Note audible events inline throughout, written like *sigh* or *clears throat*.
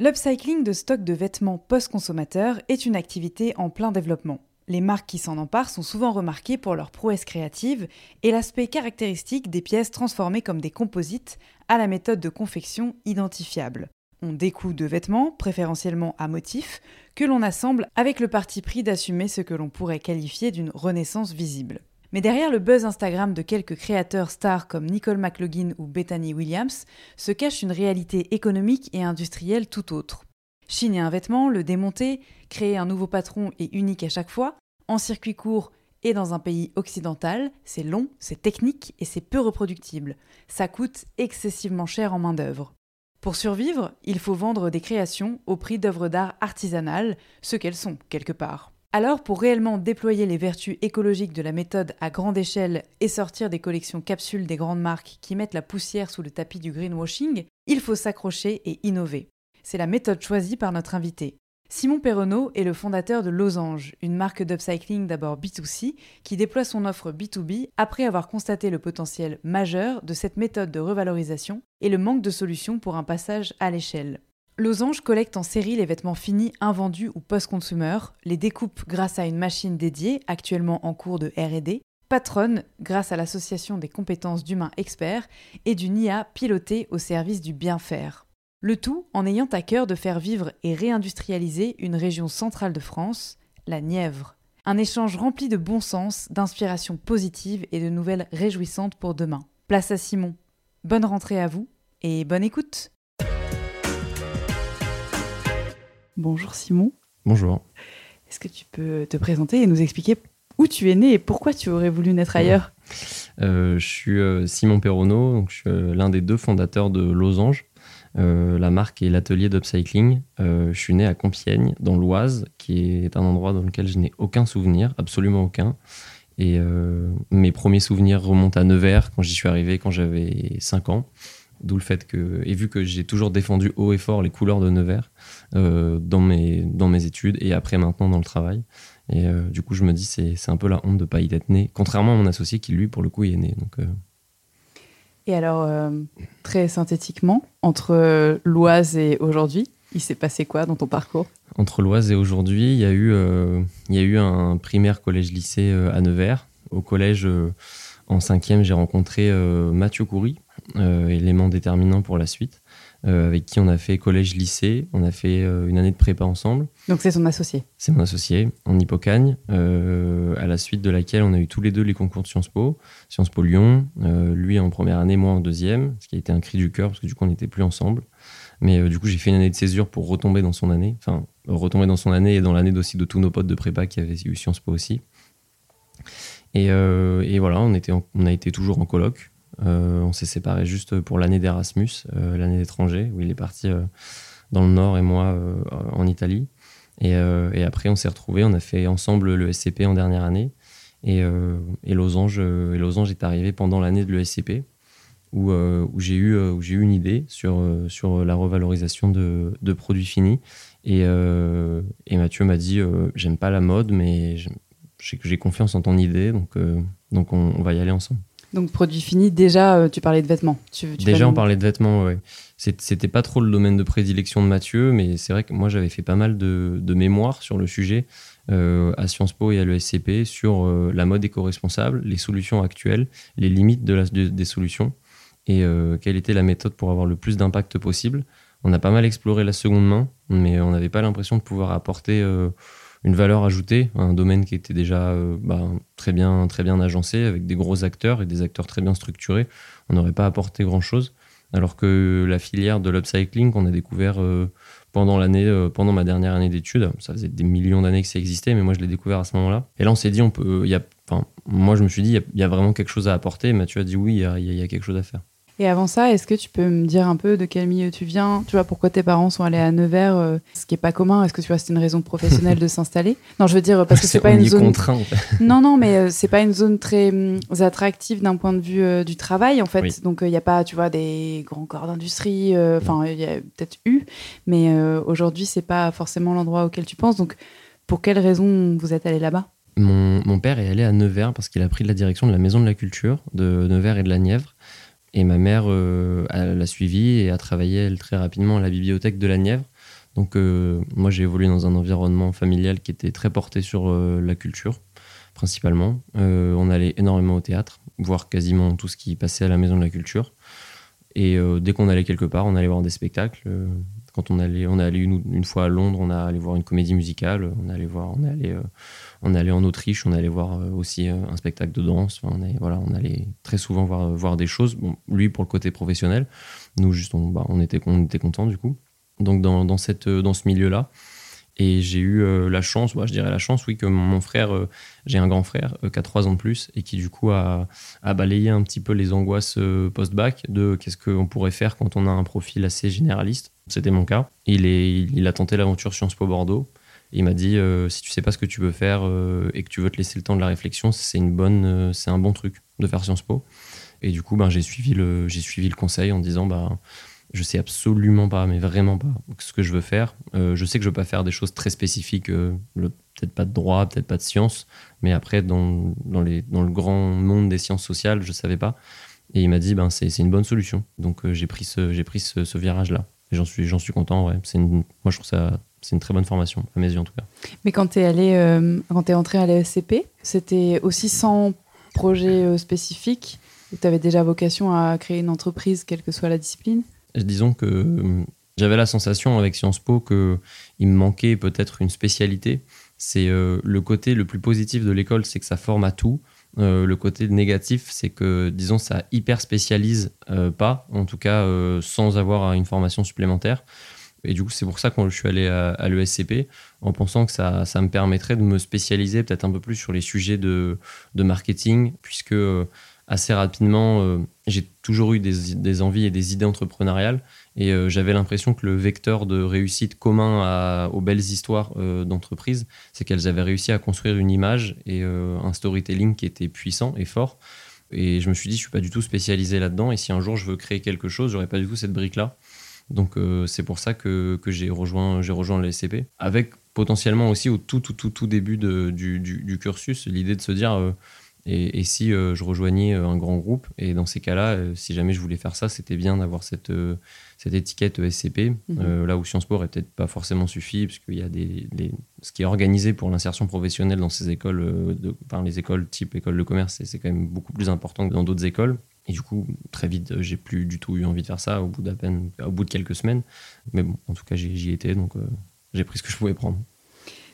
L'upcycling de stock de vêtements post-consommateurs est une activité en plein développement. Les marques qui s'en emparent sont souvent remarquées pour leur prouesse créative et l'aspect caractéristique des pièces transformées comme des composites à la méthode de confection identifiable. On découd de vêtements, préférentiellement à motifs, que l'on assemble avec le parti pris d'assumer ce que l'on pourrait qualifier d'une renaissance visible. Mais derrière le buzz Instagram de quelques créateurs stars comme Nicole McLaughlin ou Bethany Williams se cache une réalité économique et industrielle tout autre. Chiner un vêtement, le démonter, créer un nouveau patron et unique à chaque fois, en circuit court et dans un pays occidental, c'est long, c'est technique et c'est peu reproductible. Ça coûte excessivement cher en main-d'œuvre. Pour survivre, il faut vendre des créations au prix d'œuvres d'art artisanales, ce qu'elles sont, quelque part. Alors, pour réellement déployer les vertus écologiques de la méthode à grande échelle et sortir des collections capsules des grandes marques qui mettent la poussière sous le tapis du greenwashing, il faut s'accrocher et innover. C'est la méthode choisie par notre invité. Simon Perronneau est le fondateur de Losange, une marque d'upcycling d'abord B2C qui déploie son offre B2B après avoir constaté le potentiel majeur de cette méthode de revalorisation et le manque de solutions pour un passage à l'échelle. Losange collecte en série les vêtements finis invendus ou post-consumer, les découpe grâce à une machine dédiée, actuellement en cours de RD, patronne grâce à l'association des compétences d'humains experts et d'une IA pilotée au service du bien faire. Le tout en ayant à cœur de faire vivre et réindustrialiser une région centrale de France, la Nièvre. Un échange rempli de bon sens, d'inspiration positive et de nouvelles réjouissantes pour demain. Place à Simon. Bonne rentrée à vous et bonne écoute Bonjour Simon. Bonjour. Est-ce que tu peux te présenter et nous expliquer où tu es né et pourquoi tu aurais voulu naître ailleurs? Euh, Je suis euh, Simon Perronneau, donc je suis euh, l'un des deux fondateurs de Losange. la marque est l'atelier d'upcycling. je suis né à Compiègne, dans l'Oise, qui est un endroit dans lequel je n'ai aucun souvenir, absolument aucun. Et mes premiers souvenirs remontent à Nevers, quand j'y suis arrivé, quand j'avais 5 ans. D'où le fait que, et vu que j'ai toujours défendu haut et fort les couleurs de Nevers euh, dans, mes, dans mes études et après maintenant dans le travail. Et euh, du coup, je me dis, c'est, c'est un peu la honte de ne pas y être né, contrairement à mon associé qui, lui, pour le coup, y est né. Donc, euh. Et alors, très synthétiquement, entre l'Oise et aujourd'hui, il s'est passé quoi dans ton parcours? Entre l'Oise et aujourd'hui, il y, a eu, il y a eu un primaire collège-lycée à Nevers. Au collège, en cinquième, j'ai rencontré Mathieu Coury, élément déterminant pour la suite, euh, avec qui on a fait collège-lycée, on a fait euh, une année de prépa ensemble. Donc c'est son associé C'est mon associé, en Hippocagne, à la suite de laquelle on a eu tous les deux les concours de Sciences Po, Sciences Po Lyon, lui en première année, moi en deuxième, ce qui a été un cri du cœur parce que du coup on n'était plus ensemble. Mais du coup j'ai fait une année de césure pour retomber dans son année, enfin retomber dans son année et dans l'année aussi de tous nos potes de prépa qui avaient eu Sciences Po aussi. Et, et voilà, on, était on a été toujours en colloque. Euh, on s'est séparés juste pour l'année d'Erasmus, euh, l'année d'étranger, où il est parti euh, dans le Nord et moi en Italie. Et, après, on s'est retrouvés, on a fait ensemble le SCP en dernière année. Et, et, Losange, Losange est arrivé pendant l'année de l'ESCP, où, où j'ai eu, eu une idée sur, sur la revalorisation de, de produits finis. Et, et Mathieu m'a dit J'aime pas la mode, mais j'ai confiance en ton idée, donc, donc on, va y aller ensemble. Donc produit fini, déjà tu parlais de vêtements. déjà on parlait de vêtements, oui. C'était pas trop le domaine de prédilection de Mathieu, mais c'est vrai que moi j'avais fait pas mal de, de mémoires sur le sujet. Euh, à Sciences Po et à l'ESCP sur euh, la mode éco-responsable, les solutions actuelles, les limites de la, des solutions et euh, quelle était la méthode pour avoir le plus d'impact possible. On a pas mal exploré la seconde main, mais on n'avait pas l'impression de pouvoir apporter une valeur ajoutée un domaine qui était déjà bah, très, bien, très bien agencé, avec des gros acteurs et des acteurs très bien structurés. On n'aurait pas apporté grand-chose. Alors que la filière de l'upcycling qu'on a découvert pendant l'année, euh, pendant ma dernière année d'études. Ça faisait des millions d'années que ça existait, mais moi je l'ai découvert à ce moment-là. Et là, on s'est dit, on peut, y moi je me suis dit, il y, a vraiment quelque chose à apporter. Mathieu a dit oui, il y a quelque chose à faire. Et avant ça, est-ce que tu peux me dire un peu de quel milieu tu viens? Tu vois, pourquoi tes parents sont allés à Nevers euh, Ce qui est pas commun? Est-ce que tu vois, c'est une raison professionnelle de s'installer? Non, je veux dire parce que c'est pas une zone. contraint. non, non, mais euh, c'est pas une zone très hum, attractive d'un point de vue euh, du travail, en fait. Donc il n'y a pas, tu vois, des grands corps d'industrie. Enfin, il y a peut-être eu, mais aujourd'hui, c'est pas forcément l'endroit auquel tu penses. Donc, pour quelle raison vous êtes allé là-bas? Mon, mon, père est allé à Nevers parce qu'il a pris la direction de la Maison de la Culture de Nevers et de la Nièvre. Et ma mère euh, l'a suivi et a travaillé, elle, très rapidement à la bibliothèque de la Nièvre. Donc, euh, moi, j'ai évolué dans un environnement familial qui était très porté sur euh, la culture, principalement. on allait énormément au théâtre, voir quasiment tout ce qui passait à la Maison de la Culture. Et dès qu'on allait quelque part, on allait voir des spectacles. Quand on allait, on est allé une, fois à Londres, on a allé voir une comédie musicale. On allait voir, on est allé on allait en Autriche, on allait voir euh, aussi euh, un spectacle de danse. on, allait, voilà, on allait très souvent voir, euh, voir des choses. Lui pour le côté professionnel, nous juste on, bah, on était, on était contents du coup. Donc dans, dans, cette, dans ce milieu-là. Et j'ai eu la chance, bah, je dirais la chance, oui, que mon frère, j'ai un grand frère qui a trois ans de plus et qui du coup a, balayé un petit peu les angoisses post-bac de qu'est-ce qu'on pourrait faire quand on a un profil assez généraliste. C'était mon cas. Il, a tenté l'aventure Sciences Po Bordeaux il m'a dit euh, si tu sais pas ce que tu veux faire euh, et que tu veux te laisser le temps de la réflexion, c'est euh, un bon truc de faire Sciences Po. Et du coup, ben, j'ai suivi le, j'ai suivi le conseil en disant bah je sais absolument pas, mais vraiment pas, ce que je veux faire. je sais que je veux pas faire des choses très spécifiques, peut-être pas de droit, peut-être pas de sciences, mais après dans, le grand monde des sciences sociales, je savais pas. Et il m'a dit ben c'est, une bonne solution. Donc j'ai pris ce, j'ai pris ce, virage là. Et j'en suis, content. Ouais. Moi je trouve ça c'est une très bonne formation, à mes yeux en tout cas. Mais quand tu es allé, euh, quand tu es entré à l'ESCP, c'était aussi sans projet euh, spécifique? Tu avais déjà vocation à créer une entreprise, quelle que soit la discipline? Disons que euh, j'avais la sensation avec Sciences Po qu'il me manquait peut-être une spécialité. C'est le côté le plus positif de l'école, c'est que ça forme à tout. le côté négatif, c'est que, disons, ça hyper spécialise pas, en tout cas sans avoir une formation supplémentaire. Et du coup, c'est pour ça que je suis allé à, l'ESCP, en pensant que ça, ça, me permettrait de me spécialiser peut-être un peu plus sur les sujets de, de marketing, puisque euh, assez rapidement, euh, j'ai toujours eu des, envies et des idées entrepreneuriales, et euh, j'avais l'impression que le vecteur de réussite commun aux belles histoires d'entreprise, c'est qu'elles avaient réussi à construire une image et un storytelling qui était puissant et fort. Et je me suis dit, je suis pas du tout spécialisé là-dedans, et si un jour je veux créer quelque chose, j'aurais pas du tout cette brique-là. Donc euh, c'est pour ça que, j'ai rejoint, rejoint le SCP, avec potentiellement aussi au tout, tout, tout, tout début de, du, du, cursus, l'idée de se dire, euh, et, et, si euh, je rejoignais un grand groupe, et dans ces cas-là, si jamais je voulais faire ça, c'était bien d'avoir cette, cette étiquette SCP, mhm. là où Sciences Po n'aurait peut-être pas forcément suffi, puisqu'il y a des, ce qui est organisé pour l'insertion professionnelle dans ces écoles, de, enfin, les écoles type école de commerce, c'est quand même beaucoup plus important que dans d'autres écoles. Et du coup, très vite, j'ai plus du tout eu envie de faire ça au bout d'à peine, au bout de quelques semaines. Mais bon, en tout cas, j'y étais, donc euh, j'ai pris ce que je pouvais prendre.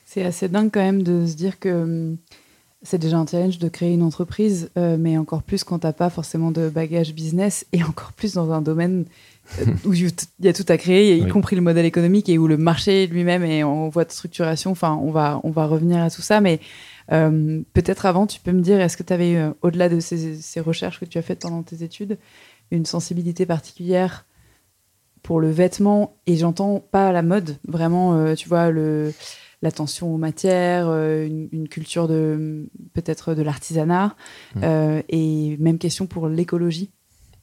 C'est assez dingue quand même de se dire que hum, c'est déjà un challenge de créer une entreprise, euh, mais encore plus quand t'as pas forcément de bagage business et encore plus dans un domaine euh, *laughs* où il y a tout à créer, y compris le modèle économique et où le marché lui-même est en voie de structuration. Enfin, on va, on va revenir à tout ça, mais euh, peut-être avant, tu peux me dire, est-ce que tu avais, au-delà de ces, recherches que tu as faites pendant tes études, une sensibilité particulière pour le vêtement? Et j'entends pas la mode, vraiment, tu vois, le, l'attention aux matières, une, culture de peut-être de l'artisanat, mmh. et même question pour l'écologie.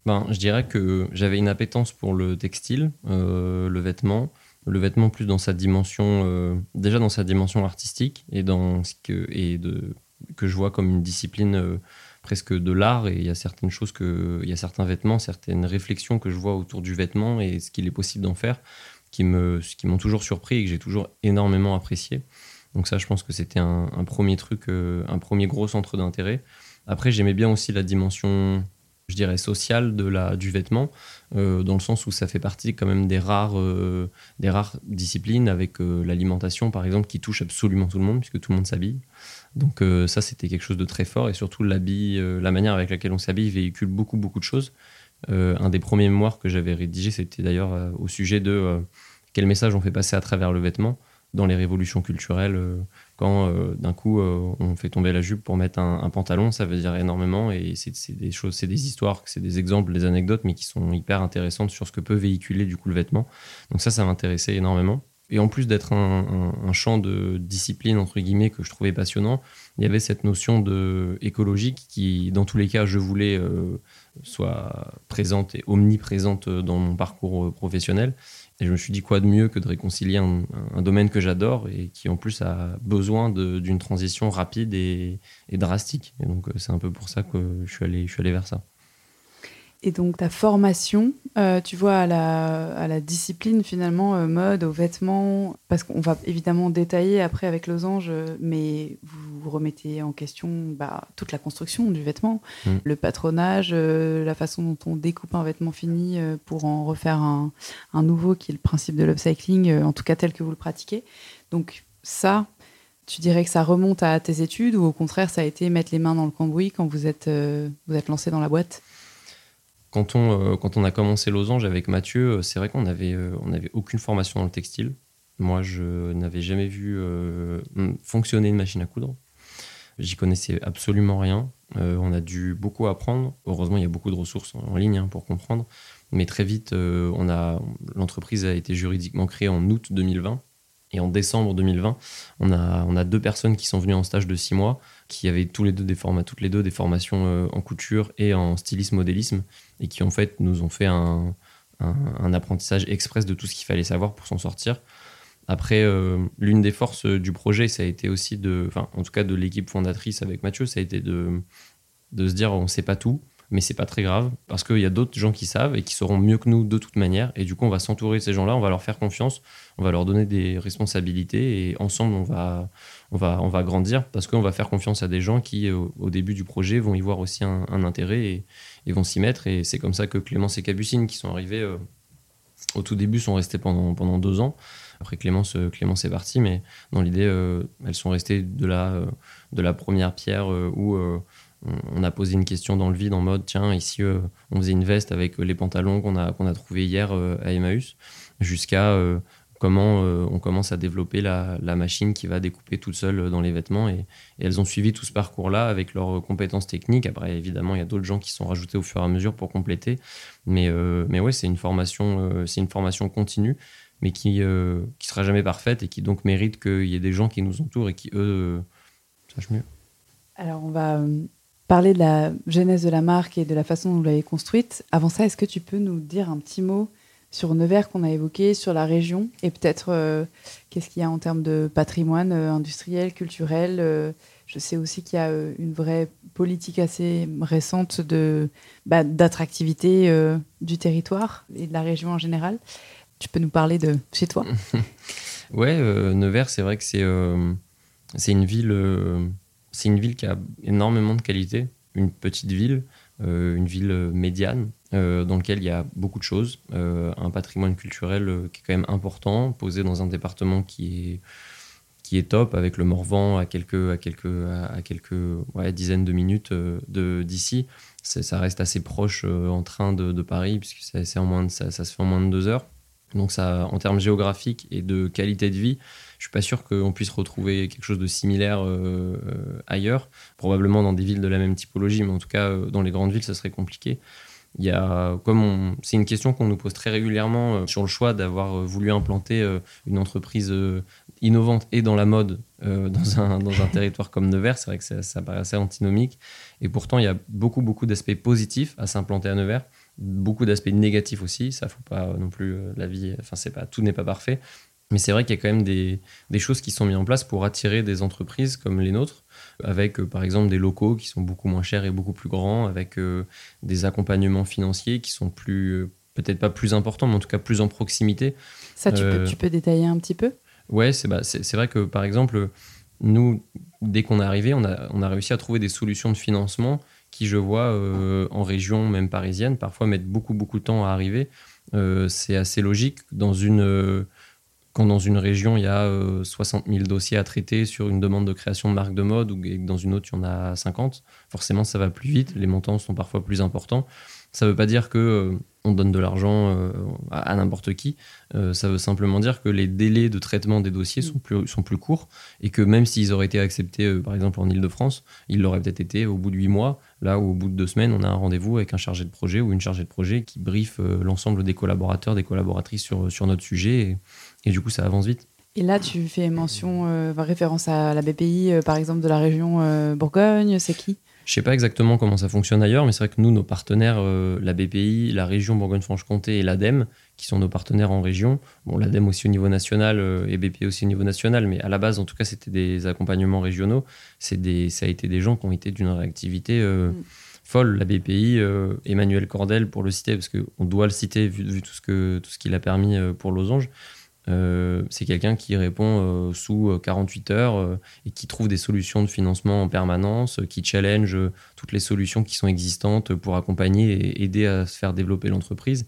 Ben, je dirais que j'avais une appétence pour le textile, le vêtement, le vêtement plus dans sa dimension, euh, déjà dans sa dimension artistique et dans ce que et de que je vois comme une discipline presque de l'art et il y a certaines choses que il y a certains vêtements certaines réflexions que je vois autour du vêtement et ce qu'il est possible d'en faire qui qui m'ont toujours surpris et que j'ai toujours énormément apprécié donc ça je pense que c'était un, premier truc un premier gros centre d'intérêt après j'aimais bien aussi la dimension je dirais, sociale de la, du vêtement, euh, dans le sens où ça fait partie quand même des rares, euh, des rares disciplines avec euh, l'alimentation, par exemple, qui touche absolument tout le monde, puisque tout le monde s'habille. Donc ça, c'était quelque chose de très fort, et surtout l'habit, la manière avec laquelle on s'habille véhicule beaucoup, beaucoup de choses. un des premiers mémoires que j'avais rédigé, c'était d'ailleurs au sujet de quel message on fait passer à travers le vêtement dans les révolutions culturelles quand euh, d'un coup euh, on fait tomber la jupe pour mettre un, pantalon, ça veut dire énormément et c'est des choses, c'est des histoires, c'est des exemples, des anecdotes, mais qui sont hyper intéressantes sur ce que peut véhiculer du coup le vêtement. Donc ça, ça m'intéressait énormément. Et en plus d'être un, champ de discipline entre guillemets que je trouvais passionnant, il y avait cette notion de écologique qui, dans tous les cas, je voulais euh, soit présente et omniprésente dans mon parcours professionnel. Et je me suis dit quoi de mieux que de réconcilier un, domaine que j'adore et qui en plus a besoin d'une transition rapide et, drastique. Et donc euh, c'est un peu pour ça que je suis je suis allé vers ça. Et donc ta formation, euh, tu vois, à la, à la discipline finalement, euh, mode, aux vêtements, parce qu'on va évidemment détailler après avec Losange, mais vous remettez en question bah, toute la construction du vêtement, mm. le patronage, euh, la façon dont on découpe un vêtement fini pour en refaire un, un, nouveau, qui est le principe de l'upcycling, en tout cas tel que vous le pratiquez. Donc ça, tu dirais que ça remonte à tes études ou au contraire ça a été mettre les mains dans le cambouis quand vous êtes, vous êtes lancé dans la boîte? Quand on, euh, quand on a commencé Losange avec Mathieu, euh, c'est vrai qu'on n'avait euh, aucune formation dans le textile. Moi, je n'avais jamais vu fonctionner une machine à coudre. J'y connaissais absolument rien. on a dû beaucoup apprendre. Heureusement, il y a beaucoup de ressources en, ligne hein, pour comprendre. Mais très vite, l'entreprise a été juridiquement créée en août 2020. Et en décembre 2020, on a, on a deux personnes qui sont venues en stage de six mois, qui avaient tous les deux des formats, toutes les deux des formations en couture et en stylisme-modélisme et qui en fait nous ont fait un, apprentissage express de tout ce qu'il fallait savoir pour s'en sortir. Après, euh, l'une des forces du projet, ça a été aussi de, enfin, en tout cas de l'équipe fondatrice avec Mathieu, ça a été de, de se dire on ne sait pas tout, mais c'est pas très grave parce qu'il y a d'autres gens qui savent et qui sauront mieux que nous de toute manière. Et du coup, on va s'entourer de ces gens-là, on va leur faire confiance, on va leur donner des responsabilités et ensemble, on va, on va, on va grandir parce qu'on va faire confiance à des gens qui, au, début du projet, vont y voir aussi un, intérêt et, vont s'y mettre. Et c'est comme ça que Clémence et Cabucine, qui sont arrivés euh, au tout début, sont restés pendant, pendant deux ans. Après, Clémence, euh, Clémence est partie, mais dans l'idée, euh, elles sont restées de la, de la première pierre où on a posé une question dans le vide en mode tiens, ici, on faisait une veste avec les pantalons qu'on a, qu'on a trouvés hier à Emmaüs, jusqu'à comment euh, on commence à développer la, machine qui va découper toute seule dans les vêtements. Et, elles ont suivi tout ce parcours-là avec leurs compétences techniques. Après, évidemment, il y a d'autres gens qui sont rajoutés au fur et à mesure pour compléter. Mais, euh, mais ouais, c'est une, formation, euh, c'est une formation continue, mais qui ne sera jamais parfaite et qui donc mérite qu'il y ait des gens qui nous entourent et qui, eux, sachent mieux. Alors, on va parler de la genèse de la marque et de la façon dont vous l'avez construite. Avant ça, est-ce que tu peux nous dire un petit mot sur Nevers qu'on a évoqué, sur la région, et peut-être euh, qu'est-ce qu'il y a en termes de patrimoine euh, industriel, culturel. Euh, je sais aussi qu'il y a une vraie politique assez récente de bah, d'attractivité du territoire et de la région en général. Tu peux nous parler de chez toi? *laughs* Ouais, Nevers, c'est vrai que c'est c'est une ville c'est une ville qui a énormément de qualité, une petite ville, une ville médiane euh, dans lequel il y a beaucoup de choses, euh, un patrimoine culturel euh, qui est quand même important, posé dans un département qui est, qui est top, avec le Morvan à quelques, à quelques, à quelques dizaines de minutes d'ici. Ça reste assez proche en train de, Paris, puisque ça, en moins ça, se fait en moins de deux heures. Donc ça, en termes géographiques et de qualité de vie, je suis pas sûr qu'on puisse retrouver quelque chose de similaire ailleurs. Probablement dans des villes de la même typologie, mais en tout cas dans les grandes villes, ça serait compliqué. C'est une question qu'on nous pose très régulièrement euh, sur le choix d'avoir euh, voulu implanter euh, une entreprise innovante et dans la mode *laughs* dans, un, territoire comme Nevers. C'est vrai que ça, ça paraît assez antinomique. Et pourtant, il y a beaucoup, beaucoup d'aspects positifs à s'implanter à Nevers, beaucoup d'aspects négatifs aussi. Ça, faut pas non plus la vie. Enfin, c'est pas tout n'est pas parfait. Mais c'est vrai qu'il y a quand même des, choses qui sont mises en place pour attirer des entreprises comme les nôtres, avec par exemple des locaux qui sont beaucoup moins chers et beaucoup plus grands, avec des accompagnements financiers qui sont plus, peut-être pas plus importants, mais en tout cas plus en proximité. Ça, tu, peux, tu peux détailler un petit peu? Ouais, c'est bah, vrai que par exemple, nous, dès qu'on est arrivé, on a, on a réussi à trouver des solutions de financement qui, je vois, euh, en région même parisienne, parfois mettent beaucoup, beaucoup de temps à arriver. Euh, c'est assez logique. Dans une, euh, quand dans une région, il y a 60 000 dossiers à traiter sur une demande de création de marque de mode, ou dans une autre, il y en a 50, forcément, ça va plus vite. Les montants sont parfois plus importants. Ça ne veut pas dire que on donne de l'argent euh, à, n'importe qui. Euh, ça veut simplement dire que les délais de traitement des dossiers sont plus, sont plus courts et que même s'ils auraient été acceptés, euh, par exemple en Ile-de-France, ils l'auraient peut-être été au bout de huit mois, là où au bout de deux semaines, on a un rendez-vous avec un chargé de projet ou une chargée de projet qui briefe l'ensemble des collaborateurs, des collaboratrices sur, sur notre sujet et, du coup, ça avance vite. Et là, tu fais mention, référence à la BPI, par exemple, de la région Bourgogne, c'est qui? Je sais pas exactement comment ça fonctionne ailleurs, mais c'est vrai que nous, nos partenaires, euh, la BPI, la région Bourgogne-Franche-Comté et l'ADEME, qui sont nos partenaires en région, bon, l'ADEME aussi au niveau national euh, et BPI aussi au niveau national, mais à la base, en tout cas, c'était des accompagnements régionaux. C'est des, ça a été des gens qui ont été d'une réactivité euh, mm. folle. La BPI, Emmanuel Cordel, pour le citer, parce qu'on doit le citer vu, vu tout ce que tout ce qu'il a permis pour Losange. Euh, c'est quelqu'un qui répond euh, sous 48 euh, heures et qui trouve des solutions de financement en permanence, qui challenge toutes les solutions qui sont existantes pour accompagner et aider à se faire développer l'entreprise.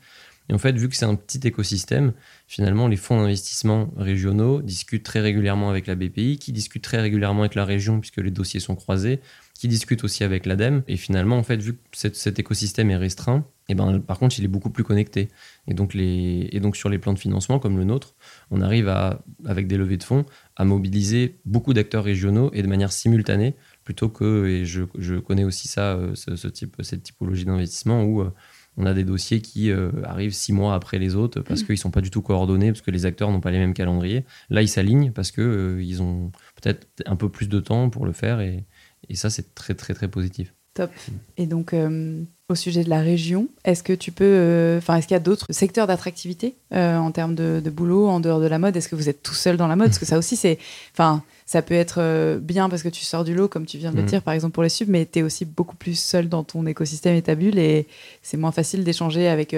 Et en fait, vu que c'est un petit écosystème, finalement, les fonds d'investissement régionaux discutent très régulièrement avec la BPI, qui discutent très régulièrement avec la région puisque les dossiers sont croisés, qui discutent aussi avec l'ADEME. Et finalement, en fait, vu que cet, écosystème est restreint, et eh ben, par contre, il est beaucoup plus connecté. Et donc, les, et donc, sur les plans de financement comme le nôtre, on arrive à, avec des levées de fonds à mobiliser beaucoup d'acteurs régionaux et de manière simultanée, plutôt que, et je, je connais aussi ça, euh, ce, type, cette typologie d'investissement où euh, on a des dossiers qui euh, arrivent six mois après les autres parce mmh. qu'ils ne sont pas du tout coordonnés, parce que les acteurs n'ont pas les mêmes calendriers. Là, ils s'alignent parce qu'ils ils ont peut-être un peu plus de temps pour le faire et, et ça, c'est très, très, très positif. Top. Et donc, euh, au sujet de la région, est-ce que tu peux, euh, enfin, est-ce qu'il y a d'autres secteurs d'attractivité euh, en termes de, boulot en dehors de la mode? Est-ce que vous êtes tout seul dans la mode? Parce que ça aussi, c'est, enfin, ça peut être bien parce que tu sors du lot, comme tu viens de le mm. dire, par exemple pour les subs, mais tu es aussi beaucoup plus seul dans ton écosystème et ta bulle, et c'est moins facile d'échanger avec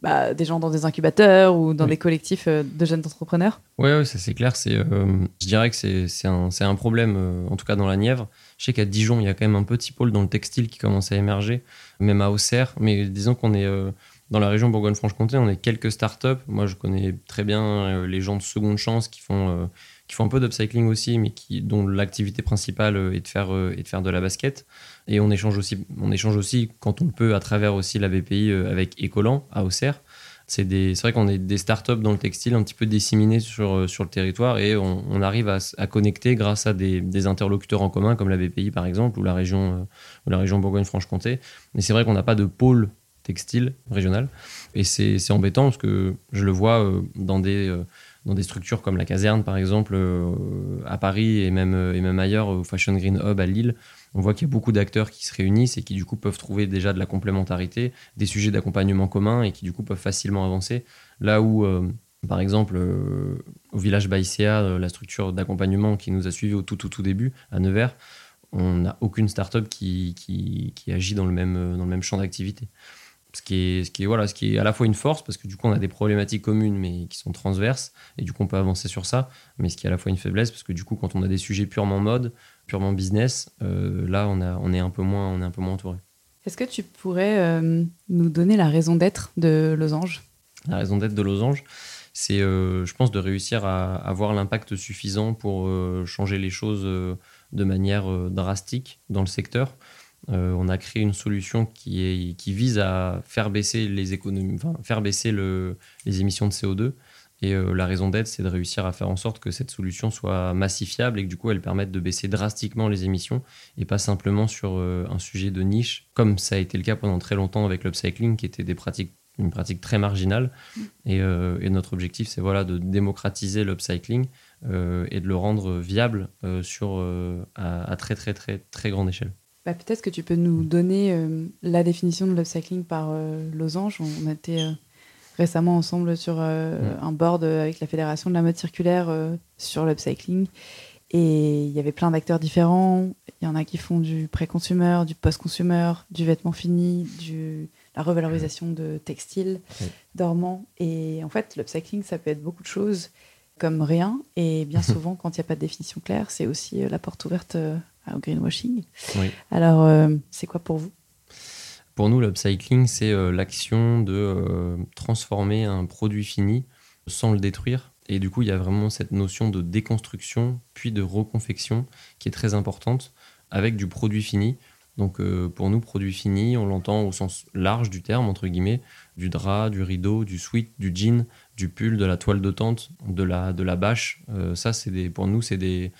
bah, des gens dans des incubateurs ou dans des collectifs de jeunes entrepreneurs. Oui, ouais, ça c'est clair. C'est, je dirais que c'est, un, un, problème, en tout cas dans la Nièvre. Je sais qu'à Dijon, il y a quand même un petit pôle dans le textile qui commence à émerger, même à Auxerre. Mais disons qu'on est euh, dans la région Bourgogne-Franche-Comté, on est quelques startups. Moi, je connais très bien euh, les gens de seconde chance qui font, euh, qui font un peu d'upcycling aussi, mais dont l'activité principale est de, faire, est de faire de la basket. Et on échange aussi, on échange aussi quand on le peut à travers aussi la BPI avec Ecolan à Auxerre c'est vrai qu'on est des startups dans le textile un petit peu disséminées sur, euh, sur le territoire et on, arrive à, connecter grâce à des, interlocuteurs en commun comme la BPI par exemple ou la région, euh, région Bourgogne-Franche-Comté. Mais c'est vrai qu'on n'a pas de pôle textile régional et c'est embêtant parce que je le vois euh, dans des dans des structures comme la caserne par exemple à Paris et même, et même ailleurs au Fashion Green Hub à Lille on voit qu'il y a beaucoup d'acteurs qui se réunissent et qui du coup peuvent trouver déjà de la complémentarité, des sujets d'accompagnement communs et qui du coup peuvent facilement avancer. Là où, euh, par exemple, euh, au village Baïséa, euh, la structure d'accompagnement qui nous a suivis au tout, tout, tout début, à Nevers, on n'a aucune start-up qui, qui, agit dans le même, dans le même champ d'activité. Ce qui, est, ce, qui est, voilà, ce qui est à la fois une force, parce que du coup, on a des problématiques communes, mais qui sont transverses, et du coup, on peut avancer sur ça, mais ce qui est à la fois une faiblesse, parce que du coup, quand on a des sujets purement mode, purement business, euh, là, on, a, on, est un peu moins, on est un peu moins entouré. Est-ce que tu pourrais euh, nous donner la raison d'être de Losange? La raison d'être de Losange, c'est, euh, je pense, de réussir à avoir l'impact suffisant pour changer les choses de manière drastique dans le secteur. on a créé une solution qui, est, qui vise à faire baisser les économies, enfin, faire baisser le, les émissions de CO2 et euh, la raison d'être, c'est de réussir à faire en sorte que cette solution soit massifiable et que du coup, elle permette de baisser drastiquement les émissions et pas simplement sur euh, un sujet de niche, comme ça a été le cas pendant très longtemps avec l'upcycling, qui était une pratique très marginale. Et, euh, et notre objectif, c'est voilà, de démocratiser l'upcycling et de le rendre viable sur, à, très, très, très, très grande échelle. Bah, Peut-être que tu peux nous donner la définition de l'upcycling par Losange. On été récemment ensemble sur un board avec la Fédération de la mode circulaire sur l'upcycling. Et il y avait plein d'acteurs différents. Il y en a qui font du pré-consumer, du post-consumer, du vêtement fini, du la revalorisation de textiles dormants. Et en fait, l'upcycling, ça peut être beaucoup de choses comme rien. Et bien *laughs* souvent, quand il n'y a pas de définition claire, c'est aussi euh, la porte ouverte euh, au greenwashing. Alors, euh, c'est quoi pour vous? Pour nous, l'upcycling, c'est l'action de transformer un produit fini sans le détruire. Et du coup, il y a vraiment cette notion de déconstruction, puis de reconfection, qui est très importante, avec du produit fini. Donc euh, pour nous, produit fini, on l'entend au sens large du terme, entre guillemets, du drap, du rideau, du sweat, du jean, du pull, de la toile de tente, de la, bâche. Euh, ça, c'est pour nous, c'est des,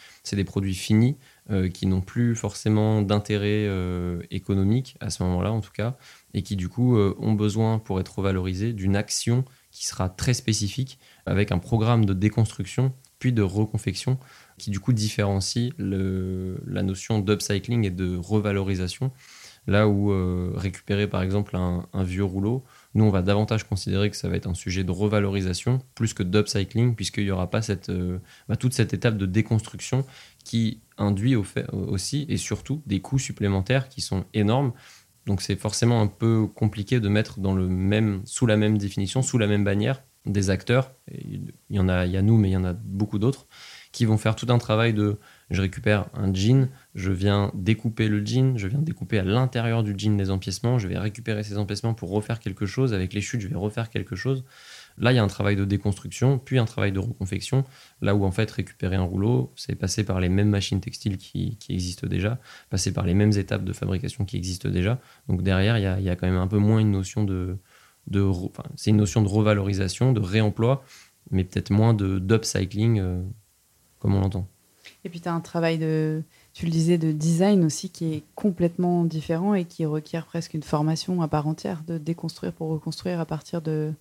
produits finis euh, qui n'ont plus forcément d'intérêt économique à ce moment-là, en tout cas, et qui du coup ont besoin, pour être valorisés, d'une action qui sera très spécifique, avec un programme de déconstruction, puis de reconfection qui du coup différencie la notion d'upcycling et de revalorisation. Là où euh, récupérer par exemple un, vieux rouleau, nous on va davantage considérer que ça va être un sujet de revalorisation plus que d'upcycling, puisqu'il n'y aura pas euh, bah, toute cette étape de déconstruction qui induit aussi et surtout des coûts supplémentaires qui sont énormes. Donc c'est forcément un peu compliqué de mettre dans le même, sous la même définition, sous la même bannière, des acteurs. il y en a, il y a nous, mais il y en a beaucoup d'autres qui vont faire tout un travail de je récupère un jean, je viens découper le jean, je viens découper à l'intérieur du jean les empiècements, je vais récupérer ces empiècements pour refaire quelque chose, avec les chutes je vais refaire quelque chose. Là, il y a un travail de déconstruction, puis un travail de reconfection, là où en fait récupérer un rouleau, c'est passer par les mêmes machines textiles qui, existent déjà, passer par les mêmes étapes de fabrication qui existent déjà. Donc derrière, il y a, quand même un peu moins une notion de... c'est une notion de revalorisation, de réemploi, mais peut-être moins de d'upcycling euh, comme on l'entend. Et puis tu as un travail de, tu le disais, de design aussi qui est complètement différent et qui requiert presque une formation à part entière de déconstruire pour reconstruire à partir de,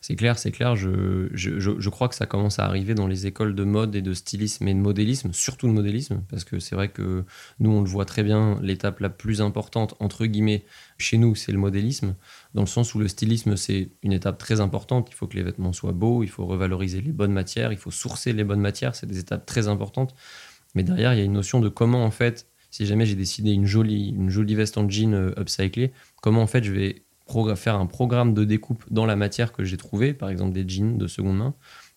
C'est clair, c'est clair. Je, je, je, crois que ça commence à arriver dans les écoles de mode et de stylisme et de modélisme, surtout de modélisme, parce que c'est vrai que nous, on le voit très bien, l'étape la plus importante, entre guillemets, chez nous, c'est le modélisme, dans le sens où le stylisme, c'est une étape très importante. Il faut que les vêtements soient beaux, il faut revaloriser les bonnes matières, il faut sourcer les bonnes matières, c'est des étapes très importantes. Mais derrière, il y a une notion de comment, en fait, si jamais j'ai décidé une jolie, une jolie veste en jean euh, upcyclée, comment, en fait, je vais faire un programme de découpe dans la matière que j'ai trouvé, par exemple des jeans de seconde main,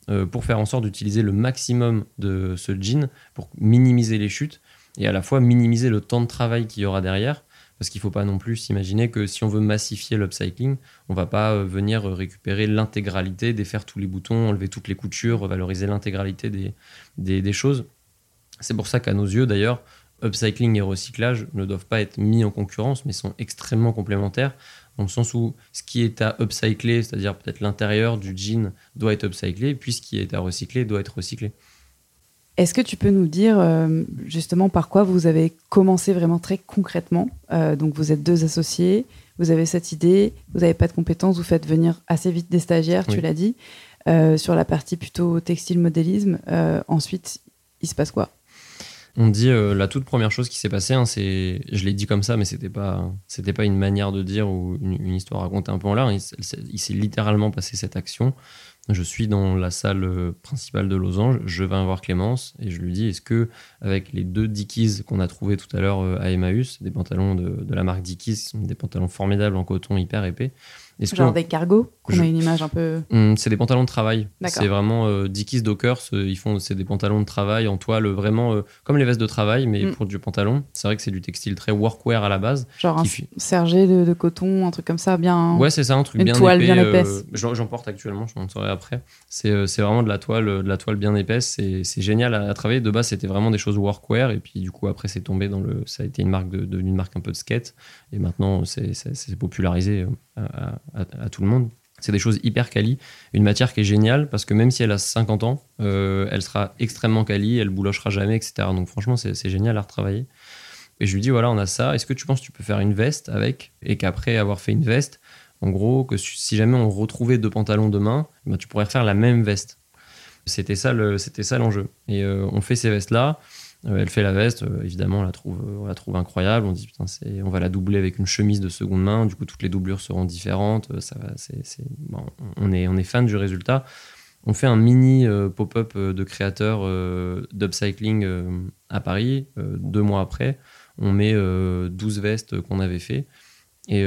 euh, pour faire en sorte d'utiliser le maximum de ce jean pour minimiser les chutes et à la fois minimiser le temps de travail qu'il y aura derrière. Parce qu'il ne faut pas non plus s'imaginer que si on veut massifier l'upcycling, on va pas euh, venir récupérer l'intégralité, défaire tous les boutons, enlever toutes les coutures, revaloriser l'intégralité des, des, des choses. C'est pour ça qu'à nos yeux, d'ailleurs, upcycling et recyclage ne doivent pas être mis en concurrence, mais sont extrêmement complémentaires dans le sens où ce qui est à upcycler, c'est-à-dire peut-être l'intérieur du jean, doit être upcyclé, puis ce qui est à recycler doit être recyclé. Est-ce que tu peux nous dire euh, justement par quoi vous avez commencé vraiment très concrètement? Euh, Donc vous êtes deux associés, vous avez cette idée, vous n'avez pas de compétences, vous faites venir assez vite des stagiaires, tu l'as dit, euh, sur la partie plutôt textile modélisme. ensuite, il se passe quoi? On dit euh, la toute première chose qui s'est passée, hein, c'est, je l'ai dit comme ça, mais c'était pas, c'était pas une manière de dire ou une, histoire racontée un peu en l'air. Il, il s'est littéralement passé cette action. Je suis dans la salle euh, principale de Losange, je vais voir Clémence et je lui dis est-ce que avec les deux Dickies qu'on a trouvé tout à l'heure euh, à Emmaüs, des pantalons de, de la marque Dickies, qui sont des pantalons formidables en coton hyper épais, Genre des cargos? On a une image un peu. Hum, c'est des pantalons de travail. C'est vraiment euh, Dickies Dockers. Euh, ils font c'est des pantalons de travail en toile, vraiment euh, comme les vestes de travail, mais mm. pour du pantalon. C'est vrai que c'est du textile très workwear à la base. Genre un sergé de, coton, un truc comme ça, bien. Ouais, c'est ça, un truc une bien toile bien épaisse. J'en porte actuellement, je m'en montrerai après. C'est vraiment de la toile, de la toile bien épaisse. C'est génial à, travailler. De base, c'était vraiment des choses workwear, et puis du coup après, c'est tombé dans le. Ça a été une marque de, une marque un peu de skate, et maintenant c'est popularisé à, tout le monde. C'est des choses hyper quali, une matière qui est géniale parce que même si elle a 50 ans, euh, elle sera extrêmement quali, elle boulochera jamais, etc. Donc franchement, c'est génial à retravailler. Et je lui dis voilà, on a ça. Est-ce que tu penses que tu peux faire une veste avec et qu'après avoir fait une veste, en gros, que si jamais on retrouvait deux pantalons demain, eh ben, tu pourrais faire la même veste. C'était ça l'enjeu. Et euh, on fait ces vestes là. Elle fait la veste, évidemment, on la trouve, on la trouve incroyable. On dit putain, on va la doubler avec une chemise de seconde main. Du coup, toutes les doublures seront différentes. Ça, on est, on est fan du résultat. On fait un mini pop-up de créateurs d'upcycling à Paris. deux mois après, on met 12 vestes qu'on avait fait. Et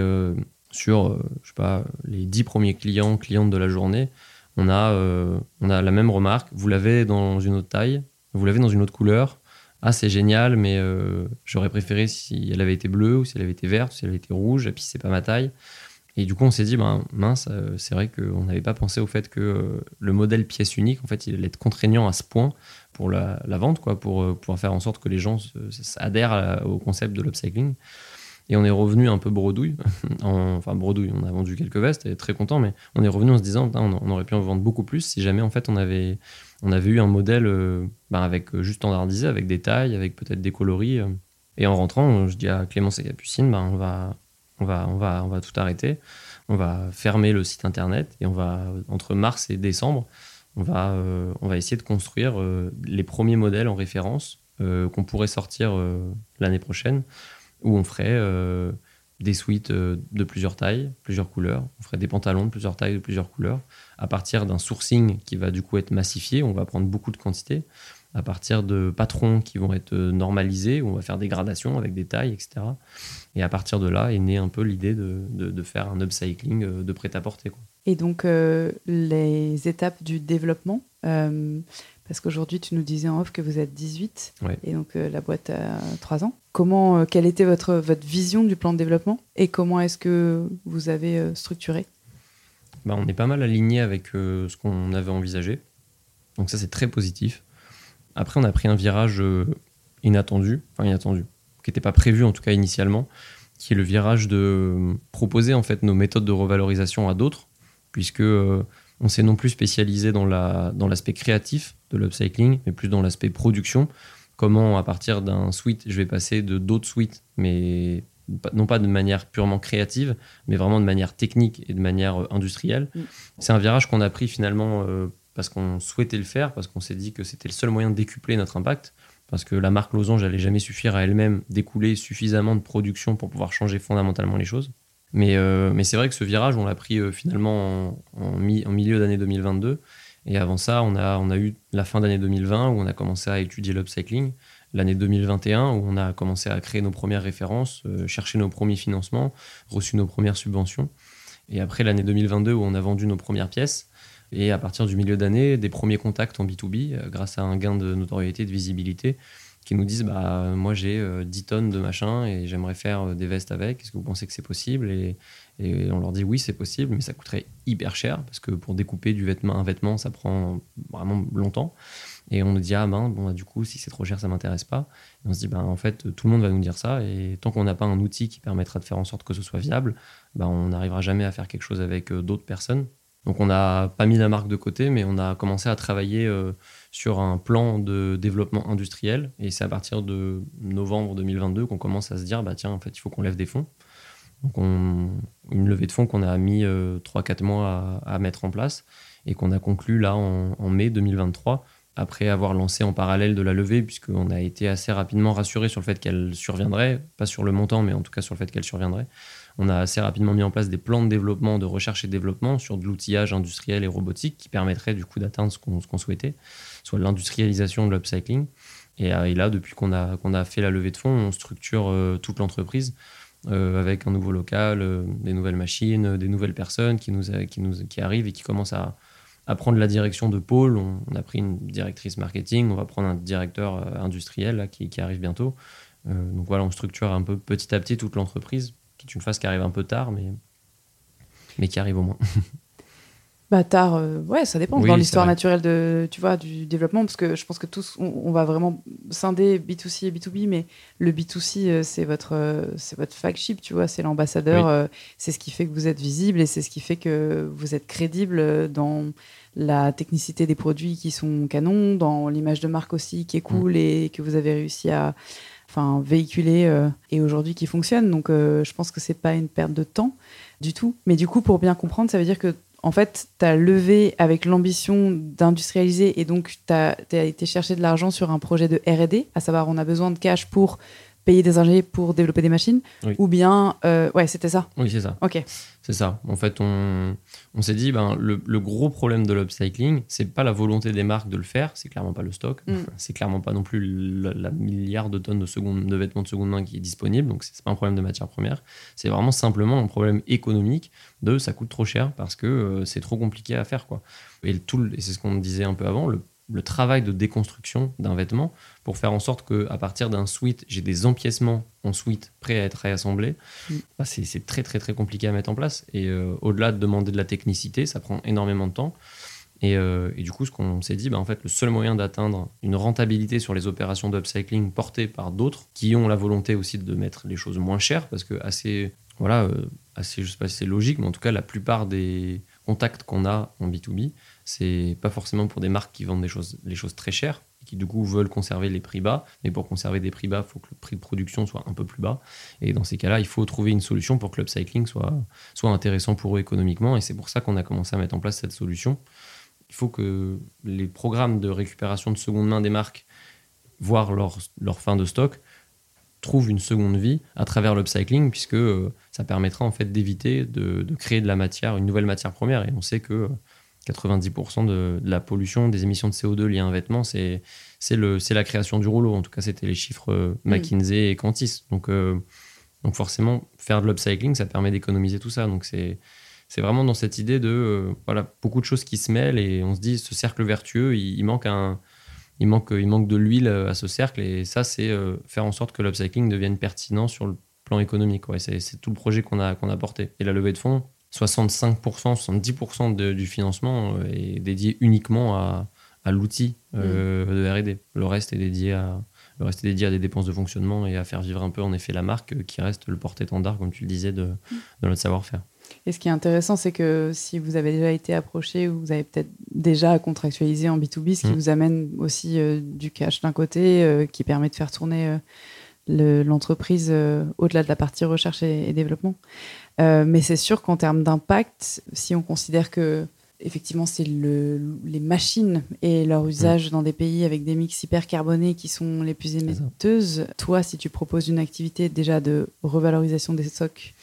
sur, je sais pas, les 10 premiers clients, clientes de la journée, on a, euh, on a la même remarque. Vous l'avez dans une autre taille, vous l'avez dans une autre couleur. Ah, c'est génial, mais euh, j'aurais préféré si elle avait été bleue ou si elle avait été verte, ou si elle avait été rouge, et puis c'est pas ma taille. Et du coup, on s'est dit, ben, mince, euh, c'est vrai qu'on n'avait pas pensé au fait que le modèle pièce unique, en fait, il allait être contraignant à ce point pour la, vente, quoi, pour pouvoir faire en sorte que les gens adhèrent au concept de l'upcycling. Et on est revenu un peu bredouille. *laughs* enfin, bredouille, on a vendu quelques vestes et très content, mais on est revenu en se disant, on, aurait pu en vendre beaucoup plus si jamais en fait on avait, on avait eu un modèle euh, bah, avec euh, juste standardisé, avec des tailles, avec peut-être des coloris. Euh. Et en rentrant, je dis à Clémence et Capucine, bah, on, va, on, va, on, va, on va tout arrêter. On va fermer le site internet et on va, entre mars et décembre, on va, on va essayer de construire les premiers modèles en référence qu'on pourrait sortir l'année prochaine où on ferait des suites euh, de plusieurs tailles, plusieurs couleurs. On ferait des pantalons de plusieurs tailles, de plusieurs couleurs, à partir d'un sourcing qui va du coup être massifié. On va prendre beaucoup de quantités à partir de patrons qui vont être euh, normalisés, on va faire des gradations avec des tailles, etc. Et à partir de là est née un peu l'idée de, de, faire un upcycling de prêt-à-porter. Et donc, les étapes du développement, parce qu'aujourd'hui, tu nous disais en off que vous êtes 18 et donc euh, la boîte a 3 ans. Comment, euh, quelle était votre, votre vision du plan de développement et comment est-ce que vous avez euh, structuré? Bah, On est pas mal aligné avec ce qu'on avait envisagé. Donc ça, c'est très positif. Après, on a pris un virage inattendu, enfin inattendu, qui n'était pas prévu en tout cas initialement, qui est le virage de proposer en fait nos méthodes de revalorisation à d'autres, puisque on s'est non plus spécialisé dans l'aspect dans créatif de l'upcycling, mais plus dans l'aspect production. Comment, à partir d'un suite, je vais passer de d'autres suites, mais non pas de manière purement créative, mais vraiment de manière technique et de manière euh, industrielle. Mm. C'est un virage qu'on a pris finalement euh, parce qu'on souhaitait le faire, parce qu'on s'est dit que c'était le seul moyen de décupler notre impact, parce que la marque Losange n'allait jamais suffire à elle-même d'écouler suffisamment de production pour pouvoir changer fondamentalement les choses. Mais, euh, mais c'est vrai que ce virage, on l'a pris euh, finalement en, milieu d'année 2022. Et avant ça, on a, eu la fin d'année 2020 où on a commencé à étudier l'upcycling. L'année 2021 où on a commencé à créer nos premières références, euh, chercher nos premiers financements, reçu nos premières subventions. Et après l'année 2022 où on a vendu nos premières pièces. Et à partir du milieu d'année, des premiers contacts en B2B grâce à un gain de notoriété, de visibilité qui nous disent bah moi j'ai 10 euh, tonnes de machin et j'aimerais faire euh, des vestes avec est-ce que vous pensez que c'est possible? On leur dit oui c'est possible mais ça coûterait hyper cher parce que pour découper du vêtement un vêtement ça prend vraiment longtemps et on nous dit ah ben bon bah, du coup si c'est trop cher ça m'intéresse pas et on se dit bah en fait tout le monde va nous dire ça et tant qu'on n'a pas un outil qui permettra de faire en sorte que ce soit viable bah, on n'arrivera jamais à faire quelque chose avec euh, d'autres personnes donc on n'a pas mis la marque de côté mais on a commencé à travailler sur un plan de développement industriel. Et c'est à partir de novembre 2022 qu'on commence à se dire, bah tiens, en fait, il faut qu'on lève des fonds. Donc une levée de fonds qu'on a mis 3-4 euh, mois à, mettre en place et qu'on a conclu là en, mai 2023 après avoir lancé en parallèle de la levée, puisqu'on a été assez rapidement rassuré sur le fait qu'elle surviendrait, pas sur le montant, mais en tout cas sur le fait qu'elle surviendrait. On a assez rapidement mis en place des plans de développement, de recherche et développement sur de l'outillage industriel et robotique qui permettrait du coup d'atteindre ce qu'on souhaitait soit l'industrialisation de l'upcycling. Et, euh, là, depuis qu'on a, a fait la levée de fonds, on structure euh, toute l'entreprise euh, avec un nouveau local, des nouvelles machines, des nouvelles personnes qui, nous, qui, nous, qui arrivent et qui commencent à, prendre la direction de pôle. On, a pris une directrice marketing, on va prendre un directeur industriel là, qui, qui, arrive bientôt. donc voilà, on structure un peu petit à petit toute l'entreprise, qui est une phase qui arrive un peu tard, mais, mais qui arrive au moins. *laughs* Bah tard, euh, ouais, ça dépend. dans l'histoire naturelle de, tu vois, du développement, parce que je pense que tous, on, va vraiment scinder B2C et B2B, mais le B2C, euh, c'est votre, euh, c'est votre flagship, tu vois, c'est l'ambassadeur, c'est ce qui fait que vous êtes visible et c'est ce qui fait que vous êtes crédible dans la technicité des produits qui sont canons, dans l'image de marque aussi qui est cool mm. et que vous avez réussi à, enfin, véhiculer et aujourd'hui qui fonctionne. Donc, je pense que c'est pas une perte de temps du tout. Mais du coup, pour bien comprendre, ça veut dire que en fait, tu as levé avec l'ambition d'industrialiser et donc tu as, été chercher de l'argent sur un projet de RD, à savoir on a besoin de cash pour payer des ingénieurs pour développer des machines Ou bien, euh, ouais, c'était ça Oui, c'est ça. Ok. C'est ça. En fait, on, on s'est dit, ben, le, le, gros problème de l'upcycling, c'est pas la volonté des marques de le faire, c'est clairement pas le stock, mm. c'est clairement pas non plus la, milliard de tonnes de, seconde, de vêtements de seconde main qui est disponible, donc c'est pas un problème de matière première, c'est vraiment simplement un problème économique de ça coûte trop cher parce que euh, c'est trop compliqué à faire. Quoi. Et, tout, et c'est ce qu'on disait un peu avant, le le travail de déconstruction d'un vêtement pour faire en sorte qu'à partir d'un sweat, j'ai des empiècements en sweat prêts à être réassemblés, mm. bah, c'est très très très compliqué à mettre en place. Et euh, au-delà de demander de la technicité, ça prend énormément de temps. Et, euh, du coup, ce qu'on s'est dit, bah, en fait, le seul moyen d'atteindre une rentabilité sur les opérations d'upcycling portées par d'autres qui ont la volonté aussi de mettre les choses moins chères, parce que assez, voilà, euh, assez, je sais pas si c'est logique, mais en tout cas, la plupart des contacts qu'on a en B2B, c'est pas forcément pour des marques qui vendent des choses, les choses très chères et qui du coup veulent conserver les prix bas. Mais pour conserver des prix bas, il faut que le prix de production soit un peu plus bas. Et dans ces cas-là, il faut trouver une solution pour que l'upcycling soit, soit intéressant pour eux économiquement. Et c'est pour ça qu'on a commencé à mettre en place cette solution. Il faut que les programmes de récupération de seconde main des marques, voire leur, leur fin de stock, trouvent une seconde vie à travers l'upcycling, puisque euh, ça permettra en fait d'éviter de, de, créer de la matière, une nouvelle matière première. Et on sait que 90% de, la pollution, des émissions de CO2 liées à un vêtement, c'est la création du rouleau. En tout cas, c'était les chiffres euh, mm. McKinsey et Cantis. Donc, euh, donc forcément, faire de l'upcycling, ça permet d'économiser tout ça. Donc c'est vraiment dans cette idée de euh, voilà beaucoup de choses qui se mêlent et on se dit ce cercle vertueux, il, manque un il manque il manque de l'huile à ce cercle et ça c'est faire en sorte que l'upcycling devienne pertinent sur le plan économique. Ouais, c'est tout le projet qu'on a qu'on a porté. Et la levée de fonds, 65%, 70% du financement euh, est dédié uniquement à, l'outil euh, mm. de R&D. Le reste est dédié à le reste est dédié à des dépenses de fonctionnement et à faire vivre un peu en effet la marque euh, qui reste le porte-étendard, comme tu le disais, de, de notre savoir-faire. Et ce qui est intéressant, c'est que si vous avez déjà été approché ou vous avez peut-être déjà contractualisé en B2B, ce qui mm. vous amène aussi du cash d'un côté, qui permet de faire tourner l'entreprise au-delà de la partie recherche et développement. Euh, mais c'est sûr qu'en termes d'impact, si on considère que effectivement c'est le, les machines et leur mm. usage dans des pays avec des mix hyper carbonés qui sont les plus émetteuses, toi si tu proposes une activité déjà de revalorisation des stocks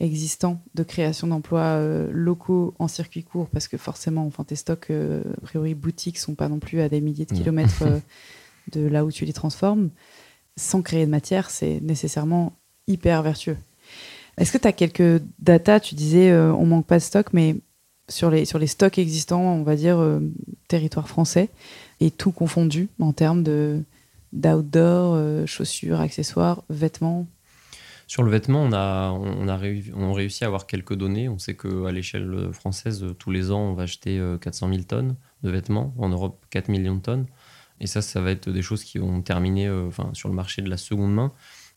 existants, de création d'emplois euh, locaux en circuit court, parce que forcément, enfin tes stocks euh, a priori boutiques sont pas non plus à des milliers de kilomètres *laughs* de là où tu les transformes, sans créer de matière, c'est nécessairement hyper vertueux. Est-ce que tu as quelques datas Tu disais euh, on manque pas de stock, mais sur les, sur les stocks existants, on va dire euh, territoire français, et tout confondu en termes de d'outdoor, euh, chaussures, accessoires, vêtements? Sur le vêtement, on a, on, a on réussi à avoir quelques données. On sait qu'à l'échelle française, tous les ans, on va acheter 400 000 tonnes de vêtements. En Europe, 4 millions de tonnes. Et ça, ça va être des choses qui vont terminer enfin, sur le marché de la seconde main.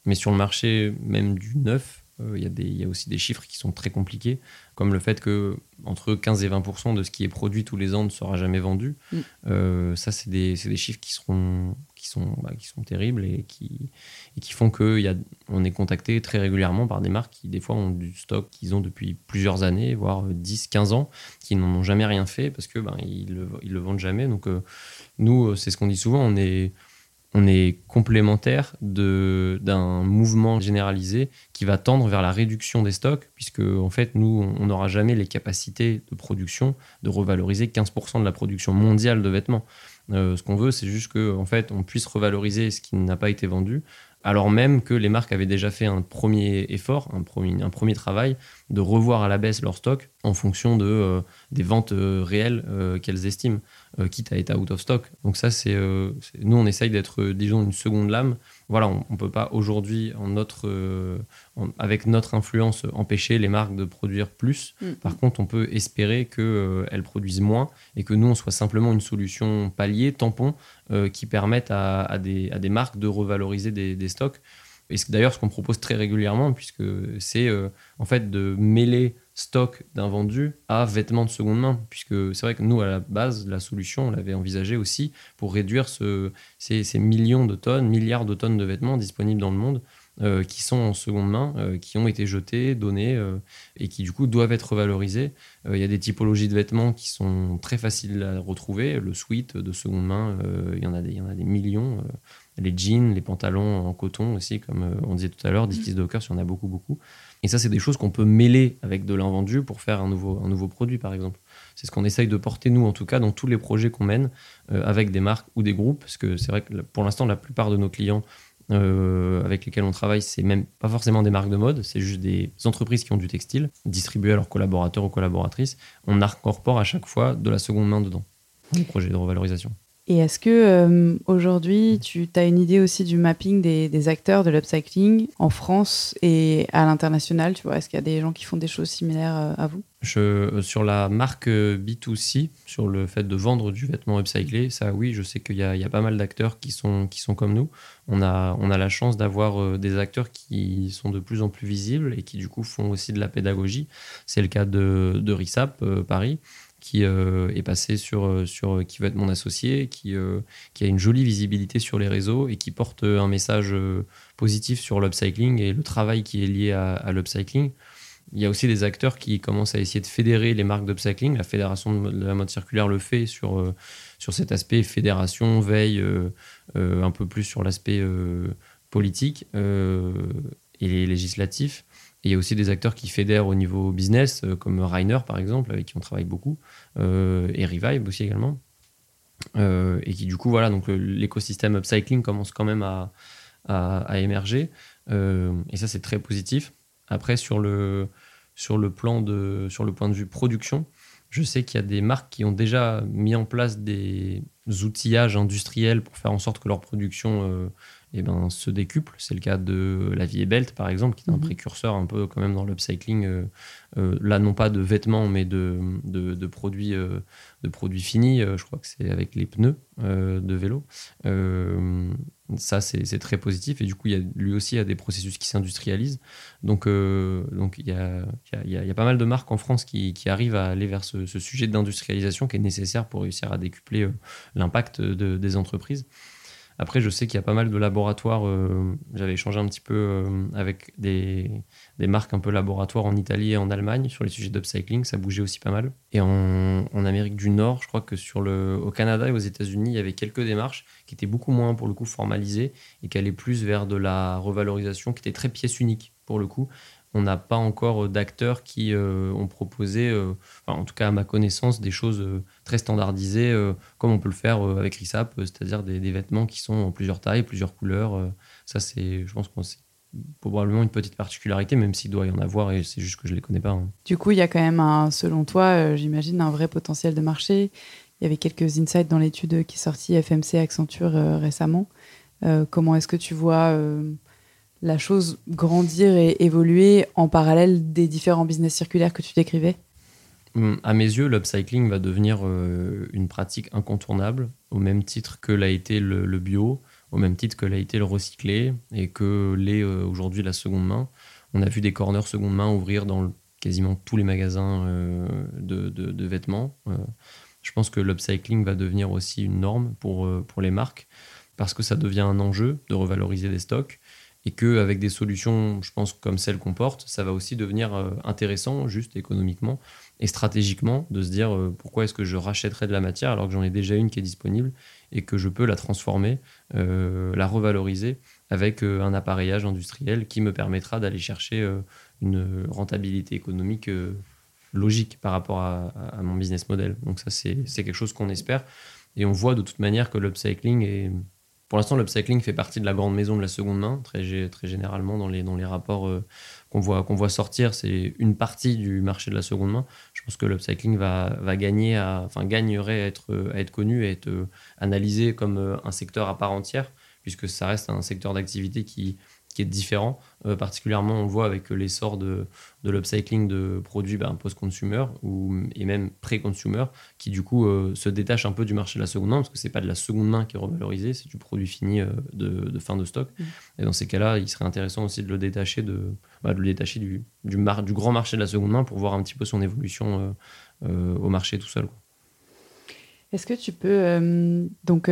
Mais sur le marché même du neuf, euh, il y, a aussi des chiffres qui sont très compliqués, comme le fait que entre 15 et 20% de ce qui est produit tous les ans ne sera jamais vendu. Mm. Euh, ça, c'est des, chiffres qui, seront, qui, sont, bah, qui sont terribles et qui, et qui font qu'on est contacté très régulièrement par des marques qui, des fois, ont du stock qu'ils ont depuis plusieurs années, voire 10, 15 ans, qui n'en ont jamais rien fait parce que ben, ils, le, le vendent jamais. Donc, euh, nous, c'est ce qu'on dit souvent, on est on est complémentaire d'un mouvement généralisé qui va tendre vers la réduction des stocks, puisque en fait, nous, on n'aura jamais les capacités de production de revaloriser 15% de la production mondiale de vêtements. Euh, ce qu'on veut, c'est juste qu'en en fait, on puisse revaloriser ce qui n'a pas été vendu alors même que les marques avaient déjà fait un premier effort, un premier, un premier travail de revoir à la baisse leur stock en fonction de, euh, des ventes euh, réelles qu'elles estiment, quitte à être out of stock. Donc ça, c'est nous, on essaye d'être, disons, une seconde lame. Voilà, on ne peut pas aujourd'hui, en notre, avec notre influence, empêcher les marques de produire plus. Mm. Par contre, on peut espérer qu'elles produisent moins et que nous, on soit simplement une solution palier, tampon, qui permette à, des, à, des, marques de revaloriser des, des stocks. Et d'ailleurs ce qu'on propose très régulièrement, puisque c'est euh, en fait de mêler stock d'un vendu à vêtements de seconde main, puisque c'est vrai que nous, à la base, la solution, on l'avait envisagé aussi pour réduire ce, ces, millions de tonnes, milliards de tonnes de vêtements disponibles dans le monde. qui sont en seconde main, qui ont été jetés, donnés et qui du coup doivent être revalorisés. Il y a des typologies de vêtements qui sont très faciles à retrouver. Le sweat de seconde main, il y en a des, y en a des millions les jeans, les pantalons en coton aussi, comme euh, on disait tout à l'heure, Dickies Dockers, il y en a beaucoup, beaucoup. Et ça, c'est des choses qu'on peut mêler avec de l'invendu pour faire un nouveau, un nouveau produit, par exemple. C'est ce qu'on essaye de porter, nous, en tout cas, dans tous les projets qu'on mène euh, avec des marques ou des groupes, parce que c'est vrai que pour l'instant, la plupart de nos clients euh, avec lesquels on travaille, c'est même pas forcément des marques de mode, c'est juste des entreprises qui ont du textile, distribué à leurs collaborateurs ou collaboratrices. On incorpore à chaque fois de la seconde main dedans, les projets de revalorisation. Et est-ce que euh, aujourd'hui, tu as une idée aussi du mapping des, acteurs de l'upcycling en France et à l'international Tu vois, est-ce qu'il y a des gens qui font des choses similaires euh, à vous? Euh, Sur la marque B2C, sur le fait de vendre du vêtement upcyclé, ça oui, je sais qu'il y, a pas mal d'acteurs qui sont, qui sont comme nous. On a, on a la chance d'avoir des acteurs qui sont de plus en plus visibles et qui du coup font aussi de la pédagogie. C'est le cas de RISAP Paris qui euh, est passé sur, euh, sur qui va être mon associé, qui, euh, qui a une jolie visibilité sur les réseaux et qui porte un message positif sur l'upcycling et le travail qui est lié à, l'upcycling. Il y a aussi des acteurs qui commencent à essayer de fédérer les marques d'upcycling. La Fédération de la mode circulaire le fait sur, sur cet aspect fédération, veille, un peu plus sur l'aspect politique et législatif. Et il y a aussi des acteurs qui fédèrent au niveau business, euh, comme Rainer par exemple, avec qui on travaille beaucoup, euh, et Revive aussi également. Euh, et qui du coup, voilà, donc l'écosystème upcycling commence quand même à, à, émerger. et ça, c'est très positif. Après, sur le, sur, le plan de, sur le point de vue production, je sais qu'il y a des marques qui ont déjà mis en place des outillages industriels pour faire en sorte que leur production eh ben, se décuple. C'est le cas de la Vie Belt, par exemple, qui est un mhm. précurseur un peu quand même dans l'upcycling, euh, euh, là non pas de vêtements, mais de, de, produits, euh, de produits finis. je crois que c'est avec les pneus de vélo. ça, c'est très positif. Et du coup, il y a, lui aussi, il y a des processus qui s'industrialisent. Donc, donc il, y a, il, y a, pas mal de marques en France qui, qui arrivent à aller vers ce, ce sujet d'industrialisation qui est nécessaire pour réussir à décupler l'impact de, des entreprises. Après, je sais qu'il y a pas mal de laboratoires. Euh, j'avais échangé un petit peu euh, avec des, marques un peu laboratoires en Italie et en Allemagne sur les sujets d'upcycling. Ça bougeait aussi pas mal. Et en, en, Amérique du Nord, je crois que sur le, au Canada et aux États-Unis, il y avait quelques démarches qui étaient beaucoup moins, pour le coup, formalisées et qui allaient plus vers de la revalorisation qui était très pièce unique, pour le coup on n'a pas encore d'acteurs qui euh, ont proposé, euh, en tout cas à ma connaissance, des choses euh, très standardisées, comme on peut le faire avec RISAP, c'est-à-dire des, vêtements qui sont en plusieurs tailles, plusieurs couleurs. ça, c'est, je pense que c'est probablement une petite particularité, même s'il doit y en avoir, et c'est juste que je ne les connais pas. Hein. Du coup, il y a quand même, selon toi, j'imagine, un vrai potentiel de marché. Il y avait quelques insights dans l'étude qui est sortie FMC Accenture récemment. comment est-ce que tu vois la chose grandir et évoluer en parallèle des différents business circulaires que tu décrivais hum, à mes yeux, l'upcycling va devenir euh, une pratique incontournable, au même titre que l'a été le, bio, au même titre que l'a été le recyclé et que l'est euh, aujourd'hui la seconde main. On a vu des corners seconde main ouvrir dans quasiment tous les magasins euh, de, vêtements. je pense que l'upcycling va devenir aussi une norme pour, pour les marques parce que ça devient un enjeu de revaloriser des stocks et qu'avec des solutions, je pense, comme celles qu'on porte, ça va aussi devenir euh, intéressant, juste économiquement et stratégiquement, de se dire euh, pourquoi est-ce que je rachèterais de la matière alors que j'en ai déjà une qui est disponible et que je peux la transformer, euh, la revaloriser avec un appareillage industriel qui me permettra d'aller chercher une rentabilité économique logique par rapport à, à, mon business model. Donc ça, c'est quelque chose qu'on espère. Et on voit de toute manière que l'upcycling est pour l'instant, l'upcycling fait partie de la grande maison de la seconde main, très, généralement dans les, rapports euh, qu'on voit, sortir. C'est une partie du marché de la seconde main. Je pense que l'upcycling va, va gagner à, enfin, gagnerait être, à être connu, à être euh, analysé comme euh, un secteur à part entière, puisque ça reste un secteur d'activité qui, qui est différent. Euh, particulièrement, on voit avec l'essor de, de l'upcycling de produits ben, post-consumer et même pré-consumer, qui du coup euh, se détache un peu du marché de la seconde main, parce que c'est pas de la seconde main qui est revalorisé, c'est du produit fini euh, de, fin de stock. Mmh. Et dans ces cas-là, il serait intéressant aussi de le détacher, de, bah, de le détacher du, du, du, grand marché de la seconde main pour voir un petit peu son évolution au marché tout seul. Est-ce que tu peux donc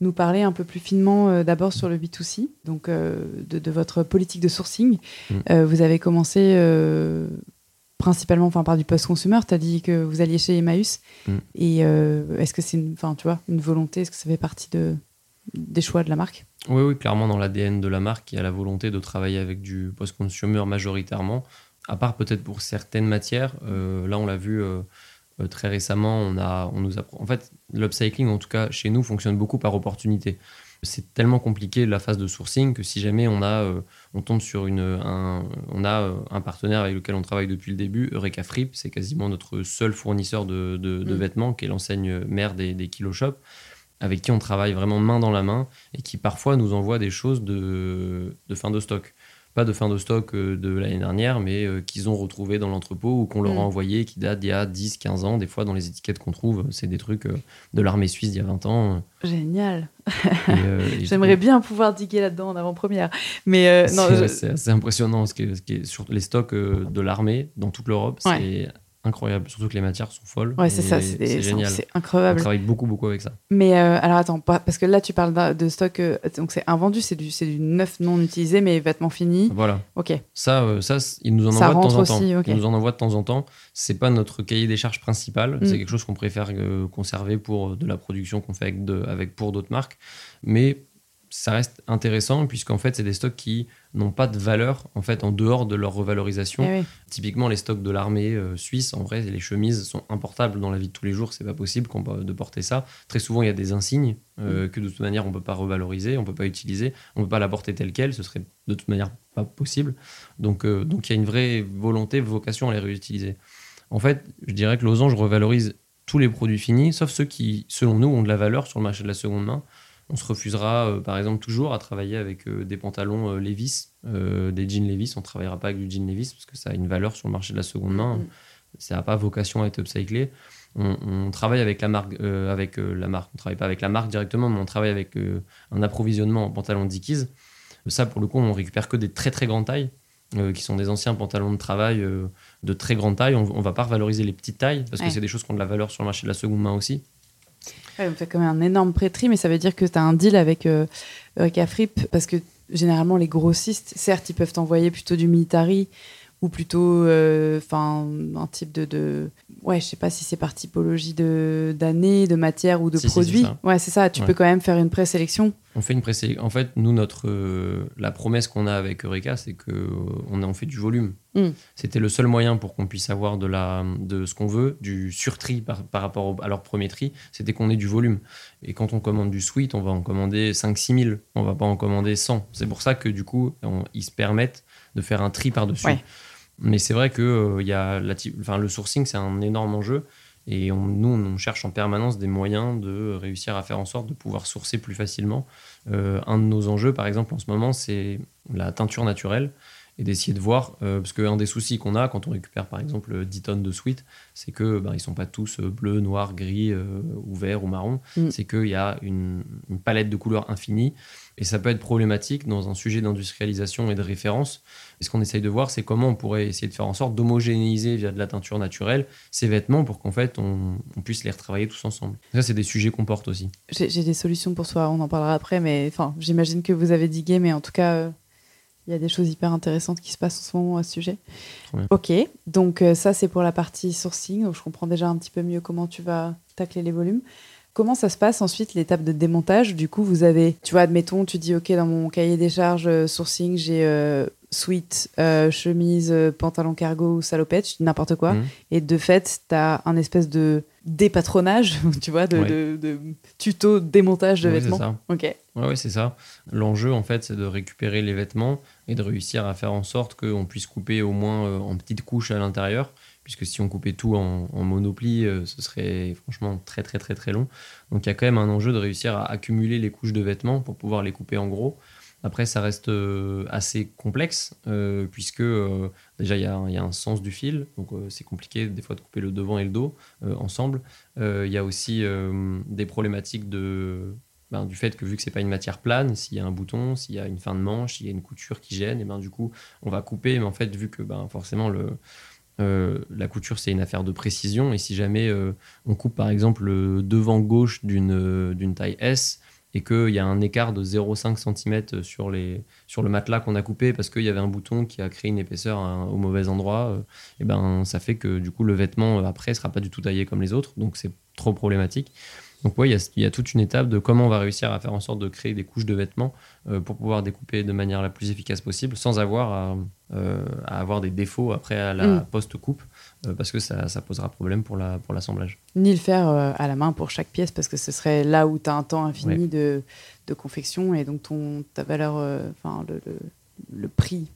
nous parler un peu plus finement d'abord sur le B2C, donc de, votre politique de sourcing. Mm. vous avez commencé principalement enfin, par du post-consumer. Tu as dit que vous alliez chez Emmaüs. Mm. Et est-ce que c'est une, tu vois, une volonté Est-ce que ça fait partie de, des choix de la marque? Oui, oui, clairement, dans l'ADN de la marque, il y a la volonté de travailler avec du post-consumer majoritairement, à part peut-être pour certaines matières. Euh, là, on l'a vu euh, euh, très récemment, on, a, on nous a... En fait, l'upcycling, en tout cas chez nous, fonctionne beaucoup par opportunité. C'est tellement compliqué la phase de sourcing que si jamais on, a, on tombe sur une, un, on a un partenaire avec lequel on travaille depuis le début, Eureka Frip, c'est quasiment notre seul fournisseur de, de, mm. vêtements, qui est l'enseigne mère des, des Kilo Shop avec qui on travaille vraiment main dans la main et qui parfois nous envoie des choses de, fin de stock. Pas de fin de stock euh, de l'année dernière, mais euh, qu'ils ont retrouvé dans l'entrepôt ou qu'on leur a mm. envoyé, qui date d'il y a 10, 15 ans. Des fois, dans les étiquettes qu'on trouve, c'est des trucs euh, de l'armée suisse d'il y a 20 ans. Génial. *laughs* J'aimerais bien pouvoir diguer là-dedans en avant-première. Mais c'est assez impressionnant ce qui est, sur les stocks de l'armée dans toute l'Europe. C'est incroyable, surtout que les matières sont folles. Ouais, c'est ça, c'est génial. C'est incroyable. On travaille beaucoup, beaucoup avec ça. Mais euh, alors attends, parce que là tu parles de stock, euh, donc c'est invendu, c'est du, du neuf non utilisé, mais vêtements finis. Voilà. Ok. Ça, euh, ça ils nous en envoient de temps en temps. Ils nous en envoient de temps en temps. C'est pas notre cahier des charges principal, c'est mm. quelque chose qu'on préfère conserver pour de la production qu'on fait avec, de, avec pour d'autres marques. Mais ça reste intéressant puisqu'en fait c'est des stocks qui n'ont pas de valeur en fait en dehors de leur revalorisation. Eh Typiquement les stocks de l'armée euh, suisse, en vrai les chemises sont importables dans la vie de tous les jours, c'est pas possible de porter ça. Très souvent il y a des insignes euh, mm. que de toute manière on peut pas revaloriser, on peut pas utiliser, on peut pas la porter telle quelle, ce serait de toute manière pas possible. Donc euh, donc il y a une vraie volonté, vocation à les réutiliser. En fait, je dirais que Losange revalorise tous les produits finis, sauf ceux qui, selon nous, ont de la valeur sur le marché de la seconde main on se refusera, euh, par exemple, toujours à travailler avec euh, des pantalons euh, Levis, des jeans Levis. On ne travaillera pas avec du jean Levis parce que ça a une valeur sur le marché de la seconde main. Mm. Ça n'a pas vocation à être upcyclé. On, travaille avec la marque, avec la marque. On travaille pas avec la marque directement, mais on travaille avec un approvisionnement en pantalons Dickies. Ça, pour le coup, on récupère que des très très grandes tailles, qui sont des anciens pantalons de travail de très grande taille. On, ne va pas revaloriser les petites tailles parce que c'est des choses qui ont de la valeur sur le marché de la seconde main aussi. Ouais, on fait quand même un énorme prêterie, mais ça veut dire que tu as un deal avec, euh, avec Afrip, parce que généralement, les grossistes, certes, ils peuvent t'envoyer plutôt du military ou plutôt euh, enfin un type de, de, ouais je sais pas si c'est par typologie de d'année de matière ou de produit. ouais c'est ça tu peux quand même faire une présélection. On fait une présélection en fait nous notre euh, la promesse qu'on a avec Eureka c'est que on, on fait du volume. Hmm. c'était le seul moyen pour qu'on puisse avoir de la de ce qu'on veut du surtri par, par rapport à leur premier tri c'était qu'on ait du volume. Et quand on commande du suite on va en commander 5 6 000 on va pas en commander 100 c'est pour ça que du coup ils se permettent de faire un tri par dessus mais c'est vrai que euh, y a enfin, le sourcing, c'est un énorme enjeu. Et nous, on cherche en permanence des moyens de réussir à faire en sorte de pouvoir sourcer plus facilement. Euh, un de nos enjeux, par exemple, en ce moment, c'est la teinture naturelle et d'essayer de voir, euh, parce qu'un des soucis qu'on a quand on récupère par exemple 10 tonnes de suite, c'est que ben, ils sont pas tous bleus, noirs, gris ou verts ou marron, mm. c'est qu'il y a une, une, palette de couleurs infinie et ça peut être problématique dans un sujet d'industrialisation et de référence et ce qu'on essaye de voir, c'est comment on pourrait essayer de faire en sorte d'homogénéiser via de la teinture naturelle ces vêtements pour qu'en fait on, puisse les retravailler tous ensemble. Ça, c'est des sujets qu'on porte aussi. J'ai des solutions pour soi, on en parlera après, mais enfin, j'imagine que vous avez digué, mais en tout cas, euh, il y a des choses hyper intéressantes qui se passent en ce moment à ce sujet. Ok, donc euh, ça c'est pour la partie sourcing, donc je comprends déjà un petit peu mieux comment tu vas tacler les volumes. Comment ça se passe ensuite l'étape de démontage? Du coup, vous avez, tu vois, admettons, tu dis, OK, dans mon cahier des charges euh, sourcing, j'ai euh, chemise, euh, pantalon cargo ou salopette, n'importe quoi. Mhm. Et de fait, tu as un espèce de dépatronage, *laughs* tu vois, de, tuto démontage de vêtements. C'est ça. Ok. Ouais, c'est ça. L'enjeu, en fait, c'est de récupérer les vêtements et de réussir à faire en sorte qu'on puisse couper au moins en petites couches à l'intérieur. Puisque si on coupait tout en, en monoplie, ce serait franchement très très très très long. Donc il y a quand même un enjeu de réussir à accumuler les couches de vêtements pour pouvoir les couper en gros. Après, ça reste euh, assez complexe, euh, puisque euh, déjà, il y, a un sens du fil, donc c'est compliqué des fois de couper le devant et le dos ensemble. Il y a aussi des problématiques de, ben, du fait que vu que c'est pas une matière plane, s'il y a un bouton, s'il y a une fin de manche, s'il y a une couture qui gêne, et ben du coup on va couper. Mais en fait, vu que ben, forcément le, la couture c'est une affaire de précision, et si jamais on coupe par exemple le devant gauche d'une taille S, et qu'il y a un écart de 0,5 cm sur, les, sur le matelas qu'on a coupé parce qu'il y avait un bouton qui a créé une épaisseur au mauvais endroit, et ben ça fait que du coup le vêtement après sera pas du tout taillé comme les autres, donc c'est trop problématique. Donc oui, il y, a toute une étape de comment on va réussir à faire en sorte de créer des couches de vêtements euh, pour pouvoir découper de manière la plus efficace possible sans avoir à, euh, avoir des défauts après à la mm. post-coupe euh, parce que ça, posera problème pour l'assemblage. La, pour Ni le faire à la main pour chaque pièce parce que ce serait là où tu as un temps infini de, de, confection et donc ton, ta valeur, enfin le, le, prix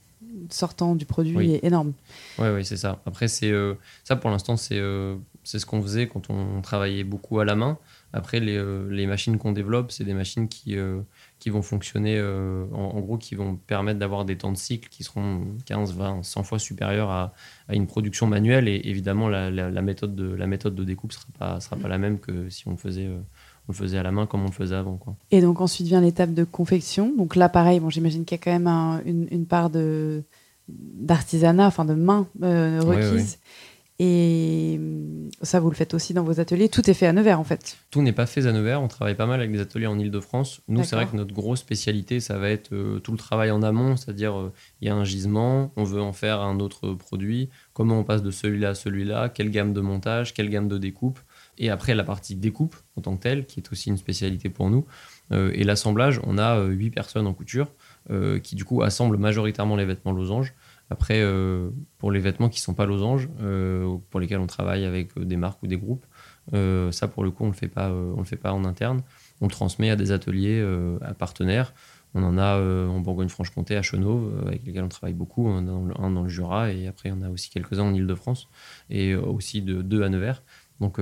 sortant du produit est énorme. Oui, oui, c'est ça. Après, c'est ça pour l'instant, c'est c'est ce qu'on faisait quand on travaillait beaucoup à la main. Après, les, euh, les machines qu'on développe, c'est des machines qui, euh, qui vont fonctionner, euh, en, gros, qui vont permettre d'avoir des temps de cycle qui seront 15, 20, 100 fois supérieurs à, à une production manuelle. Et évidemment, la, la, méthode, de, la méthode de découpe ne sera pas, sera pas la même que si on le faisait, on le faisait à la main comme on le faisait avant. Quoi. Et donc, ensuite vient l'étape de confection. Donc là, pareil, bon, j'imagine qu'il y a quand même une, une, part de d'artisanat, enfin de main requise. Et hum, ça, vous le faites aussi dans vos ateliers. Tout est fait à Nevers, en fait. Tout n'est pas fait à Nevers. On travaille pas mal avec des ateliers en Ile-de-France. Nous, c'est vrai que notre grosse spécialité, ça va être euh, tout le travail en amont. C'est-à-dire, euh, il y a un gisement, on veut en faire un autre produit. Comment on passe de celui-là à celui-là? Quelle gamme de montage? Quelle gamme de découpe? Et après, la partie découpe en tant que telle, qui est aussi une spécialité pour nous. Euh, et l'assemblage, on a huit personnes en couture qui, du coup, assemblent majoritairement les vêtements losanges. Après, euh, pour les vêtements qui ne sont pas losanges, euh, pour lesquels on travaille avec euh, des marques ou des groupes, ça pour le coup on le pas, on le fait pas en interne. On le transmet à des ateliers, à partenaires. On en a en Bourgogne-Franche-Comté, à Chenauve, avec lesquels on travaille beaucoup, un dans le, Jura, et après on a aussi quelques-uns en Ile-de-France, et aussi de, deux à Nevers. Donc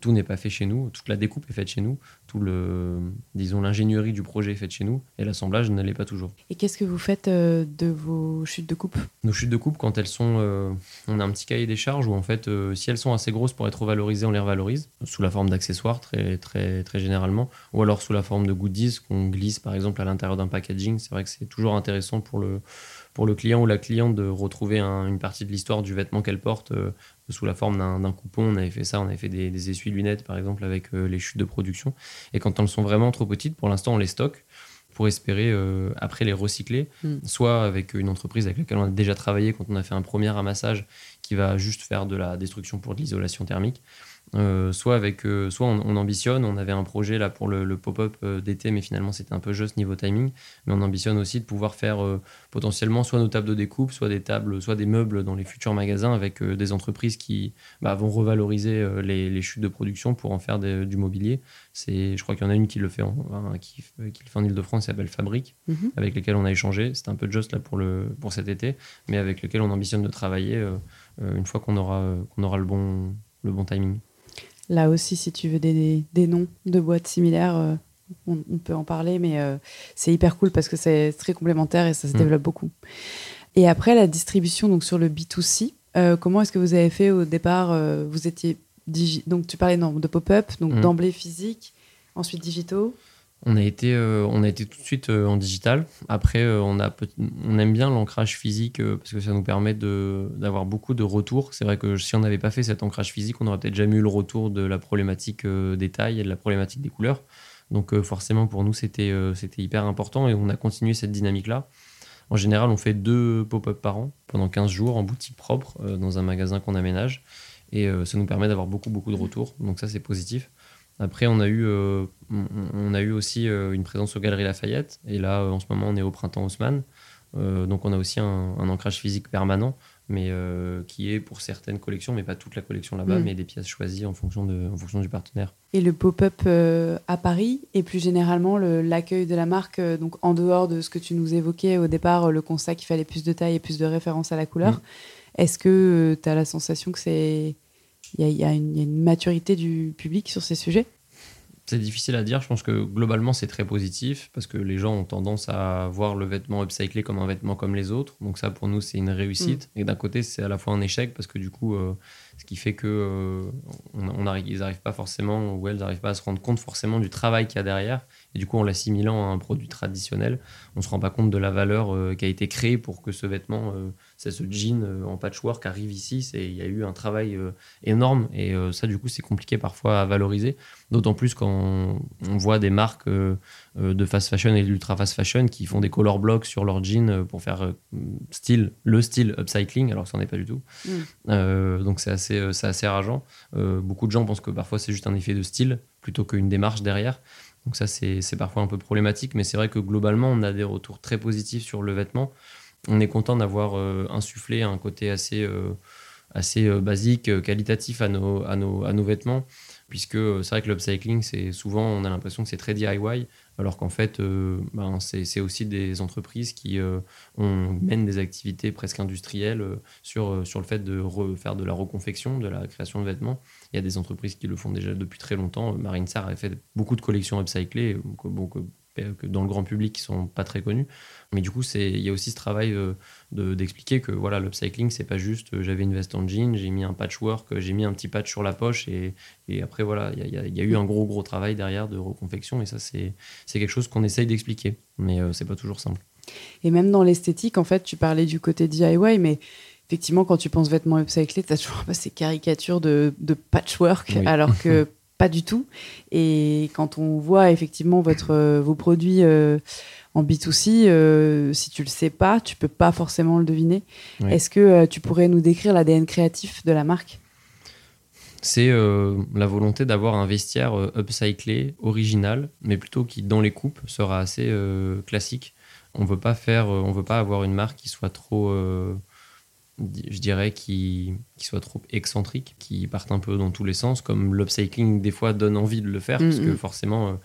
tout n'est pas fait chez nous, toute la découpe est faite chez nous, le, disons, l'ingénierie du projet est faite chez nous et l'assemblage ne l'est pas toujours. Et qu'est-ce que vous faites euh, de vos chutes de coupe? Nos chutes de coupe, quand elles sont, euh, on a un petit cahier des charges où en fait, euh, si elles sont assez grosses pour être revalorisées, on les revalorise sous la forme d'accessoires très, très, très généralement, ou alors sous la forme de goodies qu'on glisse par exemple à l'intérieur d'un packaging. C'est vrai que c'est toujours intéressant pour le pour le client ou la cliente de retrouver une partie de l'histoire du vêtement qu'elle porte sous la forme d'un coupon. On avait fait ça, on avait fait des, essuie-lunettes par exemple avec euh, les chutes de production. Et quand elles sont vraiment trop petites, pour l'instant on les stocke pour espérer euh, après les recycler, hmm. soit avec une entreprise avec laquelle on a déjà travaillé quand on a fait un premier ramassage qui va juste faire de la destruction pour de l'isolation thermique, euh, soit avec, euh, soit on, ambitionne, on avait un projet là pour le, pop-up euh, d'été, mais finalement c'était un peu juste niveau timing. Mais on ambitionne aussi de pouvoir faire potentiellement soit nos tables de découpe, soit des tables, soit des meubles dans les futurs magasins avec des entreprises qui bah, vont revaloriser les, chutes de production pour en faire du mobilier. C'est, je crois qu'il y en a une qui le fait en, qui, le fait en Ile-de-France, qui s'appelle Fabrique, mhm. avec lesquelles on a échangé. C'est un peu juste là pour le pour cet été, mais avec lequel on ambitionne de travailler une fois qu'on aura qu'on aura le bon le bon timing. Là aussi, si tu veux des, des noms de boîtes similaires, euh, on, peut en parler, mais euh, c'est hyper cool parce que c'est très complémentaire et ça se mm. développe beaucoup. Et après, la distribution donc sur le B2C, euh, comment est-ce que vous avez fait au départ Vous étiez donc tu parlais de pop-up, donc mm. d'emblée physique, ensuite digitaux on a été, euh, on a été tout de suite euh, en digital. Après, euh, on, aime bien l'ancrage physique parce que ça nous permet d'avoir beaucoup de retours. C'est vrai que si on n'avait pas fait cet ancrage physique, on n'aurait peut-être jamais eu le retour de la problématique des tailles et de la problématique des couleurs. Donc forcément, pour nous, c'était c'était hyper important et on a continué cette dynamique-là. En général, on fait deux pop-up par an pendant 15 jours en boutique propre dans un magasin qu'on aménage. Et ça nous permet d'avoir beaucoup, beaucoup de retours. Donc ça, c'est positif. Après, on a eu, euh, on, a eu aussi euh, une présence aux Galeries Lafayette. Et là, euh, en ce moment, on est au Printemps Haussmann. donc, on a aussi un, ancrage physique permanent, mais qui est pour certaines collections, mais pas toute la collection là-bas, mm. mais des pièces choisies en fonction, de, en fonction du partenaire. Et le pop-up à Paris, et plus généralement l'accueil de la marque, donc en dehors de ce que tu nous évoquais au départ, le constat qu'il fallait plus de taille et plus de référence à la couleur, mm. est-ce que tu as la sensation que c'est il y, a une maturité du public sur ces sujets c'est difficile à dire. Je pense que globalement, c'est très positif parce que les gens ont tendance à voir le vêtement upcyclé comme un vêtement comme les autres. Donc, ça, pour nous, c'est une réussite. Mm. Et d'un côté, c'est à la fois un échec parce que du coup, euh, ce qui fait que euh, on, ils n'arrivent pas forcément ou elles n'arrivent pas à se rendre compte forcément du travail qu'il y a derrière Et du coup, en l'assimilant à un produit traditionnel, on se rend pas compte de la valeur euh, qui a été créée pour que ce vêtement, euh, c'est ce jean euh, en patchwork arrive ici. Il y a eu un travail énorme et ça, du coup, c'est compliqué parfois à valoriser. D'autant plus quand on, voit des marques de fast fashion et d'ultra fast fashion qui font des color blocks sur leur jean pour faire style le style upcycling, alors que ça n'en est pas du tout. Mm. donc c'est assez, c'est assez rageant. beaucoup de gens pensent que parfois c'est juste un effet de style plutôt qu'une démarche derrière. Donc ça, c'est parfois un peu problématique, mais c'est vrai que globalement, on a des retours très positifs sur le vêtement. On est content d'avoir euh, insufflé un côté assez, euh, assez euh, basique, qualitatif à nos, à nos, à nos vêtements puisque c'est vrai que l'upcycling, c'est souvent, on a l'impression que c'est très DIY, alors qu'en fait, ben, c'est aussi des entreprises qui euh, mènent des activités presque industrielles sur, sur le fait de faire de la reconfection, de la création de vêtements. Il y a des entreprises qui le font déjà depuis très longtemps. Marine Sarr a fait beaucoup de collections upcyclées, dans le grand public qui sont pas très connus. Mais du coup, il y a aussi ce travail euh, d'expliquer que voilà, l'upcycling, c'est pas juste euh, j'avais une veste en jean, j'ai mis un patchwork, euh, j'ai mis un petit patch sur la poche et, après, voilà, il y, a eu un gros, gros travail derrière de reconfection et ça, c'est quelque chose qu'on essaye d'expliquer, mais c'est pas toujours simple. Et même dans l'esthétique, en fait, tu parlais du côté DIY, mais effectivement, quand tu penses vêtements upcyclés, tu as toujours *laughs* ces caricatures de, de patchwork, alors que *laughs* pas du tout. Et quand on voit effectivement votre, vos produits en B2C, euh, si tu le sais pas, tu peux pas forcément le deviner. Est-ce que euh, tu pourrais nous décrire l'ADN créatif de la marque? C'est euh, la volonté d'avoir un vestiaire upcyclé, original, mais plutôt qui, dans les coupes, sera assez classique. On veut pas faire, on veut pas avoir une marque qui soit trop je dirais, qui, qui soit trop excentrique, qui parte un peu dans tous les sens, comme l'upcycling des fois donne envie de le faire, parce que forcément,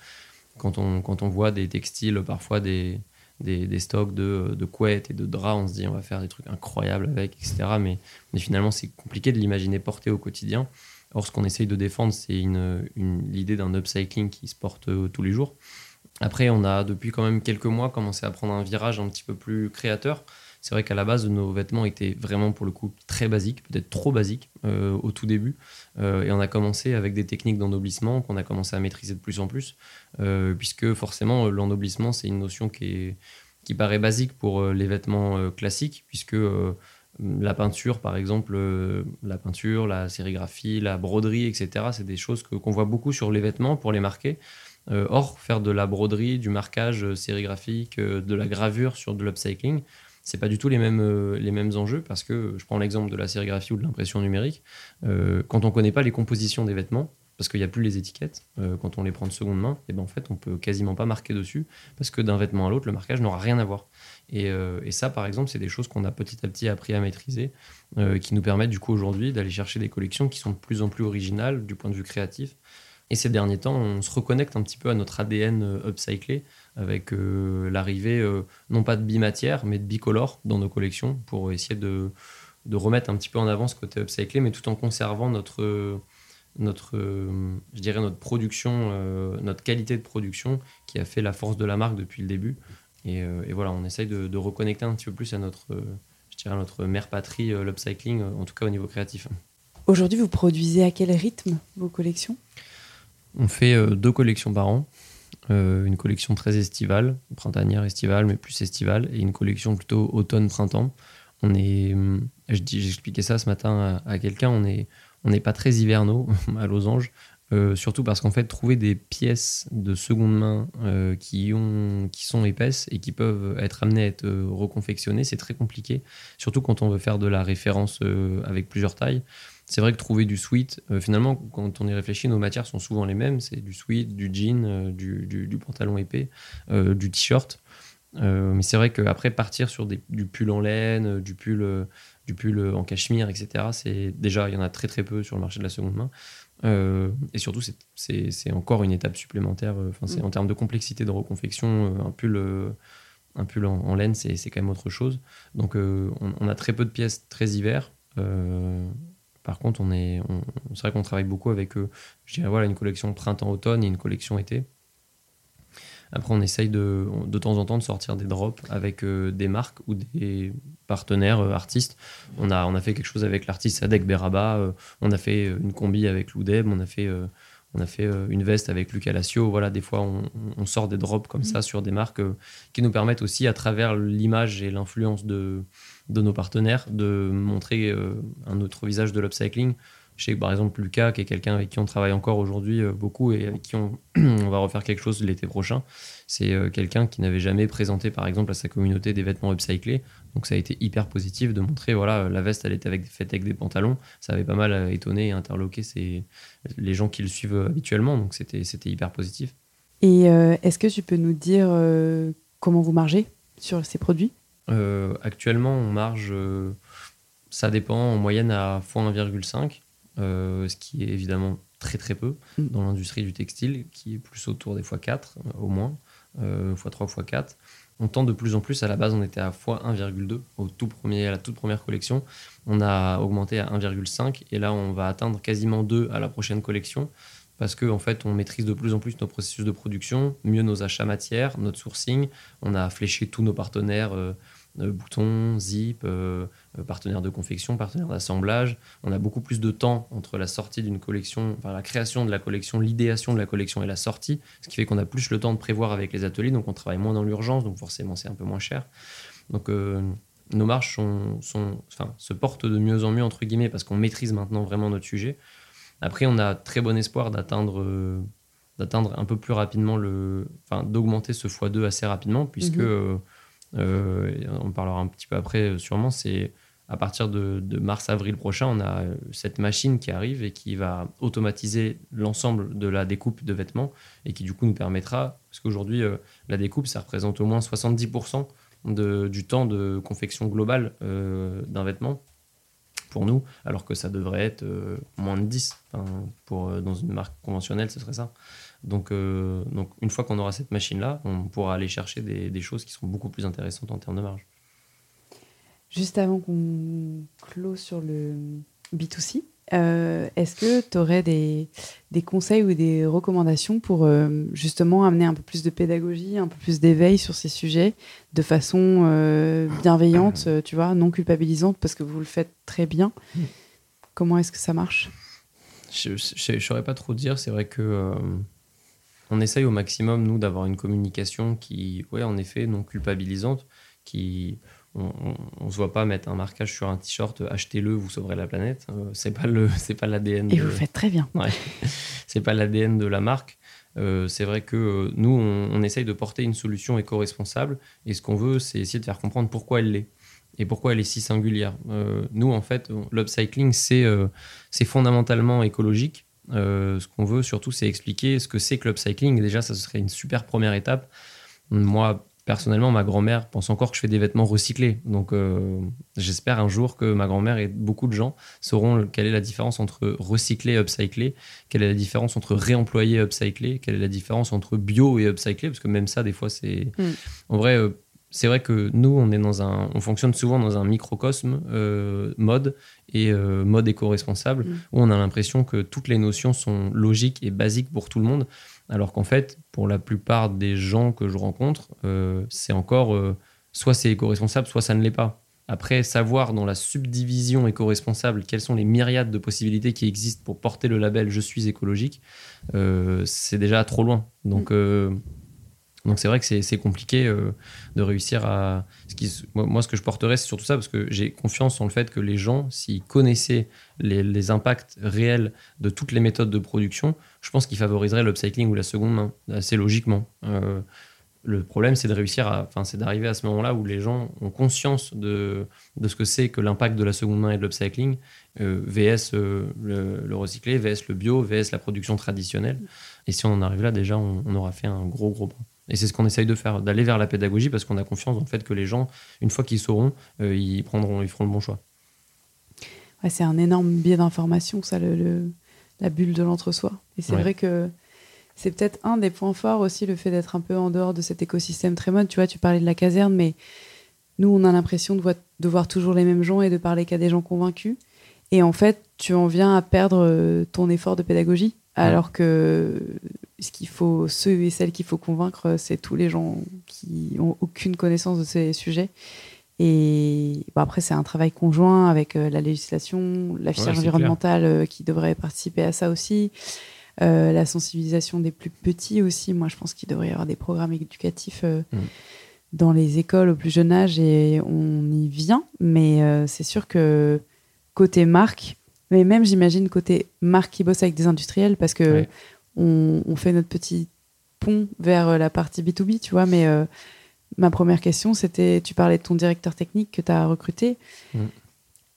quand on, quand on voit des textiles, parfois des, des, stocks de, de, couettes et de draps, on se dit on va faire des trucs incroyables avec, etc. Mais, mais finalement, c'est compliqué de l'imaginer porté au quotidien. Or, ce qu'on essaye de défendre, c'est une, l'idée d'un upcycling qui se porte euh, tous les jours. Après, on a depuis quand même quelques mois commencé à prendre un virage un petit peu plus créateur. C'est vrai qu'à la base, nos vêtements étaient vraiment pour le coup très basiques, peut-être trop basiques euh, au tout début. Euh, et on a commencé avec des techniques d'ennoblissement qu'on a commencé à maîtriser de plus en plus, euh, puisque forcément, l'ennoblissement, c'est une notion qui, est, qui paraît basique pour les vêtements classiques, puisque la peinture, par exemple, la peinture, la sérigraphie, la broderie, etc., c'est des choses qu'on voit beaucoup sur les vêtements pour les marquer. or, faire de la broderie, du marquage sérigraphique, de la gravure sur de l'upcycling, c'est pas du tout les mêmes, euh, les mêmes enjeux parce que je prends l'exemple de la sérigraphie ou de l'impression numérique. Euh, quand on connaît pas les compositions des vêtements, parce qu'il n'y a plus les étiquettes, euh, quand on les prend de seconde main, et ben en fait on peut quasiment pas marquer dessus parce que d'un vêtement à l'autre le marquage n'aura rien à voir. Et, et ça par exemple c'est des choses qu'on a petit à petit appris à maîtriser, qui nous permettent du coup aujourd'hui d'aller chercher des collections qui sont de plus en plus originales du point de vue créatif. Et ces derniers temps, on se reconnecte un petit peu à notre ADN upcyclé avec euh, l'arrivée euh, non pas de bimatière, mais de bicolore dans nos collections pour essayer de, de, remettre un petit peu en avant ce côté upcyclé, mais tout en conservant notre, notre, je dirais notre production, euh, notre qualité de production qui a fait la force de la marque depuis le début. Et, et voilà, on essaye de, de, reconnecter un petit peu plus à notre, je dirais notre mère patrie, l'upcycling, en tout cas au niveau créatif. Aujourd'hui, vous produisez à quel rythme vos collections? On fait deux collections par an. Euh, une collection très estivale, printanière estivale, mais plus estivale, et une collection plutôt automne-printemps. On est, hum, j'expliquais ça ce matin à, quelqu'un, on n'est on n'est pas très hivernaux *laughs* à Losange, euh, surtout parce qu'en fait, trouver des pièces de seconde main euh, qui, ont, qui sont épaisses et qui peuvent être amenées à être reconfectionnées, c'est très compliqué, surtout quand on veut faire de la référence avec plusieurs tailles c'est vrai que trouver du sweat, euh, finalement, quand on y réfléchit, nos matières sont souvent les mêmes. C'est du sweat, du jean, euh, du, pantalon épais, euh, du t-shirt. mais c'est vrai qu'après, partir sur du pull en laine, du pull, du pull en cachemire, etc., c'est déjà, il y en a très très peu sur le marché de la seconde main. et surtout, c'est encore une étape supplémentaire. Enfin, mm. En termes de complexité de reconfection, un pull, un pull en, laine, c'est quand même autre chose. Donc, on, on, a très peu de pièces très hiver. Par contre, on est, c'est vrai qu'on travaille beaucoup avec, eux. je dirais, voilà, une collection printemps-automne et une collection été. Après, on essaye de, de temps en temps de sortir des drops avec euh, des marques ou des partenaires euh, artistes. On a, on a fait quelque chose avec l'artiste Sadek Beraba, euh, on a fait une combi avec Loudeb, on a fait, on a fait une veste avec Lucas Lacio. Voilà, des fois, on, sort des drops comme ça sur des marques qui nous permettent aussi, à travers l'image et l'influence de, de nos partenaires, de montrer un autre visage de l'upcycling. Je sais que par exemple Lucas, qui est quelqu'un avec qui on travaille encore aujourd'hui euh, beaucoup et avec qui *clears throat* on, va refaire quelque chose l'été prochain, c'est euh, quelqu'un qui n'avait jamais présenté par exemple à sa communauté des vêtements upcyclés. Donc ça a été hyper positif de montrer, voilà, la veste elle était avec, faite avec des pantalons. Ça avait pas mal euh, étonné et interloqué les gens qui le suivent habituellement. Donc c'était hyper positif. Et est-ce que tu peux nous dire comment vous margez sur ces produits? Actuellement, on marge, ça dépend, en moyenne à x1,5. Euh, ce qui est évidemment très très peu mm. dans l'industrie du textile, qui est plus autour des x4 euh, au moins, euh, x3, x4. On tend de plus en plus, à la base on était à x1,2 au tout premier, à la toute première collection, on a augmenté à 1,5 et là on va atteindre quasiment 2 à la prochaine collection parce qu'en en fait, on maîtrise de plus en plus nos processus de production, mieux nos achats matières, notre sourcing. On a fléché tous nos partenaires euh, boutons, zip, euh, euh, partenaire de confection, partenaire d'assemblage. On a beaucoup plus de temps entre la sortie d'une collection, enfin la création de la collection, l'idéation de la collection et la sortie, ce qui fait qu'on a plus le temps de prévoir avec les ateliers, donc on travaille moins dans l'urgence, donc forcément c'est un peu moins cher. Donc nos marches sont, sont, enfin, se portent de mieux en mieux, entre guillemets, parce qu'on maîtrise maintenant vraiment notre sujet. Après, on a très bon espoir d'atteindre d'atteindre un peu plus rapidement le, enfin, d'augmenter ce x2 assez rapidement, puisque mhm. Euh, on parlera un petit peu après euh, sûrement, c'est à partir de, mars-avril prochain, on a euh, cette machine qui arrive et qui va automatiser l'ensemble de la découpe de vêtements et qui du coup nous permettra, parce qu'aujourd'hui la découpe ça représente au moins 70% du temps de confection globale d'un vêtement pour nous, alors que ça devrait être moins de 10. pour, dans une marque conventionnelle, ce serait ça. Donc, euh, donc une fois qu'on aura cette machine-là, on pourra aller chercher des, choses qui seront beaucoup plus intéressantes en termes de marge. Juste avant qu'on close sur le B2C, euh, est-ce que tu aurais des, des, conseils ou des recommandations pour euh, justement amener un peu plus de pédagogie, un peu plus d'éveil sur ces sujets de façon bienveillante, *coughs* tu vois, non culpabilisante, parce que vous le faites très bien Comment est-ce que ça marche? Je ne saurais pas trop dire. C'est vrai que on essaye au maximum, nous, d'avoir une communication qui, ouais, en effet, non culpabilisante, qui. On ne se voit pas mettre un marquage sur un t-shirt, achetez-le, vous sauverez la planète. Euh, c'est pas le, c'est pas l'ADN. Et vous faites très bien. *laughs* Ouais. c'est pas l'ADN de la marque. Euh, c'est vrai que euh, nous, on, essaye de porter une solution éco-responsable et ce qu'on veut, c'est essayer de faire comprendre pourquoi elle l'est et pourquoi elle est si singulière. nous, en fait, l'upcycling, c'est, c'est fondamentalement écologique euh, ce qu'on veut surtout, c'est expliquer ce que c'est que l'upcycling. Déjà, ça serait une super première étape. Moi, personnellement, ma grand-mère pense encore que je fais des vêtements recyclés. Donc, euh, j'espère un jour que ma grand-mère et beaucoup de gens sauront quelle est la différence entre recycler et upcycler, quelle est la différence entre réemployer et upcycler, quelle est la différence entre bio et upcycler, parce que même ça, des fois, c'est. Mm. En vrai. Euh, c'est vrai que nous, on est dans un, on fonctionne souvent dans un microcosme euh, mode et euh, mode éco-responsable mm. où on a l'impression que toutes les notions sont logiques et basiques pour tout le monde, alors qu'en fait, pour la plupart des gens que je rencontre, euh, c'est encore soit c'est éco-responsable, soit ça ne l'est pas. Après, savoir dans la subdivision éco-responsable quelles sont les myriades de possibilités qui existent pour porter le label Je suis écologique, c'est déjà trop loin. Donc, mm. Donc c'est vrai que c'est compliqué euh, de réussir à... Ce qui, moi, ce que je porterais, c'est surtout ça, parce que j'ai confiance en le fait que les gens, s'ils connaissaient les, impacts réels de toutes les méthodes de production, je pense qu'ils favoriseraient l'upcycling ou la seconde main, assez logiquement. Euh, le problème, c'est de à... D'arriver à ce moment-là où les gens ont conscience de, de ce que c'est que l'impact de la seconde main et de l'upcycling, euh, VS le, le, recyclé, VS le bio, VS la production traditionnelle. Et si on en arrive là, déjà, on, on aura fait un gros, gros pas. Et c'est ce qu'on essaye de faire, d'aller vers la pédagogie parce qu'on a confiance en fait que les gens, une fois qu'ils sauront, euh, ils prendront, ils feront le bon choix. c'est un énorme biais d'information, ça, le, la bulle de l'entre-soi. Et c'est vrai que c'est peut-être un des points forts aussi, le fait d'être un peu en dehors de cet écosystème très mode. Tu vois, tu parlais de la caserne, mais nous, on a l'impression de, de, voir toujours les mêmes gens et de parler qu'à des gens convaincus. Et en fait, tu en viens à perdre euh, ton effort de pédagogie, alors que ce qu'il faut, ceux et celles qu'il faut convaincre, c'est tous les gens qui ont aucune connaissance de ces sujets. Et après, c'est un travail conjoint avec euh, la législation, la filière environnementale euh, qui devrait participer à ça aussi. la sensibilisation des plus petits aussi. Moi, je pense qu'il devrait y avoir des programmes éducatifs mm. dans les écoles au plus jeune âge et on y vient. Mais c'est sûr que côté marque, mais même j'imagine côté marque qui bosse avec des industriels parce que on, fait notre petit pont vers la partie B2B, tu vois. Mais ma première question, c'était tu parlais de ton directeur technique que tu as recruté. Mm.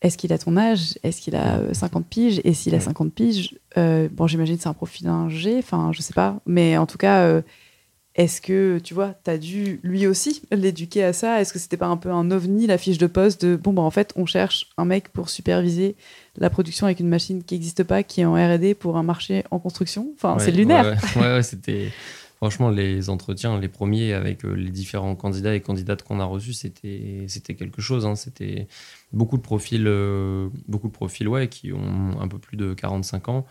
Est-ce qu'il a ton âge? Est-ce qu'il a 50 piges? Et s'il a 50 piges, euh, bon, j'imagine c'est un profil G, enfin, je sais pas. Mais en tout cas, euh, est-ce que, tu vois, tu as dû lui aussi l'éduquer à ça? Est-ce que c'était pas un peu un ovni, la fiche de poste de bon, bah, en fait, on cherche un mec pour superviser la production avec une machine qui n'existe pas, qui est en RD pour un marché en construction? Enfin, c'est lunaire. Ouais, ouais c'était. Franchement, les entretiens, les premiers avec euh, les différents candidats et candidates qu'on a reçus, c'était c'était quelque chose. Hein. C'était beaucoup de profils, euh, beaucoup de profils ouais, qui ont un peu plus de 45 ans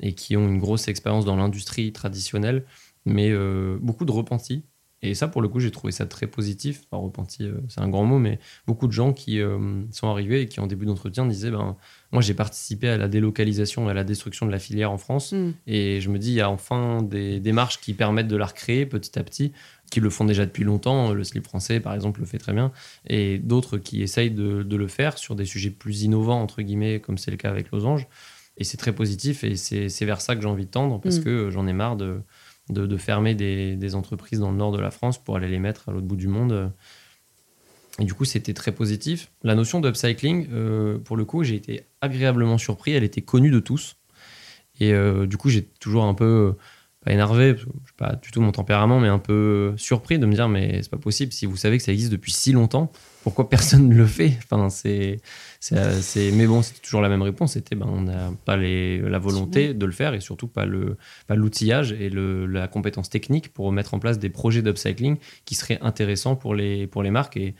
et qui ont une grosse expérience dans l'industrie traditionnelle, mais euh, beaucoup de repentis et ça, pour le coup, j'ai trouvé ça très positif. Enfin, repenti, euh, c'est un grand mot, mais beaucoup de gens qui euh, sont arrivés et qui, en début d'entretien, disaient ben, Moi, j'ai participé à la délocalisation et à la destruction de la filière en France. Mm. Et je me dis Il y a enfin des démarches qui permettent de la recréer petit à petit, qui le font déjà depuis longtemps. Le slip français, par exemple, le fait très bien. Et d'autres qui essayent de, de le faire sur des sujets plus innovants, entre guillemets, comme c'est le cas avec Losange. Et c'est très positif et c'est vers ça que j'ai envie de tendre parce mm. que j'en ai marre de de, fermer des, entreprises dans le nord de la France pour aller les mettre à l'autre bout du monde. Et du coup, c'était très positif. La notion d'upcycling, euh, pour le coup, j'ai été agréablement surpris. Elle était connue de tous. Et euh, du coup, j'ai toujours un peu pas énervé, pas du tout mon tempérament, mais un peu surpris de me dire mais c'est pas possible si vous savez que ça existe depuis si longtemps, pourquoi personne ne le fait Enfin c'est c'est mais bon c'est toujours la même réponse, c'était ben on n'a pas les, la volonté de le faire et surtout pas le pas l'outillage et le, la compétence technique pour mettre en place des projets d'upcycling qui seraient intéressants pour les pour les marques. Et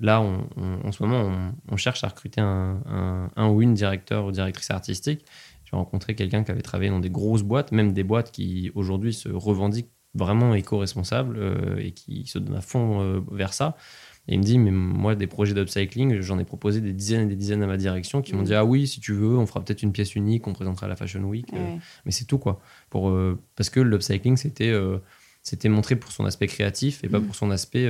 là on, en ce moment on, cherche à recruter un, un, un ou une directeur ou directrice artistique. J'ai rencontré quelqu'un qui avait travaillé dans des grosses boîtes, même des boîtes qui aujourd'hui se revendiquent vraiment éco-responsables euh, et qui se donnent à fond euh, vers ça. Et il me dit, mais moi, des projets d'upcycling, j'en ai proposé des dizaines et des dizaines à ma direction qui m'ont mmh. dit, ah oui, si tu veux, on fera peut-être une pièce unique, on présentera à la Fashion Week. Euh, mais c'est tout, quoi. Pour, parce que l'upcycling, c'était c'était montré pour son aspect créatif et pas mmh. pour son aspect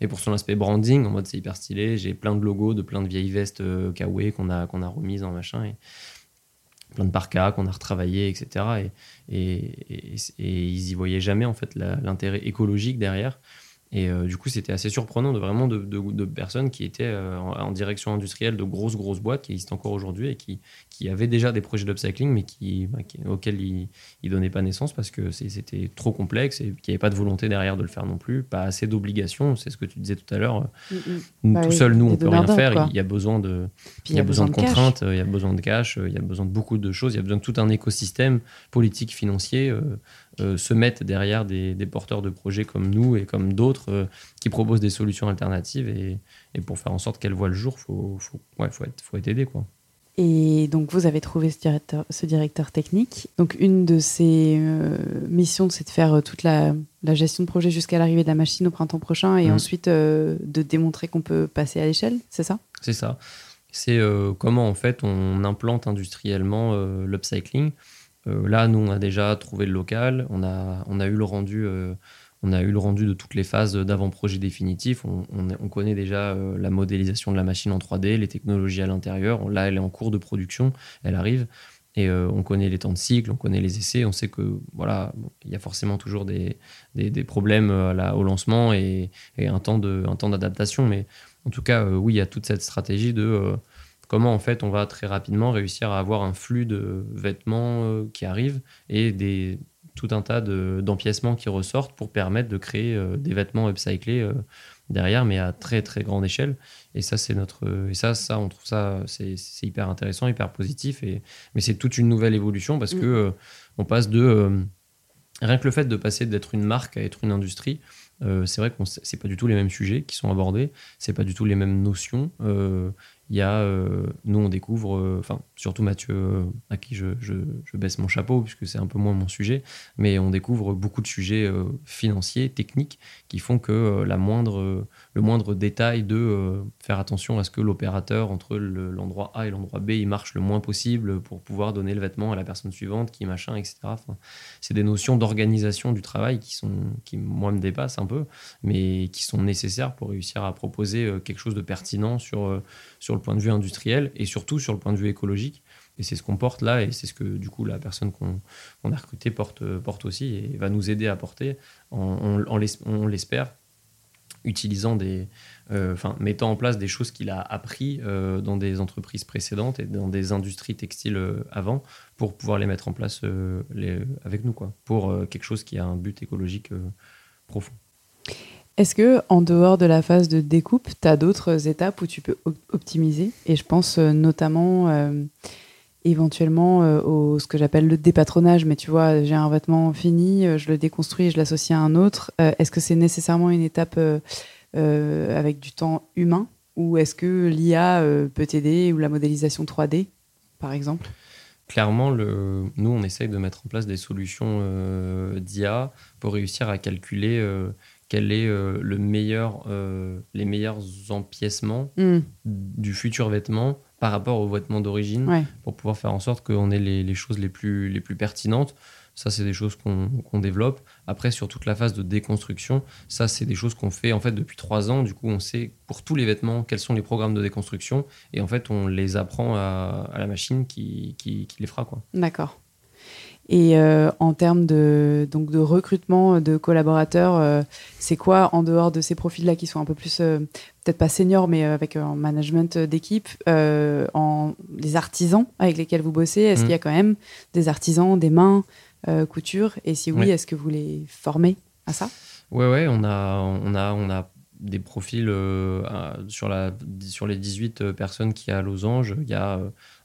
et pour son aspect branding en mode c'est hyper stylé j'ai plein de logos de plein de vieilles vestes euh, qu'on a qu'on a remises en machin et, plein de parkas qu'on a retravaillé, etc. Et, et, et, ils y voyaient jamais en fait l'intérêt écologique derrière. Et euh, du coup, c'était assez surprenant de vraiment de, de, personnes qui étaient euh, en, direction industrielle de grosses, grosses boîtes qui existent encore aujourd'hui et qui, qui avaient déjà des projets d'upcycling, mais qui, bah, auxquels ils ne donnaient pas naissance parce que c'était trop complexe et qu'il n'y avait pas de volonté derrière de le faire non plus, pas assez d'obligations. C'est ce que tu disais tout à l'heure. Mm, mm. Tout bah seul, nous, on peut rien faire. Il y a besoin de, il y a besoin, de, contraintes, il y a besoin de cash, il y a besoin de beaucoup de choses, il y a besoin de tout un écosystème politique, financier. Euh, euh, se mettent derrière des, porteurs de projets comme nous et comme d'autres euh, qui proposent des solutions alternatives. Et, pour faire en sorte qu'elles voient le jour, il faut, faut, être, faut être aidé. Quoi. Et donc, vous avez trouvé ce directeur, ce directeur technique. Donc, une de ses euh, missions, c'est de faire toute la, gestion de projet jusqu'à l'arrivée de la machine au printemps prochain et mmh. ensuite de démontrer qu'on peut passer à l'échelle, c'est ça? C'est ça. C'est comment, en fait, on implante industriellement l'upcycling. Euh, là, nous, on a déjà trouvé le local, on a, on a eu le rendu. Euh, on a eu le rendu de toutes les phases d'avant-projet définitif. On, on, connaît déjà euh, la modélisation de la machine en 3D, les technologies à l'intérieur. Là, elle est en cours de production, elle arrive. Et on connaît les temps de cycle, on connaît les essais. On sait que voilà, il y a forcément toujours des, des, problèmes au lancement et, et, un temps d'adaptation. Mais en tout cas, oui, il y a toute cette stratégie de comment en fait on va très rapidement réussir à avoir un flux de vêtements euh, qui arrivent et des, tout un tas d'empiècements qui ressortent pour permettre de créer euh, des vêtements upcyclés euh, derrière, mais à très très grande échelle. Et ça, c'est notre et ça, ça, on trouve ça c'est hyper intéressant, hyper positif. Et mais c'est toute une nouvelle évolution parce mm. que on passe de rien que le fait de passer d'être une marque à être une industrie. c'est vrai que c'est pas du tout les mêmes sujets qui sont abordés, c'est pas du tout les mêmes notions. Il y a, euh, nous, on découvre, euh, enfin, surtout Mathieu, à qui je, baisse mon chapeau, puisque c'est un peu moins mon sujet, mais on découvre beaucoup de sujets financiers, techniques, qui font que la moindre, le moindre détail de faire attention à ce que l'opérateur entre l'endroit A et l'endroit B, il marche le moins possible pour pouvoir donner le vêtement à la personne suivante, qui machin, etc. c'est des notions d'organisation du travail qui, sont, qui, moi, me dépassent un peu, mais qui sont nécessaires pour réussir à proposer quelque chose de pertinent sur, sur le point de vue industriel et surtout sur le point de vue écologique. Et c'est ce qu'on porte là, et c'est ce que du coup la personne qu'on a recrutée porte, porte aussi et va nous aider à porter, on l'espère, utilisant des, euh, mettant en place des choses qu'il a appris euh, dans des entreprises précédentes et dans des industries textiles euh, avant pour pouvoir les mettre en place avec nous, quoi, pour quelque chose qui a un but écologique profond. Est-ce que en dehors de la phase de découpe, tu as d'autres étapes où tu peux optimiser? Et je pense notamment éventuellement euh, au ce que j'appelle le dépatronage, mais tu vois, j'ai un vêtement fini, je le déconstruis, je l'associe à un autre. est-ce que c'est nécessairement une étape avec du temps humain? Ou est-ce que l'IA peut t'aider ou la modélisation 3D, par exemple? Clairement, le... nous, on essaye de mettre en place des solutions d'IA pour réussir à calculer quel est euh, le meilleur, euh, les meilleurs empiècements hmm. du futur vêtement par rapport au vêtement d'origine pour pouvoir faire en sorte qu'on ait les, choses les plus, les plus pertinentes. Ça, c'est des choses qu'on développe. Après, sur toute la phase de déconstruction, ça, c'est des choses qu'on fait en fait depuis trois ans. Du coup, on sait pour tous les vêtements quels sont les programmes de déconstruction et en fait, on les apprend à, la machine qui, qui, qui les fera. D'accord. Et euh, en termes de, donc de recrutement de collaborateurs, euh, c'est quoi en dehors de ces profils-là qui sont un peu plus, euh, peut-être pas seniors, mais avec un management d'équipe, en les artisans avec lesquels vous bossez Est-ce mmh. qu'il y a quand même des artisans, des mains, couture? Et si oui, est-ce que vous les formez à ça? Ouais, ouais, on a, on a, on a des profils sur, la, sur les 18 personnes qui y a à Losange. Il y a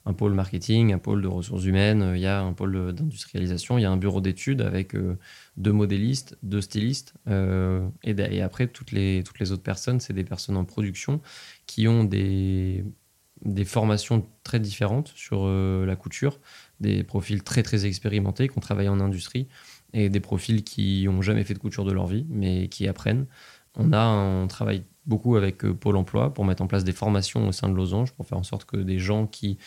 un pôle marketing, un pôle de ressources humaines, euh, il y a un pôle d'industrialisation, il y a un bureau d'études avec euh, deux modélistes, deux stylistes. Euh, et, après, toutes les, toutes les autres personnes, c'est des personnes en production qui ont des, des formations très différentes sur la couture, des profils très très expérimentés qui ont travaillé en industrie et des profils qui n'ont jamais fait de couture de leur vie, mais qui apprennent. On a un travail beaucoup avec Pôle emploi pour mettre en place des formations au sein de Losange pour faire en sorte que des gens qui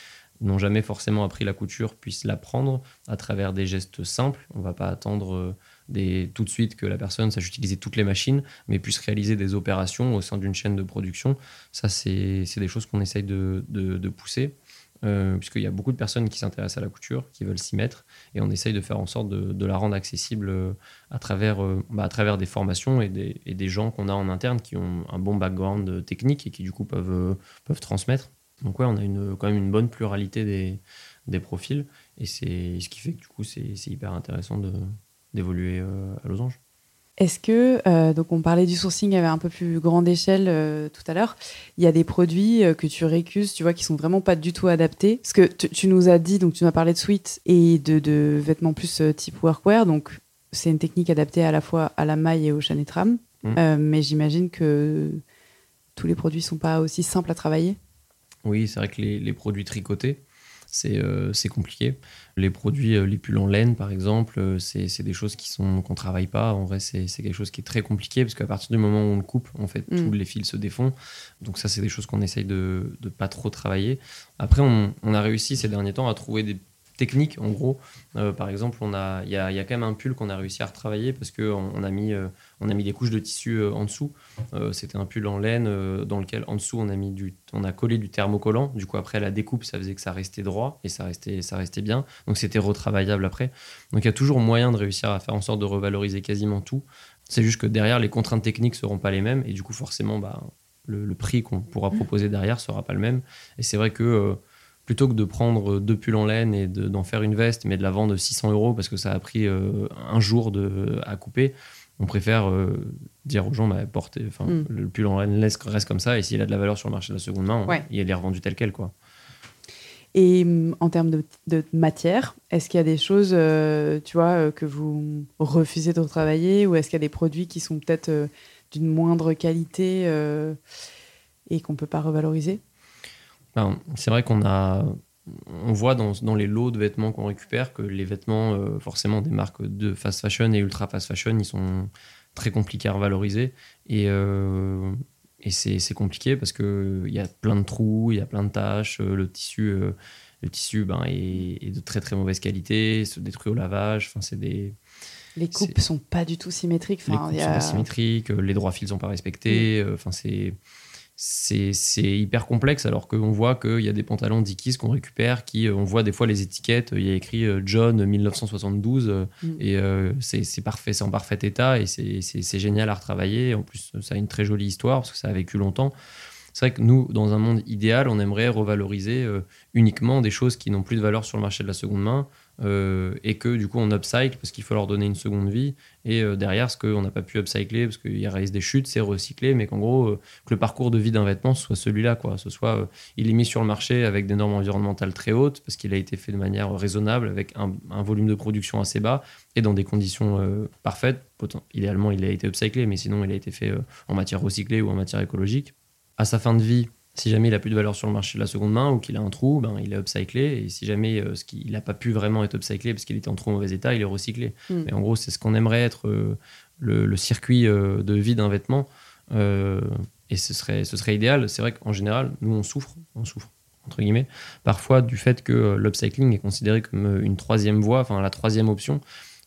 n'ont jamais forcément appris la couture puissent l'apprendre à travers des gestes simples. On ne va pas attendre euh, tout de suite que la personne sache utiliser toutes les machines, mais puisse réaliser des opérations au sein d'une chaîne de production. Ça, c'est des choses qu'on essaye de, pousser, euh, puisqu'il y a beaucoup de personnes qui s'intéressent à la couture, qui veulent s'y mettre, et on essaye de faire en sorte de, la rendre accessible euh, à travers, bah, à travers des formations et des, des gens qu'on a en interne qui ont un bon background technique et qui du coup peuvent, peuvent transmettre. Donc ouais, on a une, quand même une bonne pluralité des, des profils. Et c'est ce qui fait que du coup c'est hyper intéressant d'évoluer euh, à Losange. Est-ce que, euh, donc on parlait du sourcing à un peu plus grande échelle euh, tout à l'heure, il y a des produits que tu récuses, tu vois, qui sont vraiment pas du tout adaptés. Parce que tu nous as dit, donc tu m'as parlé de suite et de, de vêtements plus type workwear, donc c'est une technique adaptée à la fois à la maille et au chaîne et tram, mmh. mais j'imagine que tous les produits sont pas aussi simples à travailler oui, c'est vrai que les, produits tricotés, euh, c'est compliqué. Les produits, euh, les pulls en laine, par exemple, euh, c'est des choses qui sont qu'on travaille pas. En vrai, c'est quelque chose qui est très compliqué parce qu'à partir du moment où on le coupe, en fait, mm. tous les fils se défont. Donc ça, c'est des choses qu'on essaye de, de pas trop travailler. Après, on, on, a réussi ces derniers temps à trouver des technique en gros. Euh, par exemple, on a, il y a, y a, quand même un pull qu'on a réussi à retravailler parce qu'on on a mis, euh, on a mis des couches de tissu euh, en dessous. C'était un pull en laine dans lequel en dessous on a mis du, on a collé du thermocollant. Du coup après la découpe, ça faisait que ça restait droit et ça restait, ça restait bien. Donc c'était retravaillable après. Donc il y a toujours moyen de réussir à faire en sorte de revaloriser quasiment tout. C'est juste que derrière les contraintes techniques seront pas les mêmes et du coup forcément bah, le, le prix qu'on pourra proposer derrière sera pas le même. Et c'est vrai que plutôt que de prendre deux pulls en laine et d'en faire une veste, mais de la vendre 600 euros parce que ça a pris euh, un jour de, à couper, on préfère euh, dire aux gens, bah, portez, mm. le pull en laine reste comme ça, et s'il a de la valeur sur le marché de la seconde main, il est revendu tel quel. Quoi. Et mm, en termes de, matière, est-ce qu'il y a des choses, euh, tu vois, que vous refusez de retravailler, ou est-ce qu'il y a des produits qui sont peut-être d'une moindre qualité et qu'on ne peut pas revaloriser? C'est vrai qu'on a, on voit dans, dans, les lots de vêtements qu'on récupère que les vêtements, forcément des marques de fast fashion et ultra fast fashion, ils sont très compliqués à revaloriser. Et, et c'est compliqué parce qu'il y a plein de trous, il y a plein de taches, le tissu le tissu ben, est, de très très mauvaise qualité, se détruit au lavage. Enfin, c'est des. Les coupes sont pas du tout symétriques. Enfin, les coupes sont pas symétriques, euh, les droits fils sont pas respectés. Euh, enfin, c'est c'est hyper complexe alors qu'on voit qu'il y a des pantalons Dickies qu'on récupère qui euh, on voit des fois les étiquettes il y a écrit John 1972 mm. et c'est parfait c'est en parfait état et c'est génial à retravailler en plus ça a une très jolie histoire parce que ça a vécu longtemps c'est vrai que nous, dans un monde idéal, on aimerait revaloriser euh, uniquement des choses qui n'ont plus de valeur sur le marché de la seconde main euh, et que du coup on upcycle parce qu'il faut leur donner une seconde vie. Et euh, derrière, ce qu'on n'a pas pu upcycler parce qu'il réalise des chutes, c'est recyclé, mais qu'en gros, que le parcours de vie d'un vêtement soit celui-là. Quoi. Ce soit, il est mis sur le marché avec des normes environnementales très hautes parce qu'il a été fait de manière raisonnable avec un, volume de production assez bas et dans des conditions parfaites. Idéalement, il a été upcyclé, mais sinon, il a été fait en matière recyclée ou en matière écologique à sa fin de vie, si jamais il a plus de valeur sur le marché de la seconde main ou qu'il a un trou, ben, il est upcyclé. Et si jamais euh, ce qu'il n'a pas pu vraiment être upcyclé parce qu'il était en trop mauvais état, il est recyclé. Mm. Mais en gros, c'est ce qu'on aimerait être euh, le, circuit euh, de vie d'un vêtement. et ce serait, ce serait idéal. C'est vrai qu'en général, nous, on souffre, on souffre, entre guillemets, parfois du fait que l'upcycling est considéré comme une troisième voie, enfin la troisième option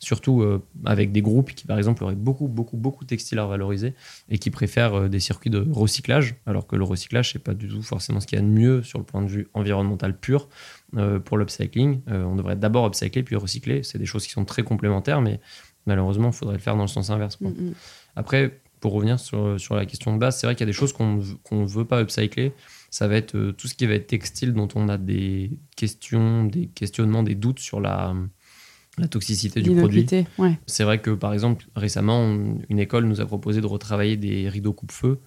surtout euh, avec des groupes qui, par exemple, auraient beaucoup, beaucoup, beaucoup de textiles à valoriser et qui préfèrent euh, des circuits de recyclage, alors que le recyclage, c'est pas du tout forcément ce qu'il y a de mieux sur le point de vue environnemental pur euh, pour l'upcycling. on devrait d'abord upcycler puis recycler. C'est des choses qui sont très complémentaires, mais malheureusement, il faudrait le faire dans le sens inverse. Mm. Après, pour revenir sur, sur, la question de base, c'est vrai qu'il y a des choses qu'on ne veut pas upcycler. Ça va être tout ce qui va être textile dont on a des questions, des questionnements, des doutes sur la, la toxicité du produit. C'est vrai que par exemple récemment une école nous a proposé de retravailler des rideaux coupe-feu.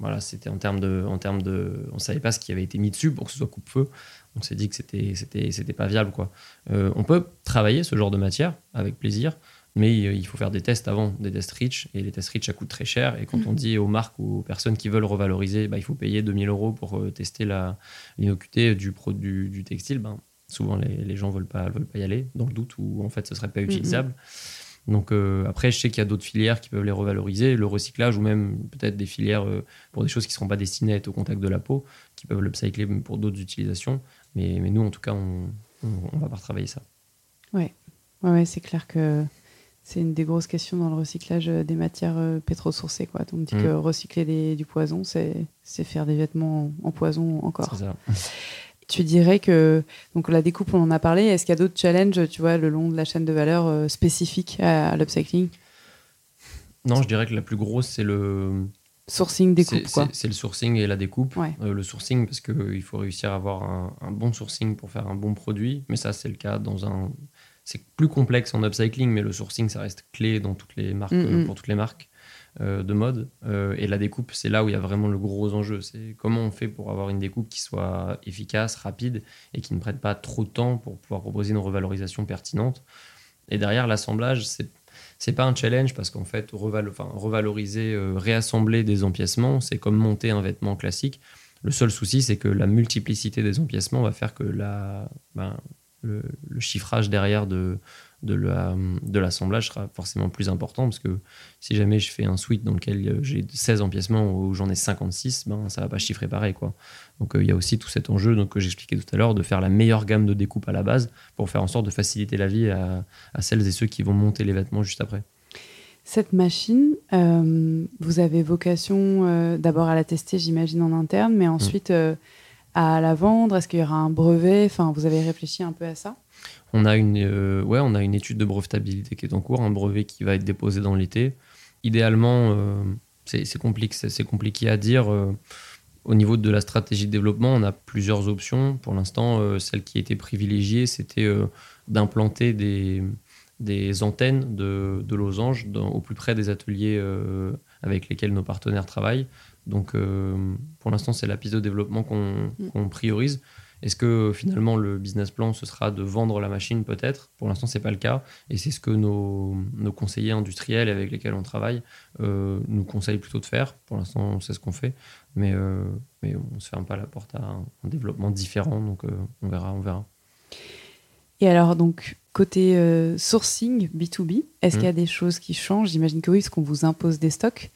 Voilà, c'était en termes de, en termes de, on savait pas ce qui avait été mis dessus pour que ce soit coupe-feu. On s'est dit que c'était, c'était, c'était pas viable quoi. Euh, on peut travailler ce genre de matière avec plaisir, mais il faut faire des tests avant, des tests rich, et les tests rich ça coûte très cher. Et quand mm. on dit aux marques ou aux personnes qui veulent revaloriser, bah, il faut payer 2000 euros pour euh, tester la l'inocuité du produit du textile, ben Souvent, les, gens ne veulent pas, veulent pas y aller, dans le doute où en fait ce ne serait pas utilisable. Donc euh, après, je sais qu'il y a d'autres filières qui peuvent les revaloriser, le recyclage ou même peut-être des filières euh, pour des choses qui ne seront pas destinées à être au contact de la peau, qui peuvent l'upcycler pour d'autres utilisations. Mais, mais, nous, en tout cas, on va pas retravailler ça. Ouais, ouais, ouais c'est clair que c'est une des grosses questions dans le recyclage euh, des matières pétrosourcées. Quoi. On dit mm. que recycler du poison, c'est faire des vêtements en, en poison encore. C'est ça. *laughs* Tu dirais que donc la découpe, on en a parlé. Est-ce qu'il y a d'autres challenges, tu vois, le long de la chaîne de valeur euh, spécifiques à, l'upcycling? Non, je dirais que la plus grosse, c'est le sourcing découpe. C'est le sourcing et la découpe. Euh, le sourcing parce qu'il faut réussir à avoir un, bon sourcing pour faire un bon produit. Mais ça, c'est le cas dans un. C'est plus complexe en upcycling, mais le sourcing, ça reste clé dans toutes les marques, mm, mm. pour toutes les marques. Euh, de mode. Euh, et la découpe, c'est là où il y a vraiment le gros enjeu. C'est comment on fait pour avoir une découpe qui soit efficace, rapide et qui ne prête pas trop de temps pour pouvoir proposer une revalorisation pertinente. Et derrière, l'assemblage, c'est c'est pas un challenge parce qu'en fait, revaloriser, euh, réassembler des empiècements, c'est comme monter un vêtement classique. Le seul souci, c'est que la multiplicité des empiècements va faire que ben, le, chiffrage derrière de, de l'assemblage sera forcément plus important parce que si jamais je fais un suite dans lequel euh, j'ai 16 empiècements ou j'en ai 56, ben, ça va pas chiffrer pareil. Quoi. Donc euh, il y a aussi tout cet enjeu donc, que j'expliquais tout à l'heure de faire la meilleure gamme de découpe à la base pour faire en sorte de faciliter la vie à, celles et ceux qui vont monter les vêtements juste après. Cette machine, euh, vous avez vocation d'abord à la tester, j'imagine, en interne, mais ensuite à la vendre Est-ce qu'il y aura un brevet? Enfin, vous avez réfléchi un peu à ça? On a une, euh, ouais, on a une étude de brevetabilité qui est en cours, un brevet qui va être déposé dans l'été. Idéalement, euh, c'est compliqué, compliqué à dire. Euh, au niveau de la stratégie de développement, on a plusieurs options. Pour l'instant, celle qui était privilégiée, c'était d'implanter des, des, antennes de, de losanges au plus près des ateliers avec lesquels nos partenaires travaillent. Donc, pour l'instant, c'est la piste de développement qu'on mm. priorise. Est-ce que finalement le business plan ce sera de vendre la machine peut-être? Pour l'instant c'est pas le cas et c'est ce que nos, conseillers industriels avec lesquels on travaille euh, nous conseillent plutôt de faire. Pour l'instant c'est ce qu'on fait, mais euh, mais on se ferme pas la porte à un, développement différent donc euh, on verra on verra. Et alors donc côté sourcing B2B, est-ce qu'il y a mmh. des choses qui changent? J'imagine que oui, parce qu'on vous impose des stocks.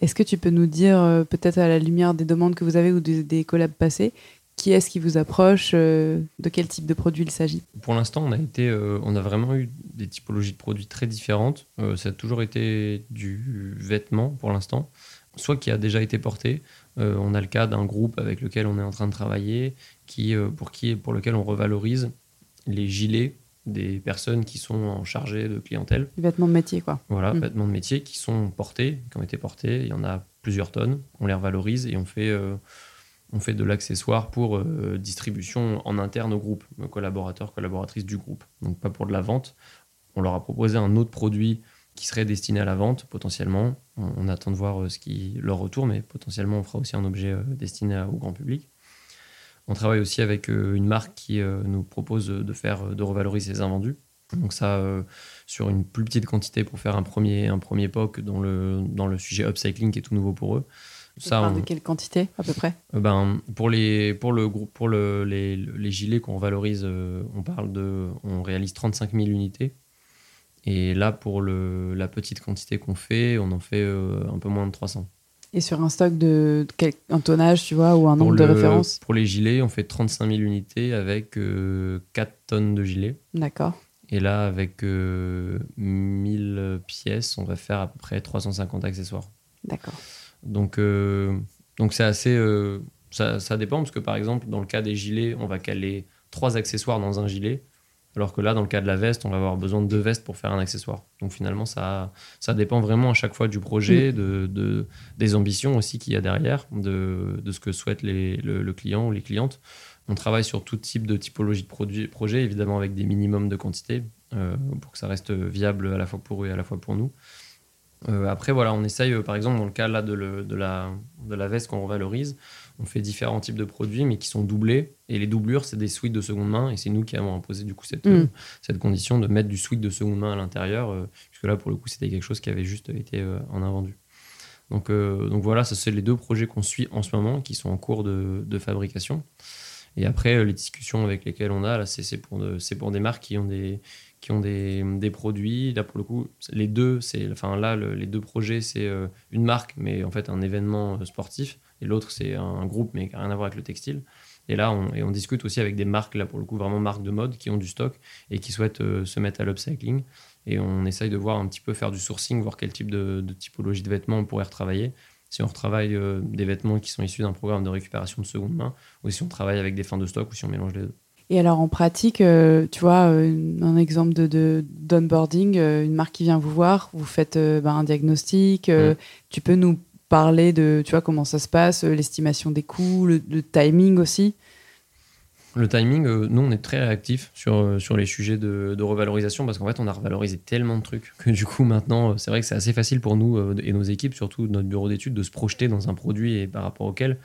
Est-ce que tu peux nous dire, peut-être à la lumière des demandes que vous avez ou des, des collabs passés, qui est-ce qui vous approche euh, De quel type de produit il s'agit? Pour l'instant, on a été, euh, on a vraiment eu des typologies de produits très différentes. Euh, ça a toujours été du vêtement pour l'instant, soit qui a déjà été porté. on a le cas d'un groupe avec lequel on est en train de travailler, qui, pour qui, pour lequel on revalorise les gilets des personnes qui sont en chargé de clientèle. Les vêtements de métier, quoi. Voilà, mm. vêtements de métier qui sont portés, qui ont été portés. Il y en a plusieurs tonnes. On les revalorise et on fait on fait de l'accessoire pour euh, distribution en interne au groupe, collaborateurs, collaboratrices du groupe. Donc pas pour de la vente. On leur a proposé un autre produit qui serait destiné à la vente potentiellement. On, attend de voir euh, ce qui leur retourne, mais potentiellement on fera aussi un objet euh, destiné au grand public. On travaille aussi avec une marque qui nous propose de faire de revaloriser les invendus. Donc ça, sur une plus petite quantité pour faire un premier, un premier POC dans le, dans le sujet upcycling qui est tout nouveau pour eux. Ça, De quelle quantité à peu près euh, ben, pour, les, pour, le, pour le, les, les gilets qu'on valorise, euh, on, parle de, on réalise 35 000 unités. Et là, pour le, la petite quantité qu'on fait, on en fait euh, un peu moins de 300. Et sur un stock de, quel, un tonnage, tu vois, ou un nombre de références Pour les gilets, on fait 35 000 unités avec 4 tonnes de gilets. D'accord. Et là, avec 1000 pièces, on va faire à peu près 350 accessoires. D'accord. Donc, euh, donc c'est assez. Euh, ça, ça, dépend parce que par exemple, dans le cas des gilets, on va caler trois accessoires dans un gilet. Alors que là, dans le cas de la veste, on va avoir besoin de deux vestes pour faire un accessoire. Donc finalement, ça, ça dépend vraiment à chaque fois du projet, mm. de, de des ambitions aussi qu'il y a derrière, de, de ce que souhaite les, le, client ou les clientes. On travaille sur tout type de typologie de produit, projet, évidemment avec des minimums de quantité, euh, pour que ça reste viable à la fois pour eux et à la fois pour nous. Euh, après, voilà, on essaye, euh, par exemple, dans le cas là, de, la, de la veste qu'on revalorise, on fait différents types de produits, mais qui sont doublés. Et les doublures, c'est des suites de seconde main. Et c'est nous qui avons imposé du coup cette, mm. euh, cette condition de mettre du suite de seconde main à l'intérieur, puisque là, pour le coup, c'était quelque chose qui avait juste été en invendu. Donc, donc voilà, ça c'est les deux projets qu'on suit en ce moment, qui sont en cours de, de fabrication. Et après, les discussions avec lesquelles on a, là, c'est pour, pour des marques qui ont des, qui ont des, des, produits. Là, pour le coup, les deux, c'est, enfin, là, les deux projets, c'est euh, une marque, mais en fait un événement euh, sportif, et l'autre, c'est un groupe, mais qui n'a rien à voir avec le textile. Et là, on, discute aussi avec des marques, là, pour le coup, vraiment marques de mode, qui ont du stock et qui souhaitent euh, se mettre à l'upcycling. Et on essaye de voir un petit peu, faire du sourcing, voir quel type de, typologie de vêtements on pourrait retravailler. Si on retravaille des vêtements qui sont issus d'un programme de récupération de seconde main, ou si on travaille avec des fins de stock, ou si on mélange les deux. Et alors en pratique, euh, tu vois, euh, un exemple de d'onboarding, euh, une marque qui vient vous voir, vous faites bah, un diagnostic, tu peux nous parler de, tu vois, comment ça se passe, l'estimation des coûts, le, timing aussi? Le timing, nous, on est très réactifs sur, sur les sujets de, de revalorisation parce qu'en fait, on a revalorisé tellement de trucs que du coup, maintenant, c'est vrai que c'est assez facile pour nous et nos équipes, surtout notre bureau d'études, de se projeter dans un produit et par rapport auquel.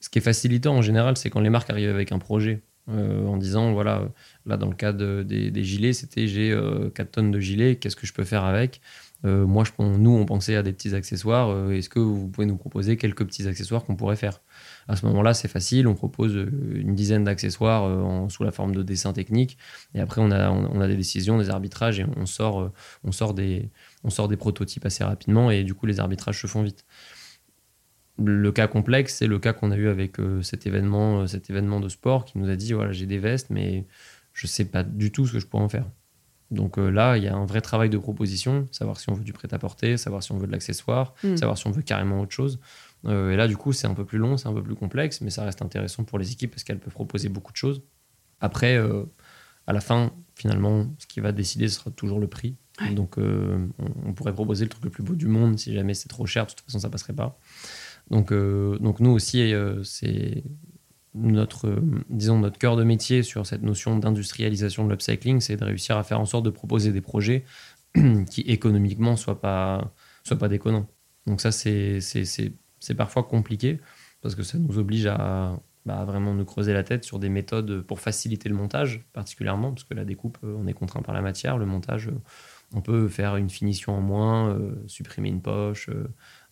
Ce qui est facilitant en général, c'est quand les marques arrivent avec un projet euh, en disant voilà, là dans le cas des, gilets, c'était j'ai 4 euh, tonnes de gilets, qu'est-ce que je peux faire avec? Euh, Moi, je, nous, on pensait à des petits accessoires. Est-ce que vous pouvez nous proposer quelques petits accessoires qu'on pourrait faire? À ce moment-là, c'est facile. On propose une dizaine d'accessoires sous la forme de dessins techniques. Et après, on a, a des décisions, des arbitrages et on sort, on, sort des, on sort des prototypes assez rapidement. Et du coup, les arbitrages se font vite. Le cas complexe, c'est le cas qu'on a eu avec euh, cet, événement, euh, cet événement de sport qui nous a dit voilà, j'ai des vestes, mais je ne sais pas du tout ce que je pourrais en faire. Donc euh, là, il y a un vrai travail de proposition, savoir si on veut du prêt-à-porter, savoir si on veut de l'accessoire, mm. savoir si on veut carrément autre chose. et là, du coup, c'est un peu plus long, c'est un peu plus complexe, mais ça reste intéressant pour les équipes parce qu'elles peuvent proposer beaucoup de choses. Après, à la fin, finalement, ce qui va décider, ce sera toujours le prix. Donc, on, on, pourrait proposer le truc le plus beau du monde si jamais c'est trop cher, de toute façon, ça passerait pas. Donc, euh, donc nous aussi, euh, c'est notre, euh, disons, notre cœur de métier sur cette notion d'industrialisation de l'upcycling, c'est de réussir à faire en sorte de proposer des projets *clears throat* qui économiquement soient pas, soient pas déconnants. Donc ça, c'est parfois compliqué parce que ça nous oblige à, bah, vraiment nous creuser la tête sur des méthodes pour faciliter le montage, particulièrement, parce que la découpe, on est contraint par la matière. Le montage, on peut faire une finition en moins, supprimer une poche,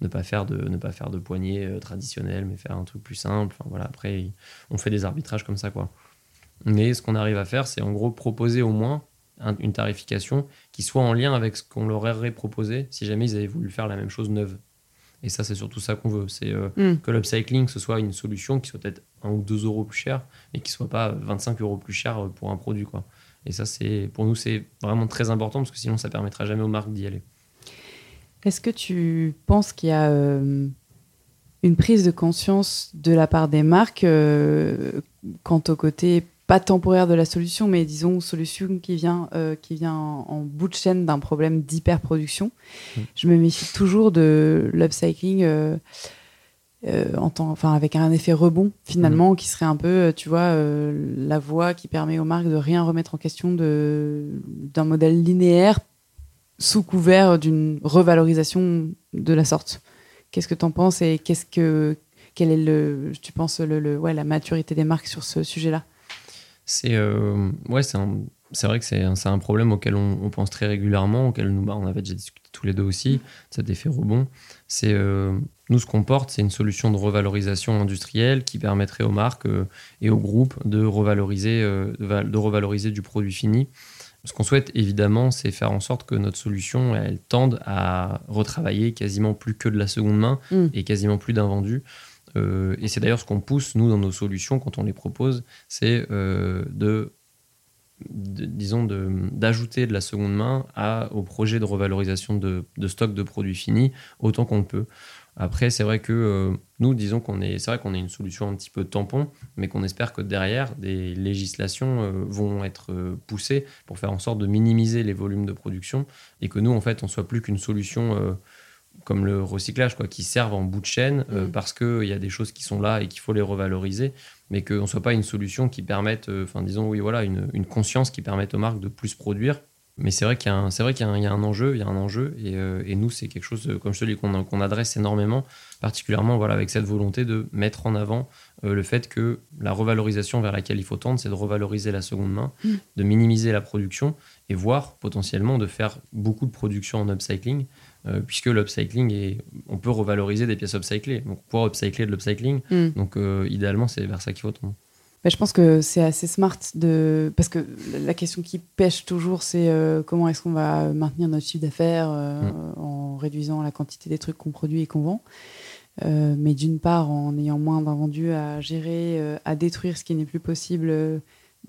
ne pas faire de ne pas faire de poignée traditionnelle, mais faire un truc plus simple. voilà, après, on fait des arbitrages comme ça, quoi. Mais ce qu'on arrive à faire, c'est en gros proposer au moins une tarification qui soit en lien avec ce qu'on leur aurait proposé si jamais ils avaient voulu faire la même chose neuve. Et ça, c'est surtout ça qu'on veut. C'est euh, mm. que l'upcycling, ce soit une solution qui soit peut-être 1 ou 2 euros plus cher, mais qui soit pas 25 euros plus cher pour un produit. Quoi. Et ça, c'est pour nous, c'est vraiment très important parce que sinon, ça permettra jamais aux marques d'y aller. Est-ce que tu penses qu'il y a euh, une prise de conscience de la part des marques euh, quant au côté pas temporaire de la solution, mais disons solution qui vient, euh, qui vient en, bout de chaîne d'un problème d'hyperproduction? Mm. Je me méfie toujours de l'upcycling euh, euh, enfin, avec un effet rebond finalement, mm. qui serait un peu, tu vois, la voie qui permet aux marques de rien remettre en question d'un modèle linéaire sous couvert d'une revalorisation de la sorte. Qu'est-ce que tu en penses et qu'est-ce que quelle est le, tu penses le, ouais, la maturité des marques sur ce sujet-là? C'est euh, ouais, c'est vrai que c'est un, un, problème auquel on, pense très régulièrement, auquel nous, bah, on avait déjà discuté tous les deux aussi, cet effet rebond. C'est euh, nous ce qu'on porte, c'est une solution de revalorisation industrielle qui permettrait aux marques euh, et aux groupes de revaloriser, de, revaloriser du produit fini. Ce qu'on souhaite évidemment, c'est faire en sorte que notre solution, elle tende à retravailler quasiment plus que de la seconde main mm. et quasiment plus d'invendus. Euh, et c'est d'ailleurs ce qu'on pousse, nous, dans nos solutions, quand on les propose, c'est euh, de, disons, d'ajouter de, la seconde main à, au projet de revalorisation de, stock de produits finis autant qu'on le peut. Après, c'est vrai que euh, nous, disons qu'on est, c'est vrai qu'on est une solution un petit peu tampon, mais qu'on espère que derrière, des législations vont être poussées pour faire en sorte de minimiser les volumes de production et que nous, en fait, on soit plus qu'une solution comme le recyclage, quoi, qui servent en bout de chaîne euh, mm. parce qu'il y a des choses qui sont là et qu'il faut les revaloriser, mais qu'on ne soit pas une solution qui permette, euh, enfin disons, oui, voilà, une, une, conscience qui permette aux marques de plus produire. Mais c'est vrai qu'il y, a un, vrai qu'il y, a un enjeu, il y a un enjeu, et, euh, et nous, c'est quelque chose, comme je te dis, qu'on, qu'on adresse énormément, particulièrement voilà, avec cette volonté de mettre en avant le fait que la revalorisation vers laquelle il faut tendre, c'est de revaloriser la seconde main, mm. de minimiser la production, et voire potentiellement de faire beaucoup de production en upcycling, euh, puisque l'upcycling est, on peut revaloriser des pièces upcyclées, donc pouvoir upcycler de l'upcycling. Mm. Donc euh, idéalement, c'est vers ça qu'il faut tendre. Bah, je pense que c'est assez smart de parce que la question qui pêche toujours, c'est euh, comment est-ce qu'on va maintenir notre chiffre d'affaires mm. en réduisant la quantité des trucs qu'on produit et qu'on vend. mais d'une part, en ayant moins d'invendus à gérer, à détruire ce qui n'est plus possible,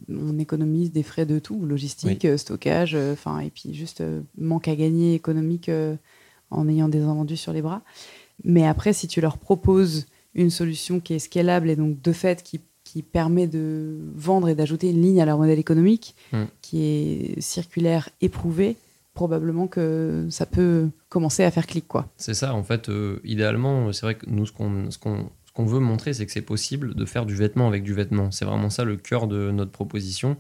on économise des frais de tout, logistique, stockage, enfin, et puis juste manque à gagner économique en ayant des invendus sur les bras. Mais après, si tu leur proposes une solution qui est scalable et donc de fait qui, permet de vendre et d'ajouter une ligne à leur modèle économique hmm. qui est circulaire, éprouvée, probablement que ça peut commencer à faire clic. quoi. C'est ça, en fait, euh, idéalement, c'est vrai que nous, ce qu'on, ce qu'on, ce qu'on veut montrer, c'est que c'est possible de faire du vêtement avec du vêtement. C'est vraiment ça le cœur de notre proposition.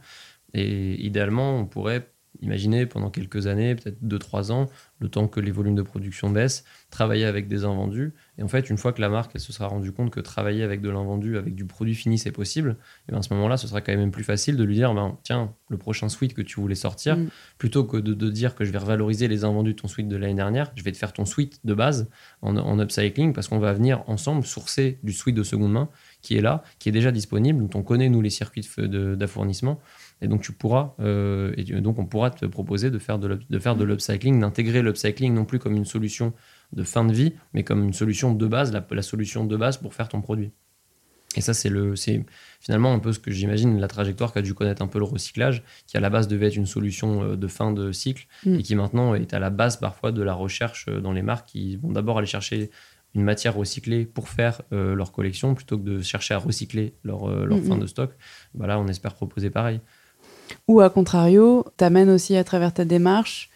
Et idéalement, on pourrait imaginer pendant quelques années, peut-être 2-3 ans, le temps que les volumes de production baissent, travailler avec des invendus. Et en fait, une fois que la marque elle se sera rendue compte que travailler avec de l'invendu, avec du produit fini, c'est possible, et bien à ce moment-là, ce sera quand même plus facile de lui dire ben, tiens, le prochain suite que tu voulais sortir, mm. plutôt que de, dire que je vais revaloriser les invendus de ton suite de l'année dernière, je vais te faire ton suite de base en, en upcycling parce qu'on va venir ensemble sourcer du suite de seconde main qui est là, qui est déjà disponible, dont on connaît nous les circuits d'affournissement. Et donc, tu pourras, euh, et donc on pourra te proposer de faire de, de faire de l'upcycling, d'intégrer l'upcycling non plus comme une solution de fin de vie, mais comme une solution de base, la, solution de base pour faire ton produit. Et ça, c'est le, c'est finalement un peu ce que j'imagine la trajectoire qu'a dû connaître un peu le recyclage, qui à la base devait être une solution euh, de fin de cycle mm. et qui maintenant est à la base parfois de la recherche euh, dans les marques qui vont d'abord aller chercher une matière recyclée pour faire leur collection plutôt que de chercher à recycler leur, leur mm, fin mm. de stock. Bah là, on espère proposer pareil. Ou à contrario, t'amènes aussi à travers ta démarche,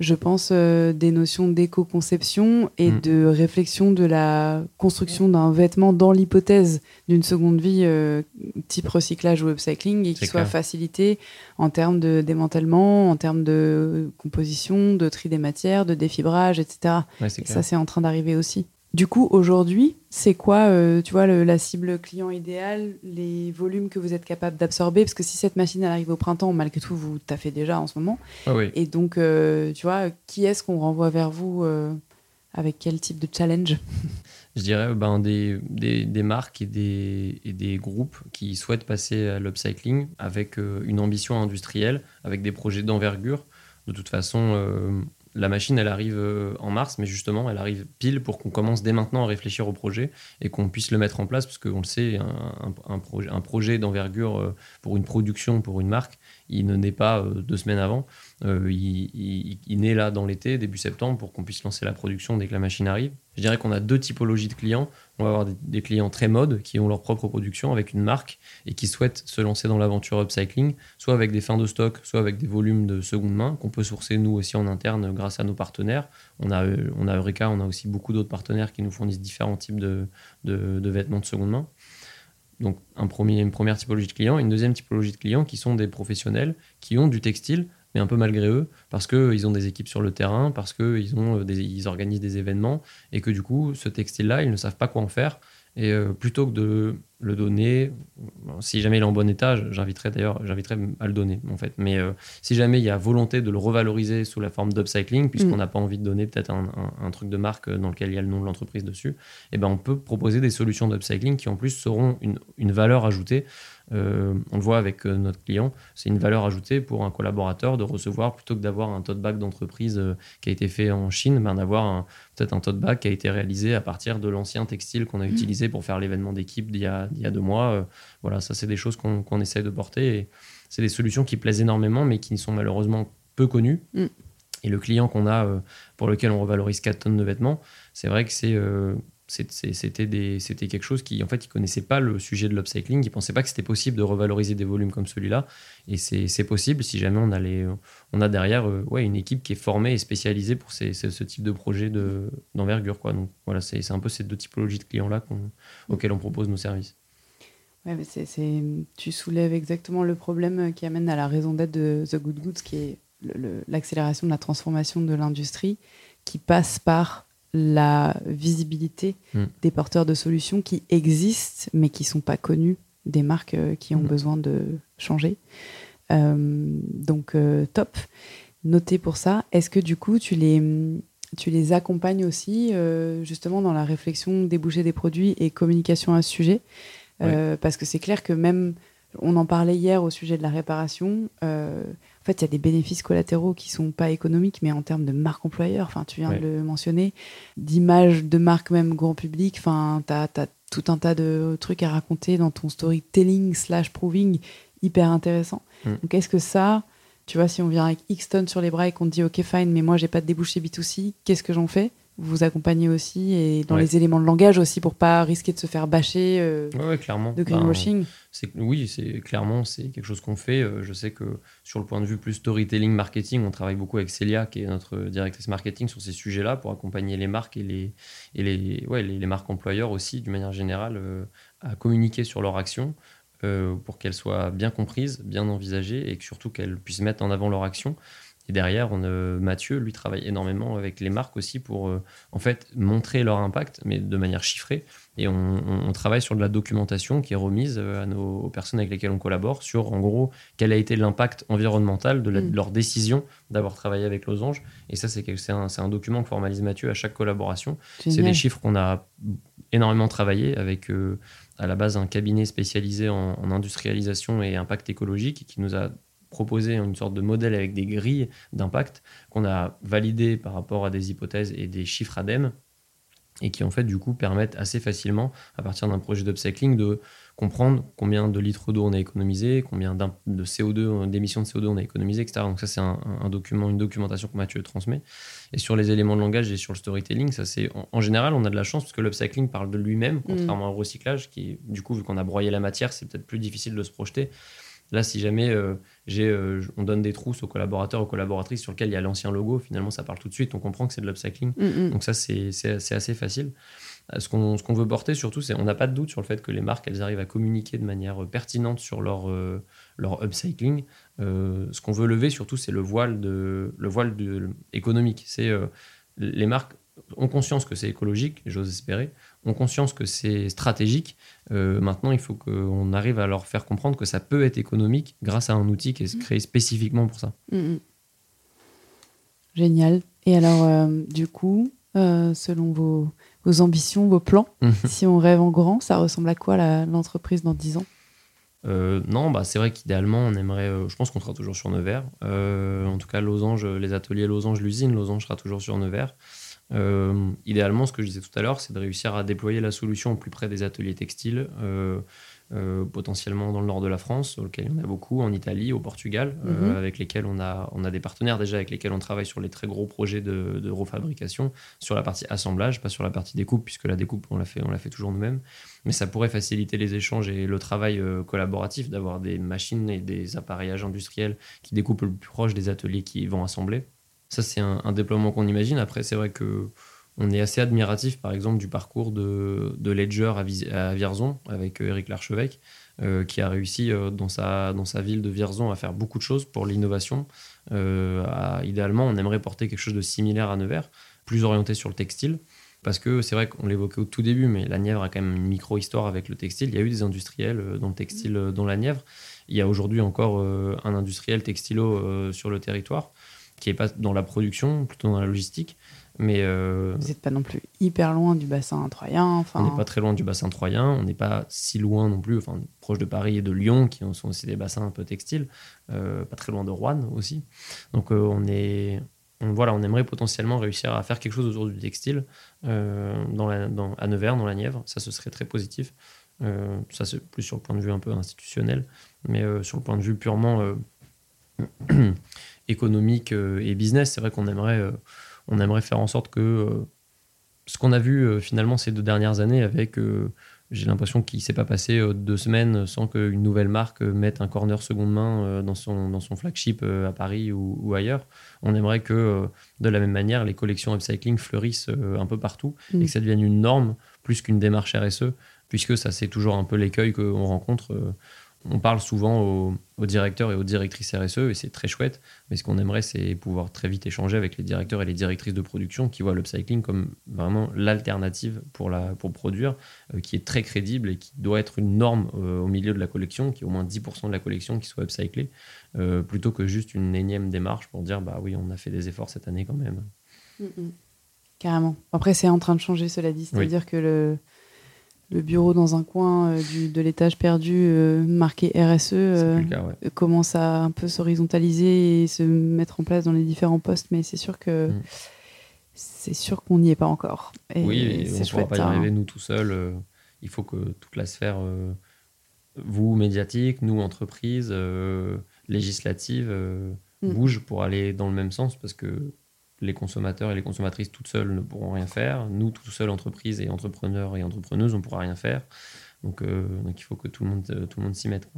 je pense, euh, des notions d'éco-conception et mm. de réflexion de la construction d'un vêtement dans l'hypothèse d'une seconde vie euh, type recyclage ou upcycling et qui soit facilité en termes de démantèlement, en termes de composition, de tri des matières, de défibrage, etc. ça, c'est en train d'arriver aussi. Du coup, aujourd'hui, c'est quoi, euh, tu vois, la cible client idéale, les volumes que vous êtes capable d'absorber? Parce que si cette machine elle arrive au printemps, malgré tout, vous fait déjà en ce moment. Ah oui. Et donc, euh, tu vois, qui est-ce qu'on renvoie vers vous euh, Avec quel type de challenge? Je dirais ben, des, des, des marques et des, et des, groupes qui souhaitent passer à l'upcycling avec une ambition industrielle, avec des projets d'envergure. De toute façon, la machine, elle arrive euh, en mars, mais justement, elle arrive pile pour qu'on commence dès maintenant à réfléchir au projet et qu'on puisse le mettre en place, parce qu'on le sait, un, projet, d'envergure euh, pour une production, pour une marque, il ne naît pas euh, deux semaines avant. Euh, il, naît là dans l'été, début septembre, pour qu'on puisse lancer la production dès que la machine arrive. Je dirais qu'on a deux typologies de clients. On va avoir des, clients très mode qui ont leur propre production avec une marque et qui souhaitent se lancer dans l'aventure upcycling, soit avec des fins de stock, soit avec des volumes de seconde main qu'on peut sourcer nous aussi en interne grâce à nos partenaires. On a, a Eureka, on a aussi beaucoup d'autres partenaires qui nous fournissent différents types de, vêtements de seconde main. Donc un une première typologie de clients, une deuxième typologie de clients qui sont des professionnels qui ont du textile, mais un peu malgré eux, parce qu'ils ont des équipes sur le terrain, parce qu'ils euh, ils organisent des événements, et que du coup, ce textile-là, ils ne savent pas quoi en faire. Et euh, plutôt que de le donner, si jamais il est en bon état, j'inviterais d'ailleurs, j'inviterais à le donner en fait. Mais euh, si jamais il y a volonté de le revaloriser sous la forme d'upcycling, puisqu'on mm. n'a pas envie de donner peut-être un, truc de marque dans lequel il y a le nom de l'entreprise dessus, et eh ben on peut proposer des solutions d'upcycling qui en plus seront une, une valeur ajoutée euh, on le voit avec euh, notre client, c'est une valeur ajoutée pour un collaborateur de recevoir, plutôt que d'avoir un tote bag d'entreprise euh, qui a été fait en Chine, ben d'avoir peut-être un tote bag qui a été réalisé à partir de l'ancien textile qu'on a mmh. utilisé pour faire l'événement d'équipe d'il y, a deux mois. voilà, ça c'est des choses qu'on essaie de porter et c'est des solutions qui plaisent énormément mais qui sont malheureusement peu connues. Mmh. Et le client qu'on a, pour lequel on revalorise 4 tonnes de vêtements, c'est vrai que c'est c'était quelque chose qui, en fait, ils connaissaient pas le sujet de l'upcycling, ils pensaient pas que c'était possible de revaloriser des volumes comme celui-là. Et c'est possible si jamais on a, on a derrière euh, ouais, une équipe qui est formée et spécialisée pour ces, ce type de projet d'envergure. quoi Donc voilà, c'est un peu ces deux typologies de clients-là auxquels on propose nos services. Ouais, mais c'est tu soulèves exactement le problème qui amène à la raison d'être de The Good Goods, qui est l'accélération de la transformation de l'industrie, qui passe par la visibilité hmm. des porteurs de solutions qui existent mais qui sont pas connus des marques euh, qui ont hmm. besoin de changer. Euh, donc euh, top. Noté pour ça. Est-ce que du coup tu les tu les accompagnes aussi justement dans la réflexion déboucher des produits et communication à ce sujet? Parce que c'est clair que même on en parlait hier au sujet de la réparation en fait, il y a des bénéfices collatéraux qui sont pas économiques, mais en termes de marque employeur, enfin, tu viens de le mentionner, d'image de marque même grand public, enfin, tu as, tout un tas de trucs à raconter dans ton storytelling slash proving hyper intéressant. Mm. Donc, est-ce que ça, tu vois, si on vient avec X tonnes sur les bras et qu'on te dit, OK, fine, mais moi, j'ai pas de débouché B2C, qu'est-ce que j'en fais? Vous accompagnez aussi et dans les éléments de langage aussi pour pas risquer de se faire bâcher euh, clairement. de greenwashing ben, Oui, c'est clairement c'est quelque chose qu'on fait. Euh, je sais que sur le point de vue plus storytelling, marketing, on travaille beaucoup avec Célia, qui est notre directrice marketing sur ces sujets-là pour accompagner les marques et les, et les, ouais, les, marques employeurs aussi, d'une manière générale, euh, à communiquer sur leur action pour qu'elles soient bien comprises, bien envisagées et que surtout qu'elles puissent mettre en avant leur action. Et derrière, on, Mathieu, lui, travaille énormément avec les marques aussi pour, euh, en fait, montrer leur impact, mais de manière chiffrée. Et on, travaille sur de la documentation qui est remise euh, à nos, aux personnes avec lesquelles on collabore sur, en gros, quel a été l'impact environnemental de, mm. leur décision d'avoir travaillé avec Losange. Et ça, c'est un, un, document que formalise Mathieu à chaque collaboration. C'est des chiffres qu'on a énormément travaillé avec, euh, à la base, un cabinet spécialisé en, en industrialisation et impact écologique qui nous a proposer une sorte de modèle avec des grilles d'impact qu'on a validé par rapport à des hypothèses et des chiffres ADEME et qui en fait du coup permettent assez facilement à partir d'un projet d'upcycling de comprendre combien de litres d'eau on a économisé, combien de CO2, d'émissions de CO2 on a économisé, etc. Donc ça c'est un, document, une documentation que Mathieu transmet. Et sur les éléments de langage et sur le storytelling, ça c'est en, général on a de la chance parce que l'upcycling parle de lui-même, mm. contrairement au recyclage qui du coup vu qu'on a broyé la matière, c'est peut-être plus difficile de se projeter. Là, si jamais euh, euh, on donne des trousses aux collaborateurs, aux collaboratrices sur lesquels il y a l'ancien logo, finalement, ça parle tout de suite. On comprend que c'est de l'upcycling. Mm, mm. Donc ça, c'est assez facile. Euh, ce qu'on veut porter surtout, c'est on n'a pas de doute sur le fait que les marques, elles arrivent à communiquer de manière pertinente sur leur, leur upcycling. ce qu'on veut lever surtout, c'est le voile, de, le voile de, économique. C'est les marques ont conscience que c'est écologique, j'ose espérer, ont conscience que c'est stratégique. Euh, maintenant, il faut qu'on arrive à leur faire comprendre que ça peut être économique grâce à un outil qui est créé spécifiquement pour ça. Mm, mm. Génial. Et alors, euh, du coup, euh, selon vos, ambitions, vos plans, *laughs* si on rêve en grand, ça ressemble à quoi l'entreprise dans 10 ans? Non, bah, c'est vrai qu'idéalement, on aimerait. je pense qu'on sera toujours sur Nevers. en tout cas, Losange, les ateliers Losange, l'usine, Losange sera toujours sur Nevers. Euh, idéalement, ce que je disais tout à l'heure, c'est de réussir à déployer la solution au plus près des ateliers textiles, euh, euh, potentiellement dans le nord de la France, sur lequel il y en a beaucoup, en Italie, au Portugal, mhm. avec lesquels on a, on a des partenaires déjà avec lesquels on travaille sur les très gros projets de, de refabrication, sur la partie assemblage, pas sur la partie découpe, puisque la découpe, on l'a fait, on l'a fait toujours nous-mêmes. Mais ça pourrait faciliter les échanges et le travail collaboratif, d'avoir des machines et des appareillages industriels qui découpent le plus proche des ateliers qui vont assembler. Ça, c'est un, déploiement qu'on imagine. Après, c'est vrai que on est assez admiratif, par exemple, du parcours de, Ledger à, Vierzon avec Eric euh, Larchevêque, euh, qui a réussi euh, dans sa ville de Vierzon à faire beaucoup de choses pour l'innovation. idéalement, on aimerait porter quelque chose de similaire à Nevers, plus orienté sur le textile. Parce que c'est vrai qu'on l'évoquait au tout début, mais la Nièvre a quand même une micro-histoire avec le textile. Il y a eu des industriels dans le textile dans la Nièvre. Il y a aujourd'hui encore un industriel textilo sur le territoire qui n'est pas dans la production, plutôt dans la logistique. Mais euh, Vous n'êtes pas non plus hyper loin du bassin troyen. Enfin... On n'est pas très loin du bassin troyen, on n'est pas si loin non plus, enfin proche de Paris et de Lyon, qui sont aussi des bassins un peu textiles, euh, pas très loin de Rouen aussi. Donc euh, on est, voilà, on aimerait potentiellement réussir à faire quelque chose autour du textile dans la, dans, à Nevers, dans la Nièvre. Ça, ce serait très positif. ça, c'est plus sur le point de vue un peu institutionnel, mais sur le point de vue purement économique euh, et business. C'est vrai qu'on aimerait, euh, on aimerait faire en sorte que euh, ce qu'on a vu finalement ces deux dernières années avec j'ai l'impression qu'il ne s'est pas passé deux semaines sans qu'une nouvelle marque mette un corner seconde main dans, son, dans son flagship à Paris ou, ailleurs. On aimerait que, de la même manière, les collections upcycling fleurissent un peu partout et que ça devienne une norme plus qu'une démarche RSE, puisque ça, c'est toujours un peu l'écueil qu'on rencontre on parle souvent aux, directeurs et aux directrices RSE et c'est très chouette. Mais ce qu'on aimerait, c'est pouvoir très vite échanger avec les directeurs et les directrices de production qui voient l'upcycling comme vraiment l'alternative pour, la, pour produire, euh, qui est très crédible et qui doit être une norme euh, au milieu de la collection, qui est au moins 10% de la collection qui soit upcyclée, euh, plutôt que juste une énième démarche pour dire bah oui, on a fait des efforts cette année quand même. Mm, mm. Carrément. Après, c'est en train de changer, cela dit. C'est-à-dire que le le bureau dans un coin euh, du, de l'étage perdu euh, marqué RSE euh, commence à un peu s'horizontaliser et se mettre en place dans les différents postes, mais c'est sûr que mm. c'est sûr qu'on n'y est pas encore. oui, et on ne pourra pas y arriver nous tout seuls. il faut que toute la sphère, vous médiatique, nous entreprises, législative, mm. bouge pour aller dans le même sens parce que les consommateurs et les consommatrices toutes seules ne pourront rien faire. Nous, toutes seules, entreprises et entrepreneurs et entrepreneuses, on ne pourra rien faire. Donc, euh, donc, il faut que tout le monde, tout le monde s'y mette.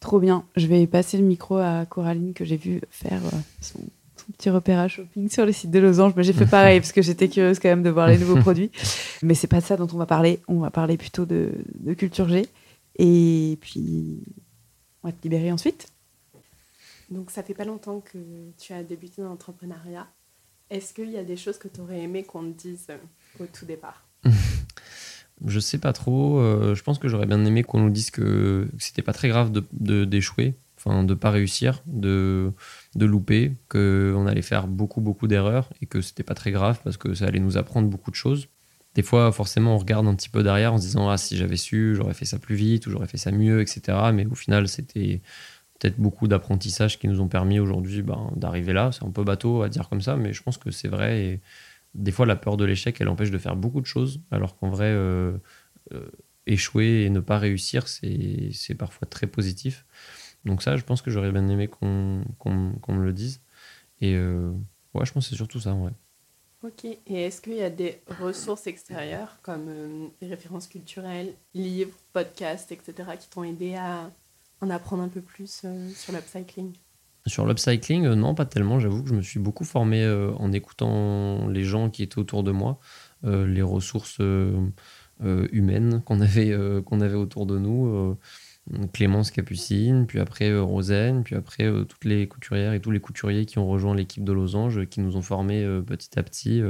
Trop bien. Je vais passer le micro à Coraline que j'ai vu faire euh, son, petit repérage shopping sur le site de Losange. J'ai fait pareil parce que j'étais curieuse quand même de voir les nouveaux *laughs* produits. Mais c'est pas de ça dont on va parler. On va parler plutôt de, de culture G. Et puis, on va te libérer ensuite. Donc ça fait pas longtemps que tu as débuté dans l'entrepreneuriat. Est-ce qu'il y a des choses que tu aurais aimé qu'on te dise euh, au tout départ? *laughs* Je sais pas trop. Euh, je pense que j'aurais bien aimé qu'on nous dise que c'était pas très grave de d'échouer, enfin de pas réussir, de, de louper, qu'on allait faire beaucoup beaucoup d'erreurs et que c'était pas très grave parce que ça allait nous apprendre beaucoup de choses. Des fois, forcément, on regarde un petit peu derrière en se disant ah si j'avais su, j'aurais fait ça plus vite ou j'aurais fait ça mieux, etc. Mais au final, c'était peut-être beaucoup d'apprentissages qui nous ont permis aujourd'hui ben, d'arriver là. C'est un peu bateau à dire comme ça, mais je pense que c'est vrai. Et des fois, la peur de l'échec, elle empêche de faire beaucoup de choses, alors qu'en vrai, euh, euh, échouer et ne pas réussir, c'est parfois très positif. Donc ça, je pense que j'aurais bien aimé qu'on me le dise. Et euh, ouais, je pense que c'est surtout ça, ouais. Ok, et est-ce qu'il y a des ressources extérieures comme des références culturelles, livres, podcasts, etc., qui t'ont aidé à, en apprendre un peu plus euh, sur l'upcycling sur l'upcycling, euh, non, pas tellement. J'avoue que je me suis beaucoup formé euh, en écoutant les gens qui étaient autour de moi, les ressources humaines qu'on avait, avait autour de nous. Clémence Capucine, puis après Rosaine, puis après toutes les couturières et tous les couturiers qui ont rejoint l'équipe de Losange, qui nous ont formés petit à petit.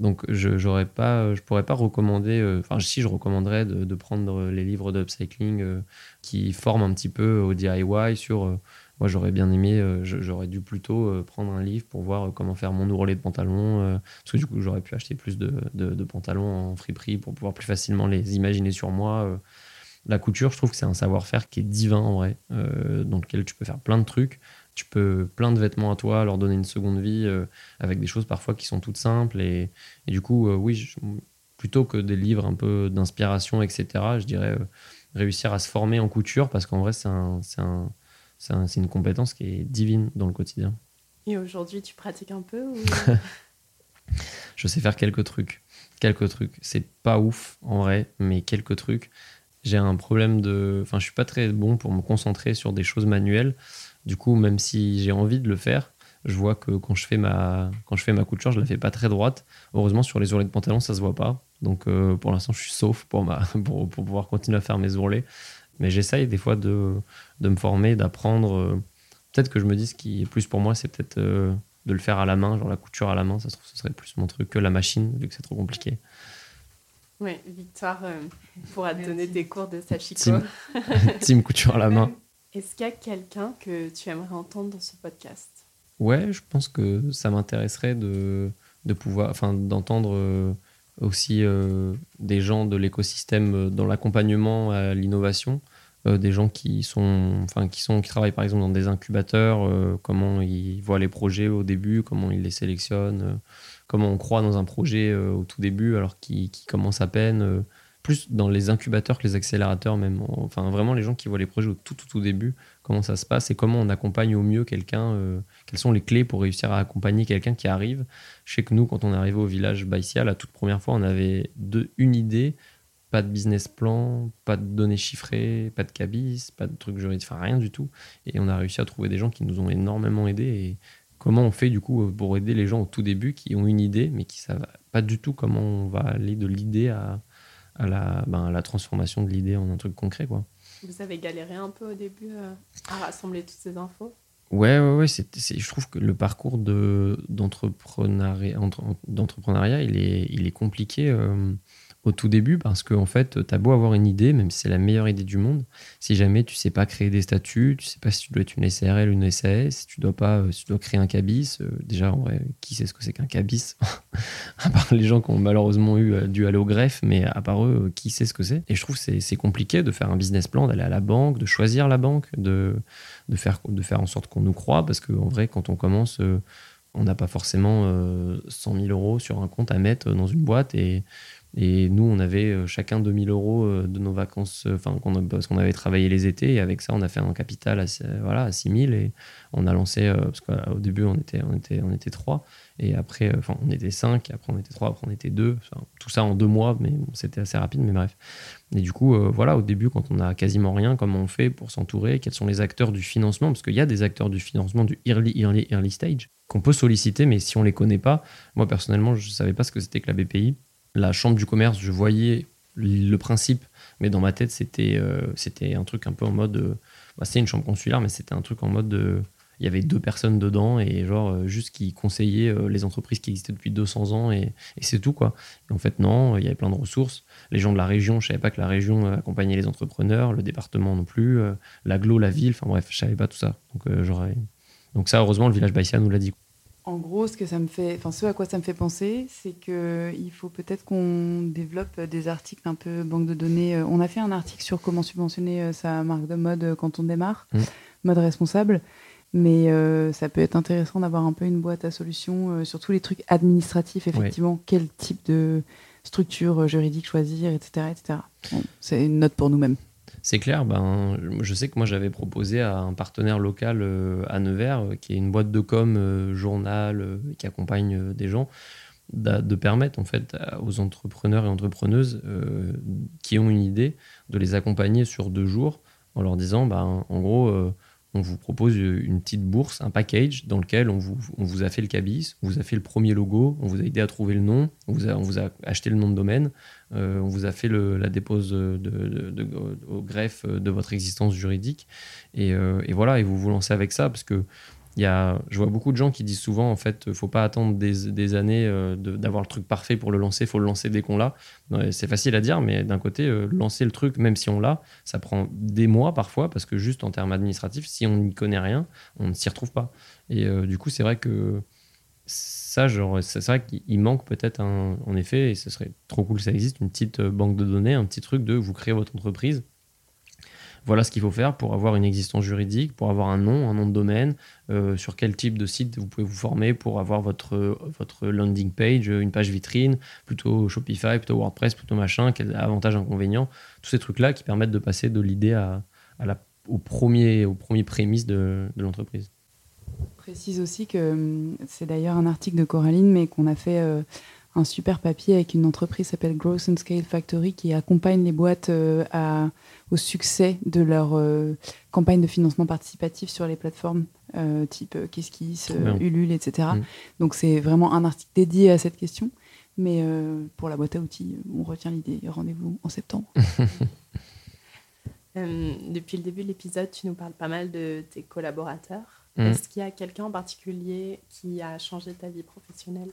Donc je j'aurais pas, je pourrais pas recommander. Enfin, si je recommanderais de, prendre les livres d'upcycling qui forment un petit peu au DIY sur moi, j'aurais bien aimé, euh, j'aurais dû plutôt euh, prendre un livre pour voir euh, comment faire mon ourlet de pantalon. parce que du coup, j'aurais pu acheter plus de, pantalons en friperie pour pouvoir plus facilement les imaginer sur moi. La couture, je trouve que c'est un savoir-faire qui est divin en vrai, dans lequel tu peux faire plein de trucs. Tu peux plein de vêtements à toi, leur donner une seconde vie avec des choses parfois qui sont toutes simples. Et du coup, oui, plutôt que des livres un peu d'inspiration, etc., je dirais réussir à se former en couture parce qu'en vrai, c'est un, un c'est une compétence qui est divine dans le quotidien. Et aujourd'hui, tu pratiques un peu *laughs* Je sais faire quelques trucs. Quelques trucs. C'est pas ouf en vrai, mais quelques trucs. J'ai un problème de. Enfin, je suis pas très bon pour me concentrer sur des choses manuelles. Du coup, même si j'ai envie de le faire, je vois que quand je fais ma, quand je fais ma couture, je la fais pas très droite. Heureusement, sur les ourlets de pantalon, ça se voit pas. Donc, euh, pour l'instant, je suis sauf pour, ma, *laughs* pour, pour, pouvoir continuer à faire mes ourlets. Mais j'essaye des fois de, de me former, d'apprendre. Euh, peut-être que je me dis ce qui est plus pour moi, c'est peut-être euh, de le faire à la main, genre la couture à la main. Ça se trouve, ce serait plus mon truc que la machine, vu que c'est trop compliqué. Oui, Victoire euh, pourra te donner des cours de sashiko. Team, *laughs* team couture à la main. *laughs* Est-ce qu'il y a quelqu'un que tu aimerais entendre dans ce podcast? Ouais, je pense que ça m'intéresserait de, de pouvoir, enfin, d'entendre aussi euh, des gens de l'écosystème euh, dans l'accompagnement à l'innovation, euh, des gens qui sont, enfin, qui sont, qui travaillent par exemple dans des incubateurs, comment ils voient les projets au début, comment ils les sélectionnent, comment on croit dans un projet au tout début alors qu'il commence à peine plus dans les incubateurs que les accélérateurs même. Enfin, vraiment les gens qui voient les projets au tout, tout, tout début, comment ça se passe et comment on accompagne au mieux quelqu'un, euh, quelles sont les clés pour réussir à accompagner quelqu'un qui arrive. Je sais que nous, quand on est arrivé au village Baïsia, la toute première fois, on avait une idée, pas de business plan, pas de données chiffrées, pas de cabis, pas de trucs juridiques, enfin rien du tout. Et on a réussi à trouver des gens qui nous ont énormément aidés. Et comment on fait du coup pour aider les gens au tout début qui ont une idée, mais qui savent pas du tout comment on va aller de l'idée à à la, ben, la transformation de l'idée en un truc concret. Quoi. Vous avez galéré un peu au début euh, à rassembler toutes ces infos? Ouais, ouais, ouais. Je trouve que le parcours de, d'entrepreneuriat, d'entrepreneuriat il, est, il est compliqué. Euh, au tout début parce qu'en en fait, tu as beau avoir une idée, même si c'est la meilleure idée du monde, si jamais tu sais pas créer des statuts, tu sais pas si tu dois être une SARL ou une SAS, si tu dois pas, si tu dois créer un cabis, euh, déjà, en vrai, qui sait ce que c'est qu'un cabis *laughs* À part les gens qui ont malheureusement eu euh, dû aller au greffe, mais à part eux, euh, qui sait ce que c'est. Et je trouve que c'est compliqué de faire un business plan, d'aller à la banque, de choisir la banque, de, de, faire, de faire en sorte qu'on nous croit, parce qu'en vrai, quand on commence on n'a pas forcément 100 000 euros sur un compte à mettre dans une boîte et et nous, on avait euh, chacun 2000 euros euh, de nos vacances, euh, enfin, parce qu'on avait travaillé les étés. Et avec ça, on a fait un capital à, voilà, à 6000. Et on a lancé, parce qu'au début, on était, on, était, on était trois. Et après, enfin, on était cinq. Après, on était trois. Après, on était deux. tout ça en deux mois, mais c'était assez rapide. Mais bref. Et du coup, voilà, au début, quand on a quasiment rien, comment on fait pour s'entourer? Quels sont les acteurs du financement? Parce qu'il y a des acteurs du financement du early, early, early stage qu'on peut solliciter, mais si on les connaît pas, moi personnellement, je savais pas ce que c'était que la BPI la chambre du commerce, je voyais le principe, mais dans ma tête, c'était euh, c'était un truc un peu en mode. Euh, bah, c'est une chambre consulaire, mais c'était un truc en mode. de il y avait deux personnes dedans et genre euh, juste qui conseillaient les entreprises qui existaient depuis 200 ans et, c'est tout quoi. En fait non, il y avait plein de ressources. Les gens de la région, je savais pas que la région accompagnait les entrepreneurs, le département non plus, l'aglo, la ville, enfin bref, je savais pas tout ça. Donc donc ça heureusement le village Baïsia nous l'a dit. En gros, ce que ça me fait, enfin, ce à quoi ça me fait penser, c'est que il faut peut-être qu'on développe des articles un peu banque de données. On a fait un article sur comment subventionner euh, sa marque de mode euh, quand on démarre, mmh. mode responsable. Mais euh, ça peut être intéressant d'avoir un peu une boîte à solutions sur tous les trucs administratifs, effectivement. Quel type de structure juridique choisir, etc. etc. c'est une note pour nous-mêmes. C'est clair, ben, je sais que moi j'avais proposé à un partenaire local euh, à Nevers, euh, qui est une boîte de com, euh, journal, qui accompagne des gens, de permettre en fait aux entrepreneurs et entrepreneuses qui ont une idée de les accompagner sur deux jours en leur disant, ben, en gros, on vous propose une petite bourse, un package dans lequel on vous, a fait le cabis, on vous a fait le premier logo, on vous a aidé à trouver le nom, on vous a, acheté le nom de domaine, euh, on vous a fait la dépose au greffe de votre existence juridique. Et, euh, et, voilà, et vous vous lancez avec ça parce que y a, je vois beaucoup de gens qui disent souvent, en fait, faut pas attendre des, années euh, d'avoir le truc parfait pour le lancer, faut le lancer dès qu'on l'a. C'est facile à dire, mais d'un côté, euh, lancer le truc, même si on l'a, ça prend des mois parfois, parce que juste en termes administratifs, si on n'y connaît rien, on ne s'y retrouve pas. Et euh, du coup, c'est vrai que ça, c'est vrai qu'il manque peut-être, en effet, et ce serait trop cool que ça existe, une petite banque de données, un petit truc de vous créer votre entreprise voilà ce qu'il faut faire pour avoir une existence juridique, pour avoir un nom, un nom de domaine, euh, sur quel type de site vous pouvez vous former pour avoir votre, votre landing page, une page vitrine, plutôt Shopify, plutôt WordPress, plutôt machin, quels avantages, inconvénients, tous ces trucs-là qui permettent de passer de l'idée à, la, au, premier, au premier prémisse de, l'entreprise. précise aussi que hum, c'est d'ailleurs un article de Coraline, mais qu'on a fait euh, un super papier avec une entreprise qui s'appelle Growth and Scale Factory qui accompagne les boîtes euh, à, au succès de leur euh, campagne de financement participatif sur les plateformes euh, type KissKiss, Ulule, etc. Mm. Donc c'est vraiment un article dédié à cette question. Mais pour la boîte à outils, on retient l'idée. Rendez-vous en septembre. *laughs* depuis le début de l'épisode, tu nous parles pas mal de tes collaborateurs. Mm. Est-ce qu'il y a quelqu'un en particulier qui a changé ta vie professionnelle?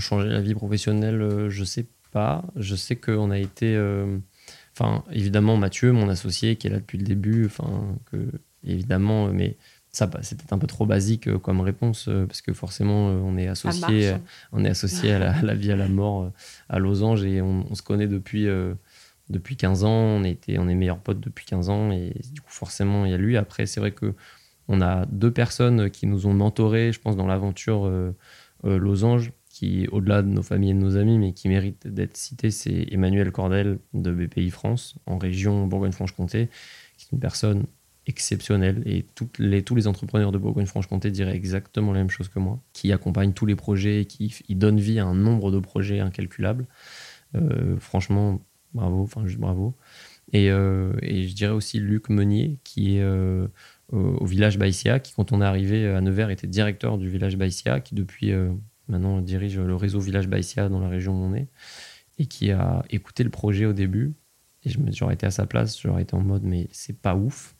Changer la vie professionnelle, euh, je sais pas. Je sais qu'on a été. Euh, enfin, évidemment, Mathieu, mon associé, qui est là depuis le début, enfin, que, évidemment, mais ça, bah, c'était un peu trop basique euh, comme réponse, parce que forcément, on est associé, on est associé à la, vie, à la mort à Losange et on, se connaît depuis, depuis 15 ans. On, était, on est meilleurs potes depuis 15 ans et du coup, forcément, il y a lui. Après, c'est vrai que on a deux personnes qui nous ont mentorés, je pense, dans l'aventure Losange qui, au-delà de nos familles et de nos amis, mais qui mérite d'être cité, c'est Emmanuel Cordel de BPI France, en région Bourgogne-Franche-Comté, qui est une personne exceptionnelle. Et toutes les, tous les entrepreneurs de Bourgogne-Franche-Comté diraient exactement la même chose que moi, qui accompagne tous les projets, qui donne vie à un nombre de projets incalculables. Euh, franchement, bravo, enfin juste bravo. Et, euh, et, je dirais aussi Luc Meunier, qui est euh, au village Baïsia, qui quand on est arrivé à Nevers était directeur du village Baïsia, qui depuis maintenant dirige le réseau Village Baïsia dans la région où on est, et qui a écouté le projet au début. Et j'aurais été à sa place, j'aurais été en mode, mais c'est pas ouf,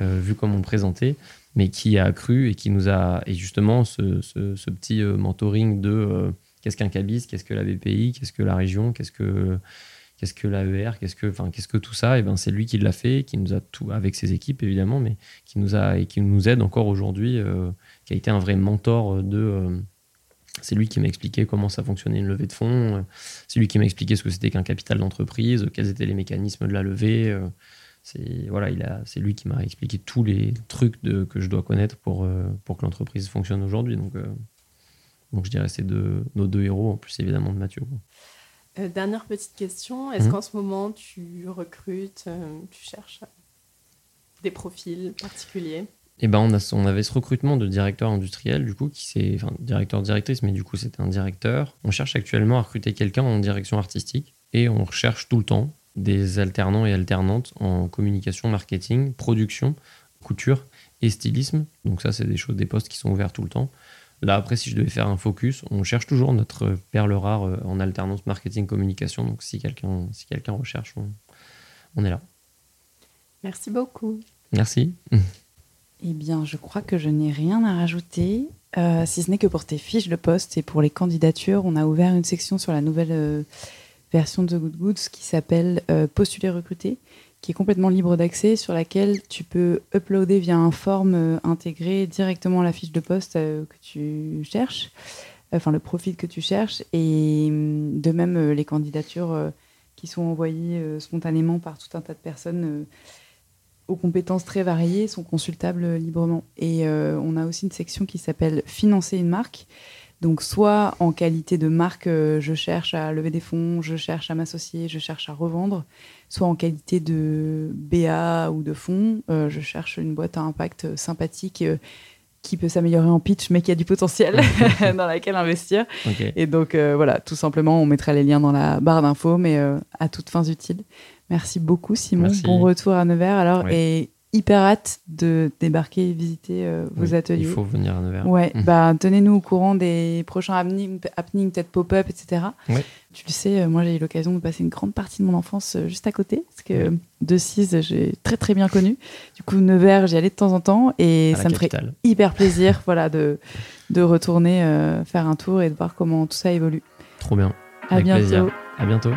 euh, vu comme on le présentait, mais qui a cru et qui nous a. Et justement, ce, ce, petit euh, mentoring de euh, qu'est-ce qu'un cabis, qu'est-ce que la BPI, qu'est-ce que la région, qu'est-ce que. Qu'est-ce que l'AER, qu'est-ce que, enfin, qu'est-ce que tout ça Et ben, c'est lui qui l'a fait, qui nous a tout avec ses équipes évidemment, mais qui nous a et qui nous aide encore aujourd'hui, qui a été un vrai mentor de c'est lui qui m'a expliqué comment ça fonctionnait une levée de fonds. C'est lui qui m'a expliqué ce que c'était qu'un capital d'entreprise, quels étaient les mécanismes de la levée. C'est voilà, il a, c'est lui qui m'a expliqué tous les trucs de, que je dois connaître pour, euh, pour que l'entreprise fonctionne aujourd'hui. Donc, euh, donc je dirais c'est de, nos deux héros, en plus évidemment de Mathieu. Euh, dernière petite question, est-ce mmh. qu'en ce moment tu recrutes, tu cherches des profils particuliers? Et ben on, a, on avait ce recrutement de directeur industriel, du coup, qui c'est, enfin, directeur directrice, mais du coup, c'était un directeur. On cherche actuellement à recruter quelqu'un en direction artistique et on recherche tout le temps des alternants et alternantes en communication, marketing, production, couture et stylisme. Donc ça, c'est des choses, des postes qui sont ouverts tout le temps. Là, après, si je devais faire un focus, on cherche toujours notre perle rare euh, en alternance marketing, communication. Donc si quelqu'un si quelqu'un recherche, on, on est là. Merci beaucoup. Merci. Eh bien, je crois que je n'ai rien à rajouter, euh, si ce n'est que pour tes fiches de poste et pour les candidatures, on a ouvert une section sur la nouvelle euh, version de Good Goods qui s'appelle euh, Postuler recruter, qui est complètement libre d'accès, sur laquelle tu peux uploader via un form intégré directement la fiche de poste que tu cherches, enfin le profil que tu cherches, et de même les candidatures qui sont envoyées spontanément par tout un tas de personnes aux compétences très variées sont consultables librement. Et euh, on a aussi une section qui s'appelle Financer une marque. Donc soit en qualité de marque, euh, je cherche à lever des fonds, je cherche à m'associer, je cherche à revendre, soit en qualité de BA ou de fonds, euh, je cherche une boîte à impact sympathique qui peut s'améliorer en pitch, mais qui a du potentiel *laughs* dans laquelle investir. Et donc voilà, tout simplement, on mettra les liens dans la barre d'infos, mais à toutes fins utiles. Merci beaucoup, Simon. Bon retour à Nevers. Alors, et hyper hâte de débarquer et visiter euh, vos Oui, ateliers. Il faut venir à Nevers. Ouais, Mhm. bah tenez-nous au courant des prochains happenings, happenings, peut-être pop-up, etc. Tu le sais, euh, moi j'ai eu l'occasion de passer une grande partie de mon enfance euh, juste à côté, parce que De Cise, j'ai très très bien connu. Du coup, Nevers, j'y allais de temps en temps, et à ça me ferait hyper *laughs* plaisir, voilà, de de retourner euh, faire un tour et de voir comment tout ça évolue. Trop bien. À Avec bientôt. plaisir. À bientôt.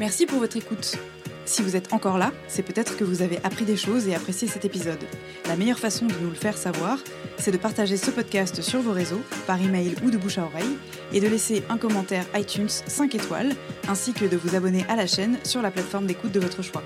Merci pour votre écoute. Si vous êtes encore là, c'est peut-être que vous avez appris des choses et apprécié cet épisode. La meilleure façon de nous le faire savoir, c'est de partager ce podcast sur vos réseaux, par email ou de bouche à oreille, et de laisser un commentaire iTunes 5 étoiles, ainsi que de vous abonner à la chaîne sur la plateforme d'écoute de votre choix.